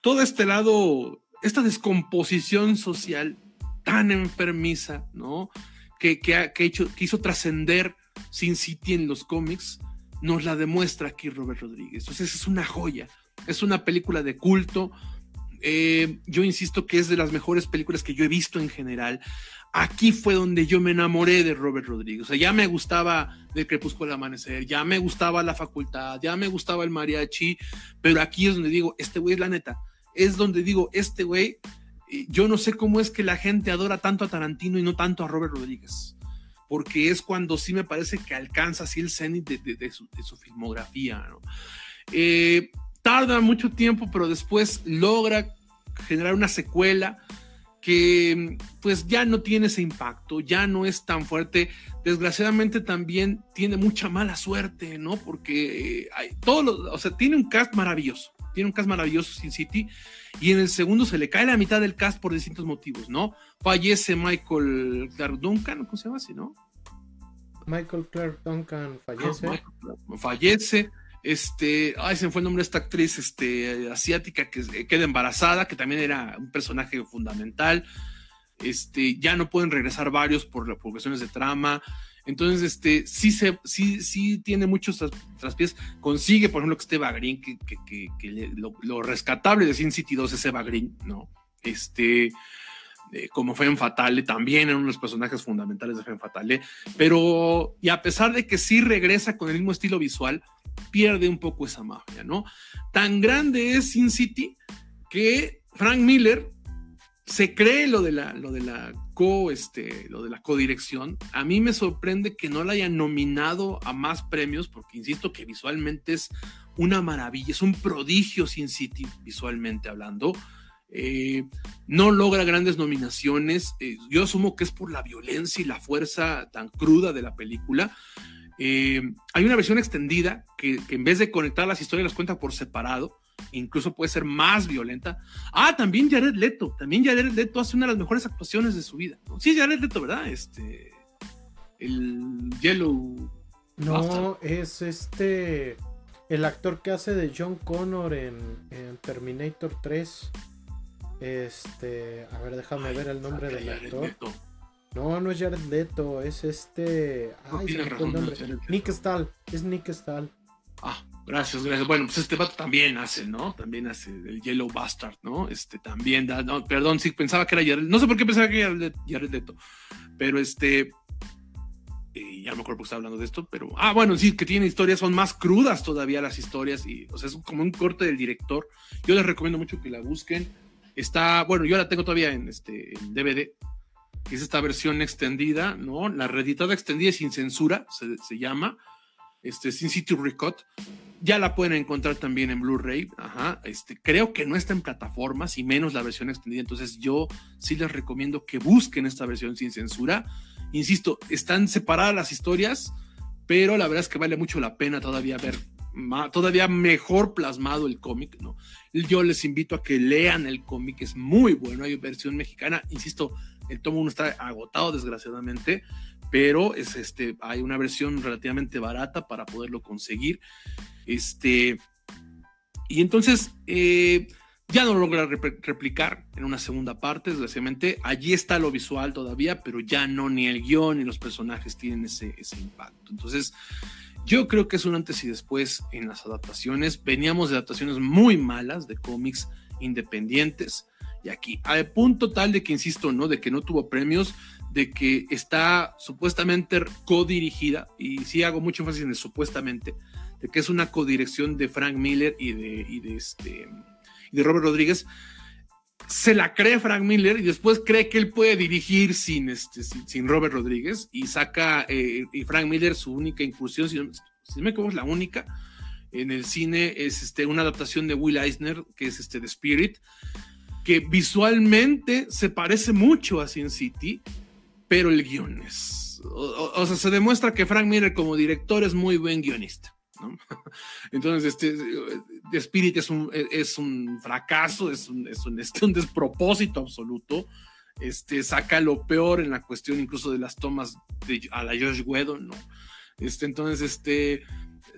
todo este lado, esta descomposición social tan enfermiza, ¿no? Que, que, ha, que, hecho, que hizo trascender Sin City en los cómics, nos la demuestra aquí Robert Rodríguez. Entonces es una joya, es una película de culto. Eh, yo insisto que es de las mejores películas que yo he visto en general aquí fue donde yo me enamoré de Robert Rodríguez. O sea, ya me gustaba del Crepúsculo al Amanecer, ya me gustaba la facultad, ya me gustaba el mariachi, pero aquí es donde digo, este güey es la neta. Es donde digo, este güey, eh, yo no sé cómo es que la gente adora tanto a Tarantino y no tanto a Robert Rodríguez. Porque es cuando sí me parece que alcanza así el cenit de, su, filmografía. Eh, tarda mucho tiempo, pero después logra generar una secuela que pues ya no tiene ese impacto, ya no es tan fuerte. Desgraciadamente también tiene mucha mala suerte, ¿no? Porque eh, hay, todo o sea, tiene un cast maravilloso, tiene un cast maravilloso Sin City y en el segundo se le cae la mitad del cast por distintos motivos, ¿no? Fallece Michael Clark Duncan, ¿cómo se llama así, no? Michael Clark Duncan fallece. fallece. Este, ay, se me fue el nombre de esta actriz este, asiática que queda embarazada, que también era un personaje fundamental. Este, ya no pueden regresar varios por, por cuestiones de trama. Entonces, este, sí, se, sí, sí tiene muchos traspiés. Consigue, por ejemplo, que esté Eva Green, que, que, lo, rescatable de Sin City 2 es Eva Green, ¿no? Este, eh, como Femme Fatale, también en uno de los personajes fundamentales de Femme Fatale. Pero, y a pesar de que sí regresa con el mismo estilo visual, pierde un poco esa magia, ¿no? Tan grande es Sin City que Frank Miller se cree lo de la, lo de la co, este, lo de la codirección. A mí me sorprende que no la hayan nominado a más premios, porque insisto que visualmente es una maravilla, es un prodigio Sin City, visualmente hablando. Eh, no logra grandes nominaciones. Eh, yo asumo que es por la violencia y la fuerza tan cruda de la película, eh, hay una versión extendida que, en vez de conectar las historias las cuenta por separado, incluso puede ser más violenta. Ah, también Jared Leto, también Jared Leto hace una de las mejores actuaciones de su vida. Sí, Jared Leto, ¿verdad? Este, el Yellow. No, es este, el actor que hace de John Connor en, Terminator 3. Este, a ver, déjame ver el nombre del actor. No, no es Jared Leto, es este. Ay, se el nombre. Nick Stahl, es Nick Stahl. Ah, gracias, gracias. Bueno, pues este vato también hace, ¿no? También hace el Yellow Bastard, ¿no? Este también da. No, perdón, sí, pensaba que era Jared. No sé por qué pensaba que era Jared Leto, pero este. ya no me acuerdo por qué estaba hablando de esto, pero. Ah, bueno, sí, que tiene historias, son más crudas todavía las historias, y, o sea, es como un corte del director. Yo les recomiendo mucho que la busquen. Está, bueno, yo la tengo todavía en, este, DVD que es esta versión extendida, ¿no? La reeditada extendida sin censura, se, llama, este, Sin City Recut. Ya la pueden encontrar también en Blu-ray, ajá, este, creo que no está en plataformas y menos la versión extendida, entonces yo sí les recomiendo que busquen esta versión sin censura. Insisto, están separadas las historias, pero la verdad es que vale mucho la pena todavía ver todavía mejor plasmado el cómic, ¿no? Yo les invito a que lean el cómic, es muy bueno, hay versión mexicana, insisto, el tomo 1 está agotado desgraciadamente, pero es este, hay una versión relativamente barata para poderlo conseguir. Este, y entonces eh, ya no lo logra replicar en una segunda parte, desgraciadamente. Allí está lo visual todavía, pero ya no, ni el guion ni los personajes tienen ese, ese impacto. Entonces, yo creo que es un antes y después en las adaptaciones. Veníamos de adaptaciones muy malas de cómics independientes y aquí, al punto tal de que, insisto, ¿no? De que no tuvo premios, de que está supuestamente codirigida, y sí hago mucho énfasis en el supuestamente, de que es una codirección de Frank Miller y de, y de, este, y de Robert Rodríguez, se la cree Frank Miller y después cree que él puede dirigir sin, este, sin, Robert Rodríguez y saca eh, y Frank Miller su única incursión, si, me equivoco es la única en el cine, es este, una adaptación de Will Eisner, que es este, The Spirit, que visualmente se parece mucho a Sin City, pero el guion es. O, sea, se demuestra que Frank Miller como director es muy buen guionista. Entonces, este, Spirit es un, es un fracaso, es un, es un, un despropósito absoluto. Este, saca lo peor en la cuestión incluso de las tomas de, a la Josh Whedon, ¿no? Este, entonces, este,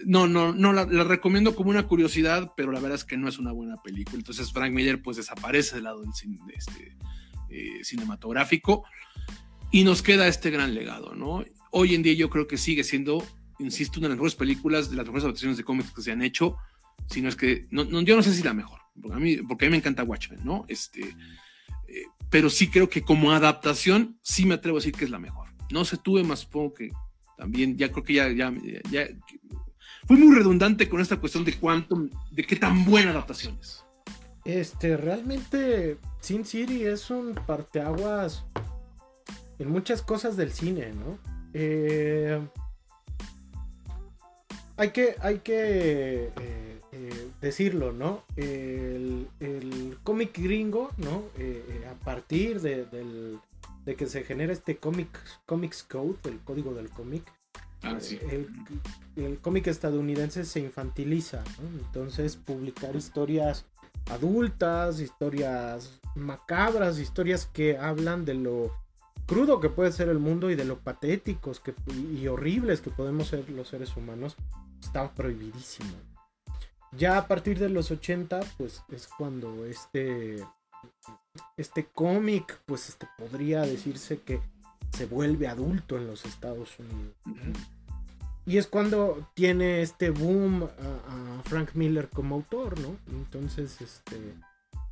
no, no, no, la, recomiendo como una curiosidad, pero la verdad es que no es una buena película. Entonces Frank Miller pues desaparece del lado del este, eh, cinematográfico y nos queda este gran legado, ¿no? Hoy en día yo creo que sigue siendo, insisto, una de las mejores películas, de las mejores adaptaciones de cómics que se han hecho, sino es que, no, yo no sé si la mejor, porque a mí, porque a mí me encanta Watchmen, ¿no? Este, eh, pero sí creo que como adaptación, sí me atrevo a decir que es la mejor. No sé, tuve más, supongo que también, ya creo que ya, ya, ya muy redundante con esta cuestión de cuánto, de qué tan buena adaptación es. Este, realmente Sin City es un parteaguas en muchas cosas del cine, ¿no? Eh, hay que, hay que eh, decirlo, ¿no? El, cómic gringo, ¿no? Eh, eh, a partir de, que se genera este Comics Code, el código del cómic, ah, el, cómic estadounidense se infantiliza, ¿no? Entonces publicar historias adultas, historias macabras, historias que hablan de lo crudo que puede ser el mundo y de lo patéticos que, y horribles que podemos ser los seres humanos, estaba prohibidísimo. Ya a partir de los 80, pues es cuando este, este cómic, pues este, podría decirse que se vuelve adulto en los Estados Unidos. Y es cuando tiene este boom a, Frank Miller como autor, ¿no? Entonces, este,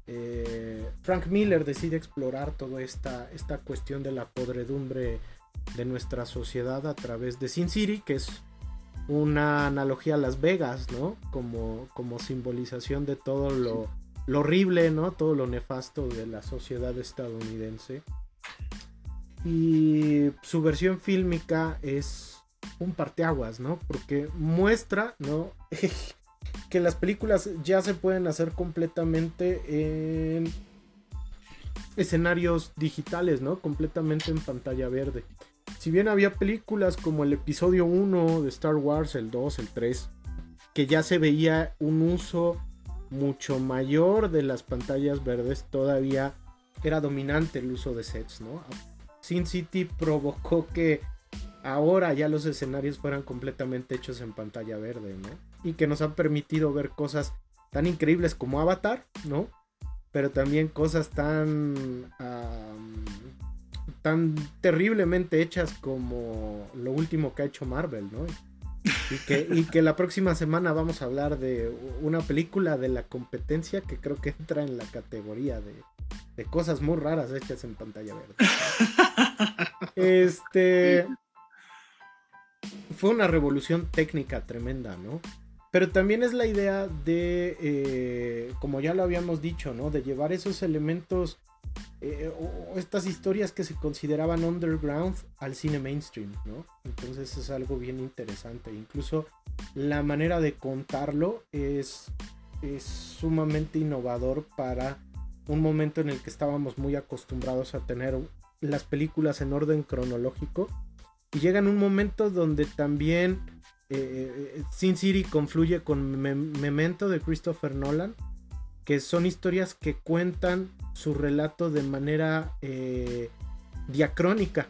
eh, Frank Miller decide explorar toda esta, esta cuestión de la podredumbre de nuestra sociedad a través de Sin City, que es una analogía a Las Vegas, ¿no? Como, como simbolización de todo lo, lo horrible, ¿no? Todo lo nefasto de la sociedad estadounidense. Y su versión fílmica es un parteaguas, ¿no? Porque muestra, ¿no? que las películas ya se pueden hacer completamente en escenarios digitales, ¿no? Completamente en pantalla verde. Si bien había películas como el episodio 1 de Star Wars, el 2, el 3, que ya se veía un uso mucho mayor de las pantallas verdes, todavía era dominante el uso de sets, ¿no? Sin City provocó que ahora ya los escenarios fueran completamente hechos en pantalla verde, ¿no? Y que nos han permitido ver cosas tan increíbles como Avatar, ¿no? Pero también cosas tan... tan terriblemente hechas como lo último que ha hecho Marvel, ¿no? Y que, la próxima semana vamos a hablar de una película de la competencia que creo que entra en la categoría de, de cosas muy raras hechas en pantalla verde. Este fue una revolución técnica tremenda, ¿no? Pero también es la idea de, eh, como ya lo habíamos dicho, ¿no? De llevar esos elementos eh, o estas historias que se consideraban underground al cine mainstream, ¿no? Entonces es algo bien interesante. Incluso la manera de contarlo es, es sumamente innovador para un momento en el que estábamos muy acostumbrados a tener las películas en orden cronológico y llega en un momento donde también eh, eh, Sin City confluye con Memento de Christopher Nolan, que son historias que cuentan su relato de manera eh, diacrónica,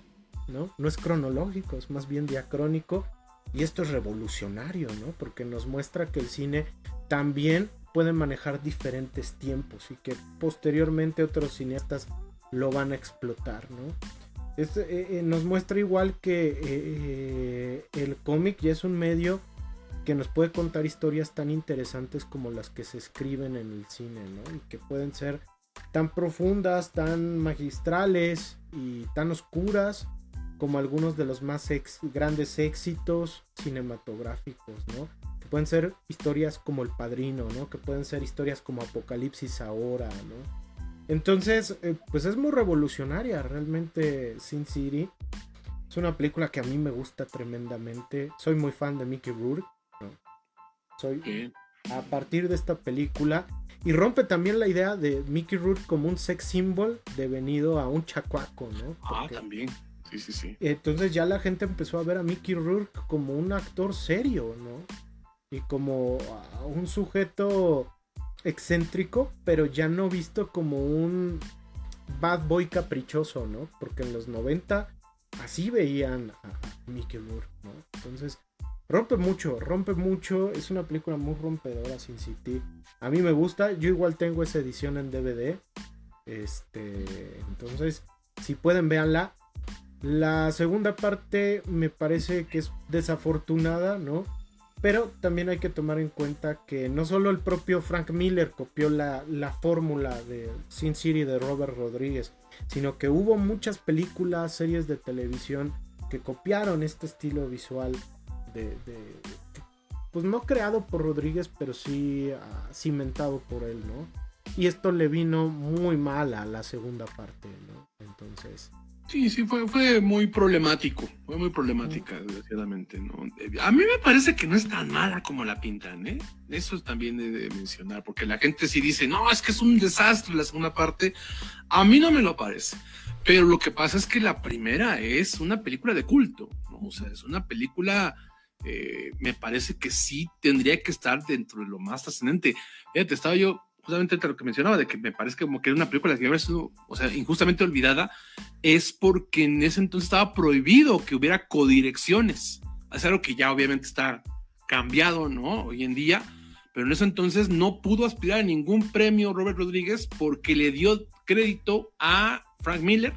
¿no? No es cronológico, es más bien diacrónico. Y esto es revolucionario, ¿no? Porque nos muestra que el cine también puede manejar diferentes tiempos y que posteriormente otros cineastas lo van a explotar, ¿no? Eh, eh, nos muestra igual que el cómic ya es un medio que nos puede contar historias tan interesantes como las que se escriben en el cine, ¿no? Y que pueden ser tan profundas, tan magistrales y tan oscuras como algunos de los más grandes éxitos cinematográficos, ¿no? Que pueden ser historias como El Padrino, ¿no? Que pueden ser historias como Apocalipsis ahora, ¿no? Entonces, eh, pues es muy revolucionaria realmente Sin City. Es una película que a mí me gusta tremendamente. Soy muy fan de Mickey Rourke. Soy a partir de esta película y rompe también la idea de Mickey Rourke como un sex symbol devenido a un chacuaco, ¿no? ah, también. Sí, sí, sí. Entonces ya la gente empezó a ver a Mickey Rourke como un actor serio, ¿no? Y como un sujeto excéntrico, pero ya no visto como un bad boy caprichoso, ¿no? Porque en los 90 así veían a Mickey Rourke, ¿no? Entonces, rompe mucho, rompe mucho. Es una película muy rompedora, Sin City. A mí me gusta, yo igual tengo esa edición en DVD. Este, entonces, si pueden, véanla. La segunda parte me parece que es desafortunada, ¿no? Pero también hay que tomar en cuenta que no solo el propio Frank Miller copió la, fórmula de Sin City de Robert Rodríguez, sino que hubo muchas películas, series de televisión que copiaron este estilo visual de, pues no creado por Rodríguez, pero sí ah, cimentado por él, ¿no? Y esto le vino muy mal a la segunda parte, ¿no? Entonces, Sí, sí, fue, fue muy problemático, fue muy problemática, desgraciadamente, ¿no? A mí me parece que no es tan mala como la pintan, ¿eh? Eso también he de mencionar, porque la gente sí dice, no, es que es un desastre la segunda parte, a mí no me lo parece, pero lo que pasa es que la primera es una película de culto, ¿no? O sea, es una película, eh, me parece que sí tendría que estar dentro de lo más trascendente. Fíjate, estaba yo justamente entre lo que mencionaba, de que me parece como que era una película que había sido, o sea, injustamente olvidada, es porque en ese entonces estaba prohibido que hubiera codirecciones. Es algo que ya obviamente está cambiado, ¿no? Hoy en día, pero en ese entonces no pudo aspirar a ningún premio Robert Rodríguez porque le dio crédito a Frank Miller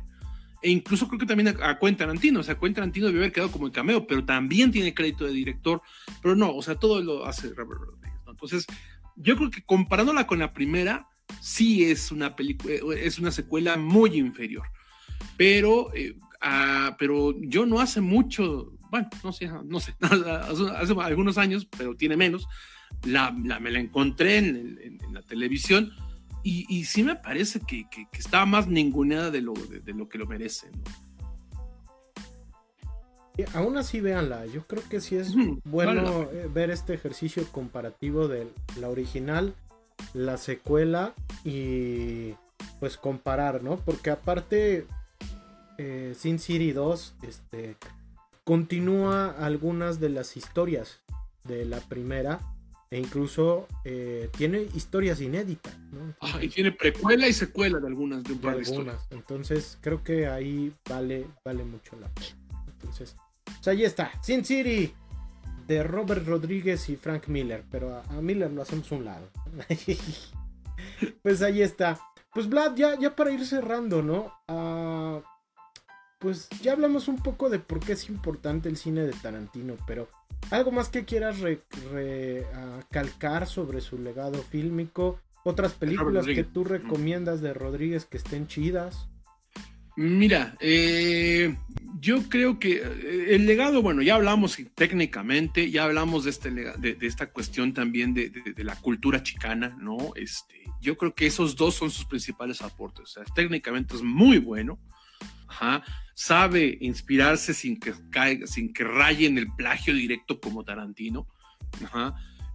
e incluso creo que también a, a Quentin Tarantino, o sea, Quentin Tarantino debe haber quedado como el cameo, pero también tiene crédito de director, pero no, o sea, todo lo hace Robert Rodríguez, ¿no? Entonces, yo creo que comparándola con la primera, sí es una película, es una secuela muy inferior. Pero, eh, pero yo no hace mucho, bueno, no sé, no sé, hace, algunos años, pero tiene menos, la, me la encontré en, la televisión y, y, sí me parece que, que, estaba más ninguneada de lo, de, lo que lo merece. Aún así, véanla. Yo creo que sí es bueno eh, ver este ejercicio comparativo de la original, la secuela y pues comparar, ¿no? Porque aparte, eh, Sin City 2 este, continúa algunas de las historias de la primera e incluso eh, tiene historias inéditas. ¿no? y tiene precuela y secuela de algunas de un par de, algunas. Entonces creo que ahí vale, vale mucho la pena. Entonces, pues ahí está, Sin City de Robert Rodríguez y Frank Miller, pero a, Miller lo hacemos un lado. pues ahí está. Pues Vlad, ya, ya para ir cerrando, ¿no? Uh, pues ya hablamos un poco de por qué es importante el cine de Tarantino, pero algo más que quieras recalcar ah, sobre su legado fílmico, otras películas que tú recomiendas de Rodríguez que estén chidas. Mira, eh, yo creo que eh, el legado, bueno, ya hablamos técnicamente, ya hablamos de, este, de, esta cuestión también de, la cultura chicana, ¿no? Este, yo creo que esos dos son sus principales aportes. O sea, técnicamente es muy bueno, sabe inspirarse sin que caiga, sin que raye en el plagio directo como Tarantino,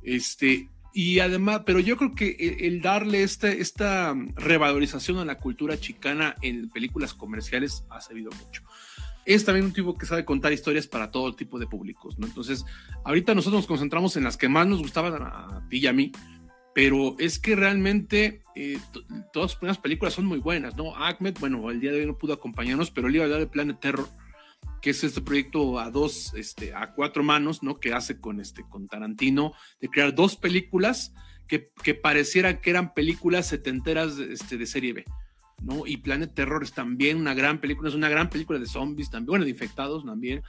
este, y además, pero yo creo que el, darle este, esta revalorización a la cultura chicana en películas comerciales ha servido mucho. Es también un tipo que sabe contar historias para todo tipo de públicos, ¿no? Entonces, ahorita nosotros nos concentramos en las que más nos gustaban a, ti y a mí, pero es que realmente eh, todas las películas son muy buenas, ¿no? Ahmed, bueno, el día de hoy no pudo acompañarnos, pero él iba a hablar de Planet Terror que es este proyecto a dos, este, a cuatro manos, ¿no? Que hace con, este, con Tarantino, de crear dos películas que, que parecieran que eran películas setenteras este, de serie B, ¿no? Y Planet Terror es también una gran película, es una gran película de zombies también, bueno, de infectados también.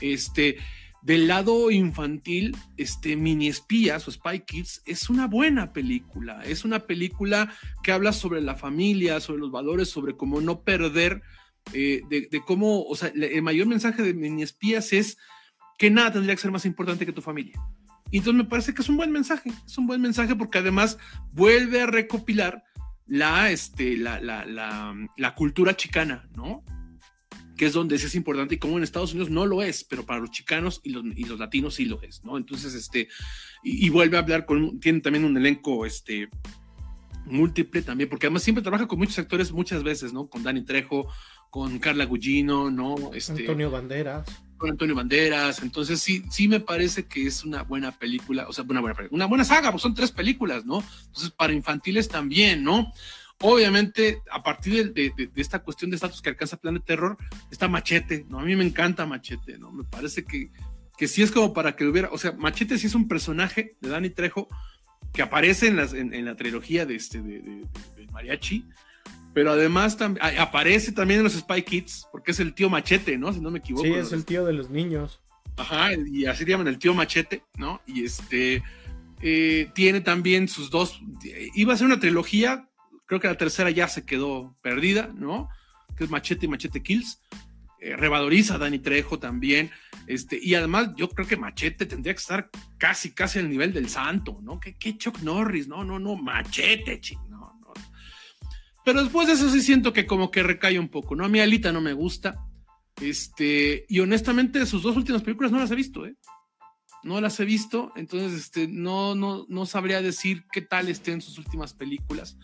Este, del lado infantil, este Mini Espías o Spy Kids es una buena película. Es una película que habla sobre la familia, sobre los valores, sobre cómo no perder eh, de, cómo, o sea, el mayor mensaje de mini espías es que nada tendría que ser más importante que tu familia. Y entonces me parece que es un buen mensaje, es un buen mensaje porque además vuelve a recopilar la, este, la, la, la, cultura chicana, ¿no? Que es donde es importante y como en Estados Unidos no lo es, pero para los chicanos y los, y los latinos sí lo es, ¿no? Entonces, este, y, y, vuelve a hablar con, tiene también un elenco, este, múltiple también, porque además siempre trabaja con muchos actores muchas veces, ¿no? Con Dani Trejo, con Carla Gugino, ¿no? Este, Antonio Banderas. Con Antonio Banderas. Entonces sí, sí me parece que es una buena película, o sea, una buena una buena saga, pues son tres películas, ¿no? Entonces para infantiles también, ¿no? Obviamente, a partir de, de, esta cuestión de estatus que alcanza Planet Terror, está Machete, ¿no? A mí me encanta Machete, ¿no? Me parece que, que sí es como para que hubiera, o sea, Machete sí es un personaje de Dani Trejo que aparece en, las, en, la trilogía de, este, de, Mariachi, pero además aparece también en los Spy Kids, porque es el tío Machete, ¿no? Si no me equivoco. Sí, es el tío de los niños. Ajá, y así llaman el tío Machete, ¿no? Y este eh, tiene también sus dos. Iba a ser una trilogía, creo que la tercera ya se quedó perdida, ¿no? Que es Machete y Machete Kills. Eh, revaloriza a Dani Trejo también. Este, y además, yo creo que Machete tendría que estar casi, casi al nivel del santo, ¿no? ¿Qué, qué Chuck Norris? No, no, no, Machete, ching Pero después de eso sí siento que como que recae un poco, ¿no? A mí Alita no me gusta. Este, y honestamente sus dos últimas películas no las he visto, ¿eh? No las he visto, entonces este, no, no, no sabría decir qué tal estén sus últimas películas.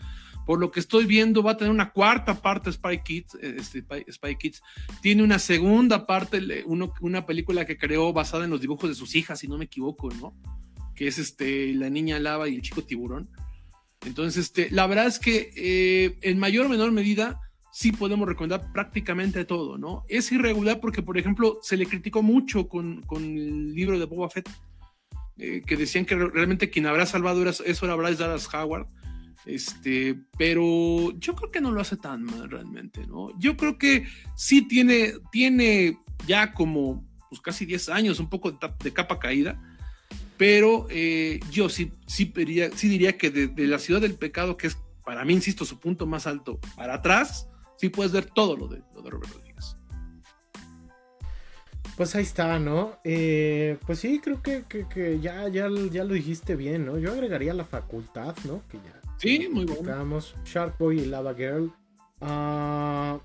Por lo que estoy viendo, va a tener una cuarta parte Spy Kids. Eh, este, Spy Kids. Tiene una segunda parte, una película que creó basada en los dibujos de sus hijas, si no me equivoco, ¿no? Que es este, la niña lava y el chico tiburón. Entonces, este, la verdad es que eh, en mayor o menor medida sí podemos recomendar prácticamente todo, ¿no? Es irregular porque, por ejemplo, se le criticó mucho con, el libro de Boba Fett, eh, que decían que realmente quien habrá salvado eso era Bryce Dallas Howard, este, pero yo creo que no lo hace tan mal realmente, ¿no? Yo creo que sí tiene, tiene ya como pues, casi 10 años, un poco de capa caída, pero eh, yo sí, sí, diría, sí diría que de, la ciudad del pecado, que es para mí, insisto, su punto más alto, para atrás, sí puedes ver todo lo de, lo de Robert Rodríguez. Pues ahí está, ¿no? Eh, pues sí, creo que, ya, ya, ya, lo dijiste bien, ¿no? Yo agregaría la facultad, ¿no? Que ya. Sí, muy bueno. Shark Boy y Lava Girl. Ah,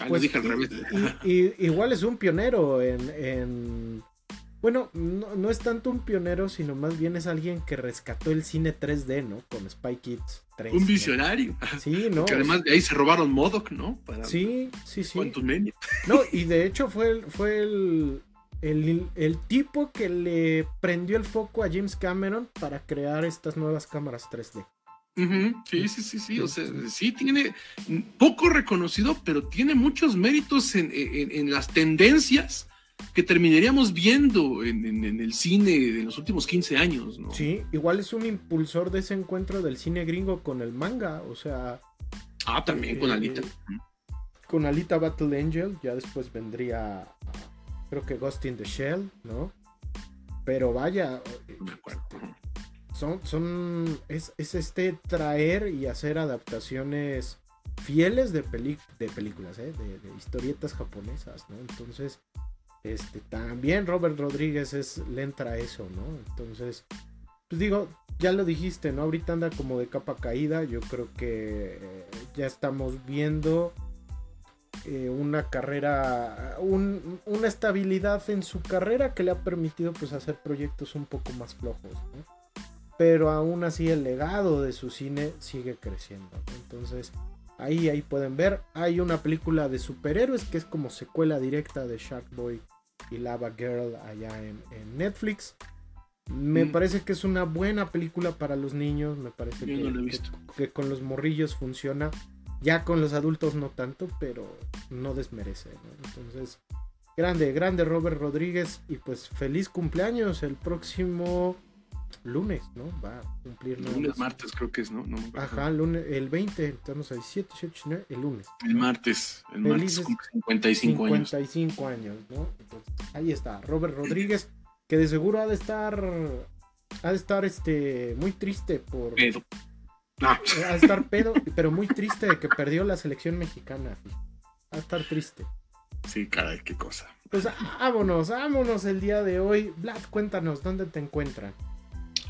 ah pues, dije al revés. igual es un pionero en bueno, no, es tanto un pionero, sino más bien es alguien que rescató el cine 3D, ¿no? Con Spy Kids 3. Un visionario. Sí, ¿no? Que además de ahí se robaron Modoc, ¿no? sí, sí, sí. No, y de hecho fue, el, fue el, el, tipo que le prendió el foco a James Cameron para crear estas nuevas cámaras 3D. Sí, sí, sí, sí. O sea, sí tiene poco reconocido, pero tiene muchos méritos en, en las tendencias que terminaríamos viendo en, el cine de los últimos 15 años, ¿no? Sí, igual es un impulsor de ese encuentro del cine gringo con el manga, o sea... Ah, también con eh, Alita. con Alita Battle Angel, ya después vendría, creo que Ghost in the Shell, ¿no? Pero vaya, son, son, es, este traer y hacer adaptaciones fieles de, de películas, ¿eh? de, de, historietas japonesas, ¿no? Entonces, este, también Robert Rodríguez es, le entra eso, ¿no? Entonces, pues digo, ya lo dijiste, ¿no? Ahorita anda como de capa caída. Yo creo que eh, ya estamos viendo eh, una carrera, una estabilidad en su carrera que le ha permitido pues hacer proyectos un poco más flojos, ¿no? Pero aún así el legado de su cine sigue creciendo. Entonces, ahí, ahí pueden ver. Hay una película de superhéroes que es como secuela directa de Shark Boy y Lava Girl allá en, Netflix. Me mm. parece que es una buena película para los niños. Me parece que, con los morrillos funciona. Ya con los adultos no tanto, pero no desmerece. Entonces, grande, grande Robert Rodríguez. Y pues feliz cumpleaños el próximo lunes, ¿no? Va a cumplir. Lunes, martes creo que es, ¿no? Ajá, lunes, el 20, estamos ahí, 7, 8, 9, el lunes. El martes, el martes 55 años. 55 años, ¿no? Entonces, ahí está, Robert Rodríguez, que de seguro ha de estar, ha de estar, este, muy triste por... Pedo. Ah. Ha de estar pedo, pero muy triste de que perdió la selección mexicana. Va a estar triste. Sí, caray, qué cosa. Pues vámonos, vámonos el día de hoy. Vlad, cuéntanos, ¿dónde te encuentran?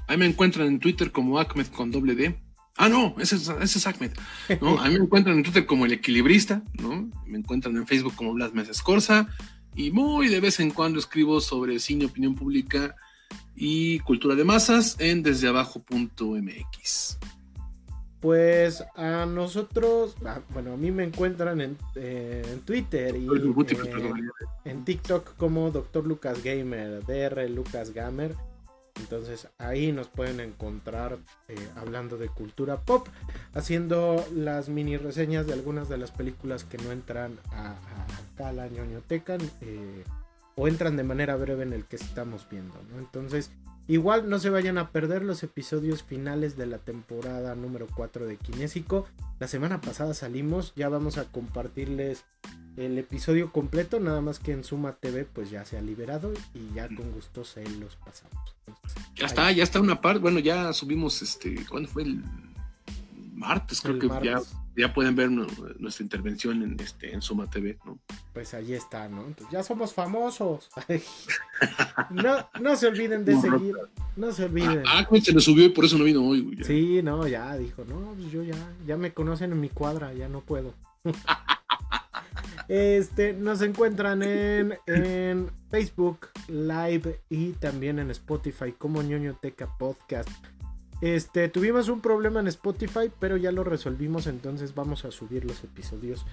Ahí me encuentran en Twitter como Ahmed con doble D. Ah, no, ese es, ese es Ahmed. ¿no? Ahí me encuentran en Twitter como el equilibrista, ¿no? Me encuentran en Facebook como Blas Mesa Escorza. Y muy de vez en cuando escribo sobre cine, opinión pública y cultura de masas en desdeabajo.mx. Pues a nosotros, ah, bueno, a mí me encuentran en, Twitter y en TikTok como Dr. Lucas Gamer, DR Lucas Gamer. Entonces ahí nos pueden encontrar eh, hablando de cultura pop, haciendo las mini reseñas de algunas de las películas que no entran a, acá a la ñoñoteca eh, o entran de manera breve en el que estamos viendo. Entonces igual no se vayan a perder los episodios finales de la temporada número 4 de Kinésico. La semana pasada salimos, ya vamos a compartirles el episodio completo, nada más que en Suma TV pues ya se ha liberado y ya con gusto se los pasamos. ya está, ya está una parte, bueno, ya subimos este, ¿cuándo fue el martes? Creo que Ya, ya pueden ver nuestra intervención en este en Suma TV, ¿no? Pues ahí está, ¿no? ya somos famosos. no, no se olviden de seguir. No se olviden. Ah, ah se le subió y por eso no vino hoy. Sí, no, ya dijo, no, pues yo ya, ya me conocen en mi cuadra, ya no puedo. Este, nos encuentran en, en Facebook Live y también en Spotify como ñoñoteca Podcast. Este, tuvimos un problema en Spotify, pero ya lo resolvimos, entonces vamos a subir los episodios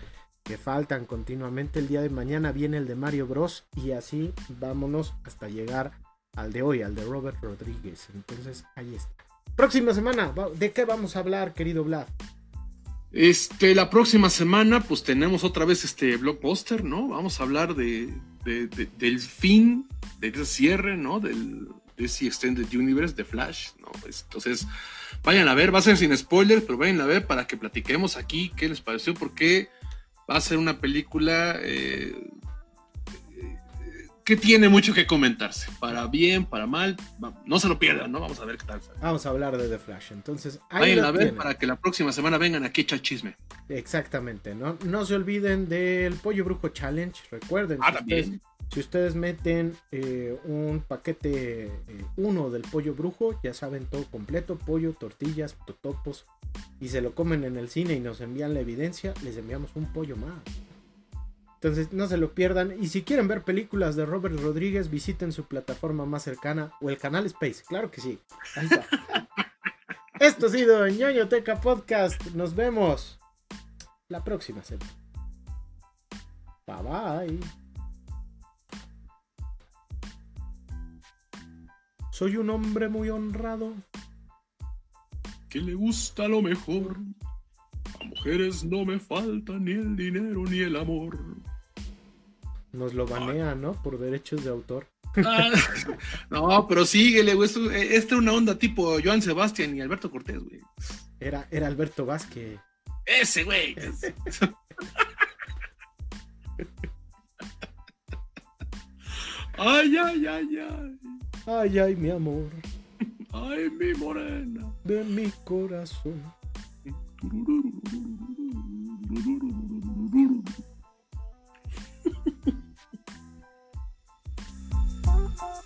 que faltan continuamente. El día de mañana viene el de Mario Bros. Y así vámonos hasta llegar al de hoy, al de Robert Rodríguez. Entonces, ahí está. Próxima semana, ¿de qué vamos a hablar, querido Vlad? Este, la próxima semana, pues tenemos otra vez este blockbuster, ¿no? Vamos a hablar de, del fin, del cierre, ¿no? Del DC Extended Universe de Flash, ¿no? Entonces, vayan a ver, va a ser sin spoiler, pero vayan a ver para que platiquemos aquí qué les pareció, porque va a ser una película eh, que tiene mucho que comentarse, para bien, para mal, no se lo pierdan, ¿no? Vamos a ver qué tal. Vamos a hablar de The Flash, entonces... Vayan a ver para que la próxima semana vengan aquí a echar chisme. Exactamente, ¿no? No se olviden del Pollo Brujo Challenge, recuerden. Ah, también. Si ustedes meten eh, un paquete 1 eh, del pollo brujo, ya saben todo completo, pollo, tortillas, totopos, y se lo comen en el cine y nos envían la evidencia, les enviamos un pollo más. Entonces no se lo pierdan. Y si quieren ver películas de Robert Rodríguez, visiten su plataforma más cercana o el canal Space. Claro que sí. Ahí está. Esto ha sido ñoñoteca Podcast. Nos vemos la próxima semana. Bye bye. Soy un hombre muy honrado. Que le gusta lo mejor. A mujeres no me falta ni el dinero ni el amor. Nos lo banean, ¿no? Por derechos de autor. Ah, no, pero síguele, güey. Esto, eh, esta es una onda tipo Joan Sebastián y Alberto Cortés, güey. Era, era Alberto Vázquez. Ese, güey. ay, ay, ay, ay. Ay, ay, mi amor. Ay, mi morena. De mi corazón.